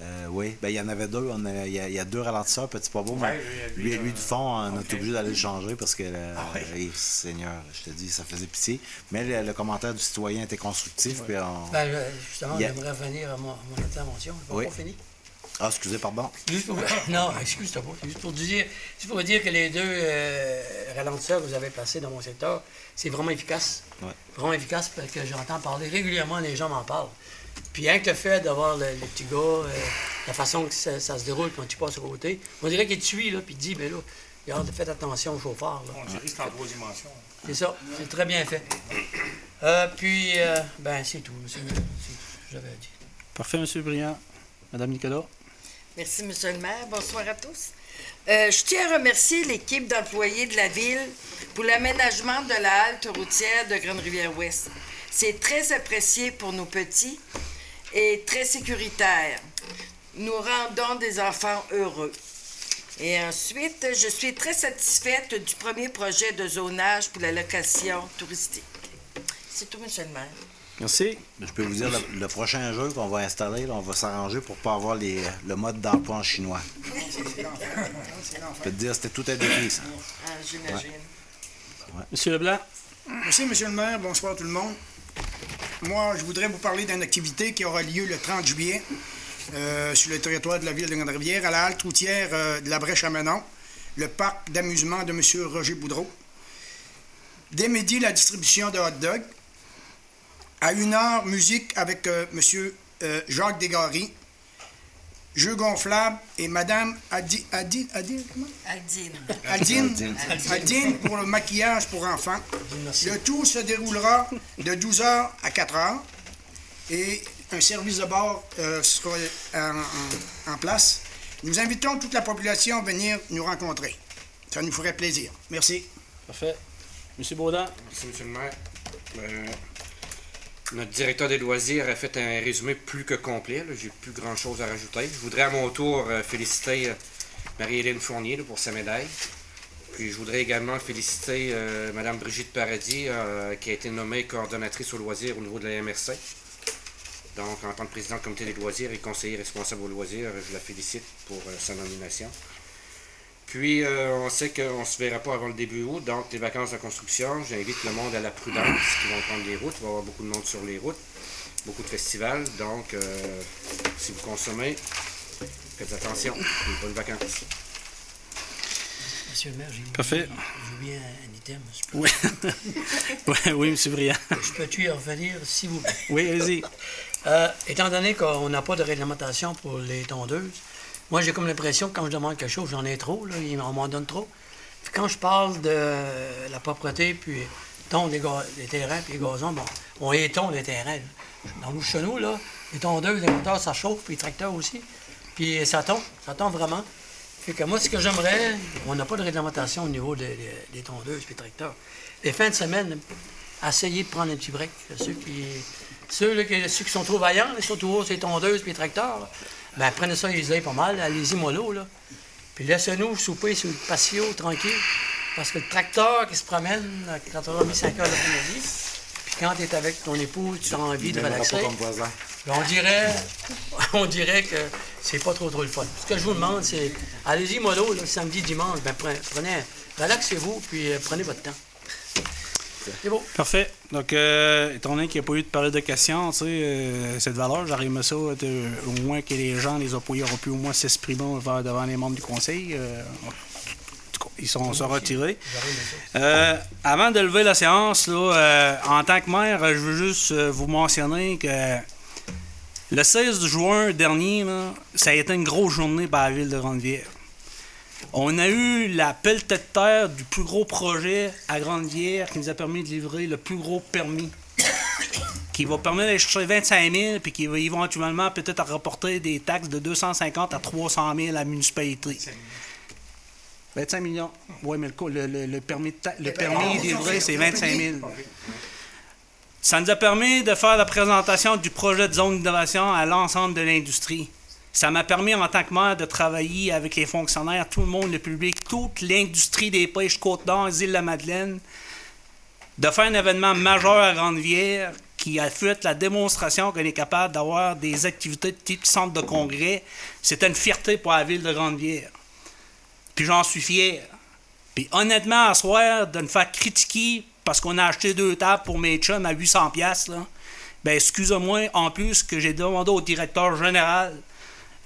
Euh, oui, ben, il y en avait deux. On a- il, y a, il y a deux ralentisseurs, petit pas beau. mais lui, lui, lui, lui, euh, du fond, on ok. est obligé d'aller le changer parce que, euh, Ah Seigneur, je te dis, ça faisait pitié. Mais le, le commentaire du citoyen était constructif. puis on- ben, euh, justement, a- j'aimerais revenir à mon, à mon intervention. Je n'ai Oui. pas fini. Ah, excusez, pardon. Juste pour... Non, excuse-toi pas. C'est juste pour dire, c'est pour dire que les deux euh, ralentisseurs que vous avez placés dans mon secteur, c'est vraiment efficace. Ouais. Vraiment efficace parce que j'entends parler régulièrement, les gens m'en parlent. Puis rien que le fait d'avoir le, le petit gars, euh, la façon que ça, ça se déroule quand tu passes au côté, on dirait qu'il te suit, là, puis il te dit, ben là, regarde, faites attention au chauffeur. Là. On dirait que c'est en trois dimensions. C'est ça, c'est très bien fait. Euh, puis, euh, ben, c'est tout, monsieur. le maire. C'est tout ce que j'avais à dire. Parfait, M. Briand. Madame Nicolas. Merci, Monsieur le maire. Bonsoir à tous. Euh, je tiens à remercier l'équipe d'employés de la ville pour l'aménagement de la halte routière de Grande-Rivière-Ouest. C'est très apprécié pour nos petits et très sécuritaire. Nous rendons des enfants heureux. Et ensuite, je suis très satisfaite du premier projet de zonage pour la location touristique. C'est tout, Monsieur le maire. Merci. Je peux vous dire, le, le prochain jeu qu'on va installer, là, on va s'arranger pour ne pas avoir les, le mode d'emploi en chinois. Je peux te dire, c'était tout un défi, ça. Ah, j'imagine. Monsieur Leblanc. Merci, Monsieur le maire. Bonsoir tout le monde. Moi, je voudrais vous parler d'une activité qui aura lieu le 30 juillet euh, sur le territoire de la ville de Grande-Rivière, à la halte routière euh, de la Brèche à Menon, le parc d'amusement de M. Roger Boudreau. Dès midi, la distribution de hot dogs. À une heure, musique avec euh, M. Jacques Desgaris. Jeux gonflables et Madame Adi, Adi, Adi, comment? Aldine. Aldine, Aldine pour le maquillage pour enfants. Le tout se déroulera de 12h à 4h et un service de bord euh, sera en, en- en place. Nous invitons toute la population à venir nous rencontrer. Ça nous ferait plaisir. Merci. Parfait. Monsieur Baudin. Merci, Monsieur le maire. Euh, notre directeur des loisirs a fait un résumé plus que complet. là. J'ai plus grand-chose à rajouter. Je voudrais à mon tour euh, féliciter euh, Marie-Hélène Fournier pour sa médaille. Puis je voudrais également féliciter euh, Mme Brigitte Paradis, qui a été nommée coordonnatrice aux loisirs au niveau de la MRC. Donc, en tant que président du comité des loisirs et conseiller responsable aux loisirs, je la félicite pour sa nomination. Puis, euh, on sait qu'on ne se verra pas avant le début août, donc les vacances de construction, j'invite le monde à la prudence, qui vont prendre les routes. Il va y avoir beaucoup de monde sur les routes, beaucoup de festivals. Donc, euh, si vous consommez, faites attention. Et bonnes vacances. Monsieur le maire, j'ai Parfait. j'ai oublié un, item. Je peux- Oui. Ouais, oui, M. Briand. Je peux-tu y revenir, s'il vous plaît? Oui, allez-y. Euh, étant donné qu'on n'a pas de réglementation pour les tondeuses, moi, j'ai comme l'impression que quand je demande quelque chose, j'en ai trop, on m'en donne trop. Puis quand je parle de la propreté, puis tondre les, ga- les terrains, puis les gazons, bon, on étonde les terrains. Dans nous, chez nous, là, les tondeuses, les moteurs, ça chauffe, puis les tracteurs aussi. Puis ça tombe, ça tombe vraiment. Fait que moi, ce que j'aimerais, on n'a pas de réglementation au niveau des, des- des tondeuses et des tracteurs. Les fins de semaine, essayez de prendre un petit break. Ceux qui, là, ceux qui sont trop vaillants, surtout ces tondeuses et tracteurs, ben, prenez ça, ils aillent pas mal, allez-y mollo, là. Puis laissez-nous souper sur le patio, tranquille. Parce que le tracteur qui se promène là, quand on a mis 5 heures l'après-midi, puis quand tu es avec ton époux, tu as envie de relaxer. Ben, on dirait, on dirait que c'est pas trop trop le fun. Ce que je vous demande, c'est allez-y mollo, là, samedi, dimanche, ben, pre- prenez, relaxez-vous, puis euh, prenez votre temps. C'est beau. Parfait. Donc, euh, étant donné qu'il n'y a pas eu de période de questions, tu sais, euh, cette valeur, aimé ça de- au moins que les gens, les employés auront pu au moins s'exprimer devant, devant les membres du conseil. euh, ils sont, sont retirés. Euh, avant de lever la séance, là, euh, en tant que maire, je veux juste euh, vous mentionner que le 16 juin dernier, là, ça a été une grosse journée pour la ville de Grande-Vière. On a eu la pelletée de terre du plus gros projet à Grande-Vière qui nous a permis de livrer le plus gros permis. qui va permettre d'aller chercher 25 000 puis qui va éventuellement peut-être rapporter des taxes de 250 à 300 000 à la municipalité. 25 millions. Oui, mais le, co- le- permis, de le permis livré, c'est 25 000. Ça nous a permis de faire la présentation du projet de zone d'innovation à l'ensemble de l'industrie. Ça m'a permis en tant que maire de travailler avec les fonctionnaires, tout le monde, le public, toute l'industrie des pêches Côte-d'Or, île-la-Madeleine, de faire un événement majeur à Grande-Vière qui a fait la démonstration qu'on est capable d'avoir des activités de type centre de congrès. C'était une fierté pour la ville de Grande-Vière. Puis j'en suis fier. Puis honnêtement, à soir, de me faire critiquer parce qu'on a acheté deux tables pour mes chums à 800$, piastres, là, ben excusez-moi, en plus que j'ai demandé au directeur général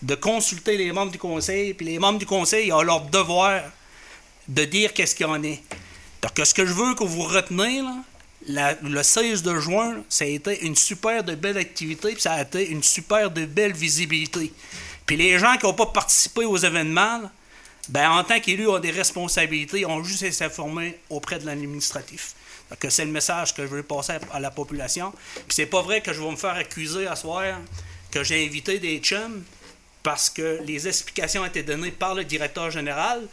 de consulter les membres du conseil, puis les membres du conseil ont leur devoir de dire qu'est-ce qu'il en est. Donc, ce que je veux que vous retenez, là, le 16 de juin, ça a été une super de belle activité, puis ça a été une super de belle visibilité. Puis les gens qui n'ont pas participé aux événements, là, ben, en tant qu'élus, ont des responsabilités, ont juste à s'informer auprès de l'administratif. Donc, c'est le message que je veux passer à la population. Puis c'est pas vrai que je vais me faire accuser à soir que j'ai invité des chums parce que les explications été données par le directeur général.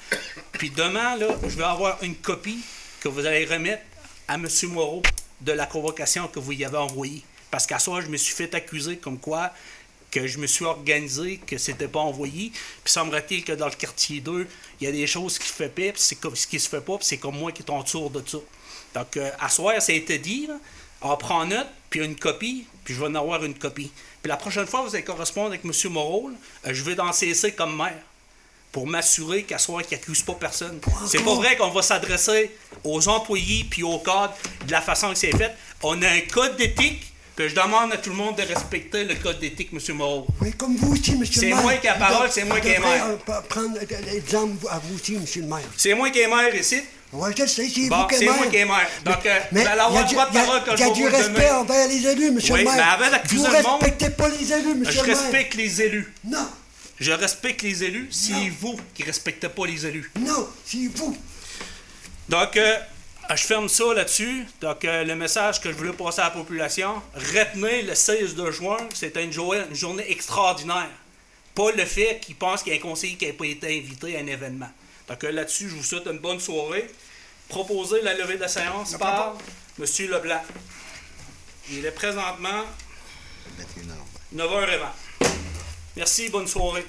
Puis demain, là, je vais avoir une copie que vous allez remettre à M. Moreau de la convocation que vous y avez envoyée. Parce qu'à soir, je me suis fait accuser comme quoi que je me suis organisé, que c'était pas envoyé. Puis semblerait-il que dans le quartier 2, il y a des choses qui se fait pas, puis c'est comme ce qui se fait pas, puis c'est comme moi qui est autour de ça. Donc, euh, à soir, ça a été dit, on prend note, puis une copie, puis je vais en avoir une copie. Puis la prochaine fois, vous allez correspondre avec M. Moreau, là, euh, je vais dans CC comme maire pour m'assurer qu'à soir, qu'il n'accuse pas personne. C'est pas vrai qu'on va s'adresser aux employés puis aux cadres de la façon que c'est fait. On a un code d'éthique, puis je demande à tout le monde de respecter le code d'éthique, M. Moreau. Oui, comme vous aussi, monsieur C'est le maire. moi qui ai la parole, c'est moi qui ai Vous maire. euh, prendre euh, l'exemple à vous aussi, monsieur le maire. C'est moi qui est maire ici? Oui, je sais, c'est Bon, vous qui êtes c'est moi qui est maire. Donc, euh, Mais vous allez avoir du- droit de il y a- parole que il je y a du vous respect envers les élus, monsieur Oui, le maire. mais avant vous le monde, respectez pas les élus, monsieur Je le maire. respecte les élus. Non. Je respecte les élus, c'est vous qui respectez pas les élus. Non, c'est vous. Donc, euh, je ferme ça là-dessus. Donc, euh, le message que je voulais passer à la population, retenez le 16 de juin, c'était une, journée- une journée extraordinaire. Pas le fait qu'ils pensent qu'il y a un conseiller qui n'a pas été invité à un événement. Donc, euh, là-dessus, je vous souhaite une bonne soirée. Proposez la levée de la séance par M. Leblanc. Il est présentement 9h20. Merci, bonne soirée.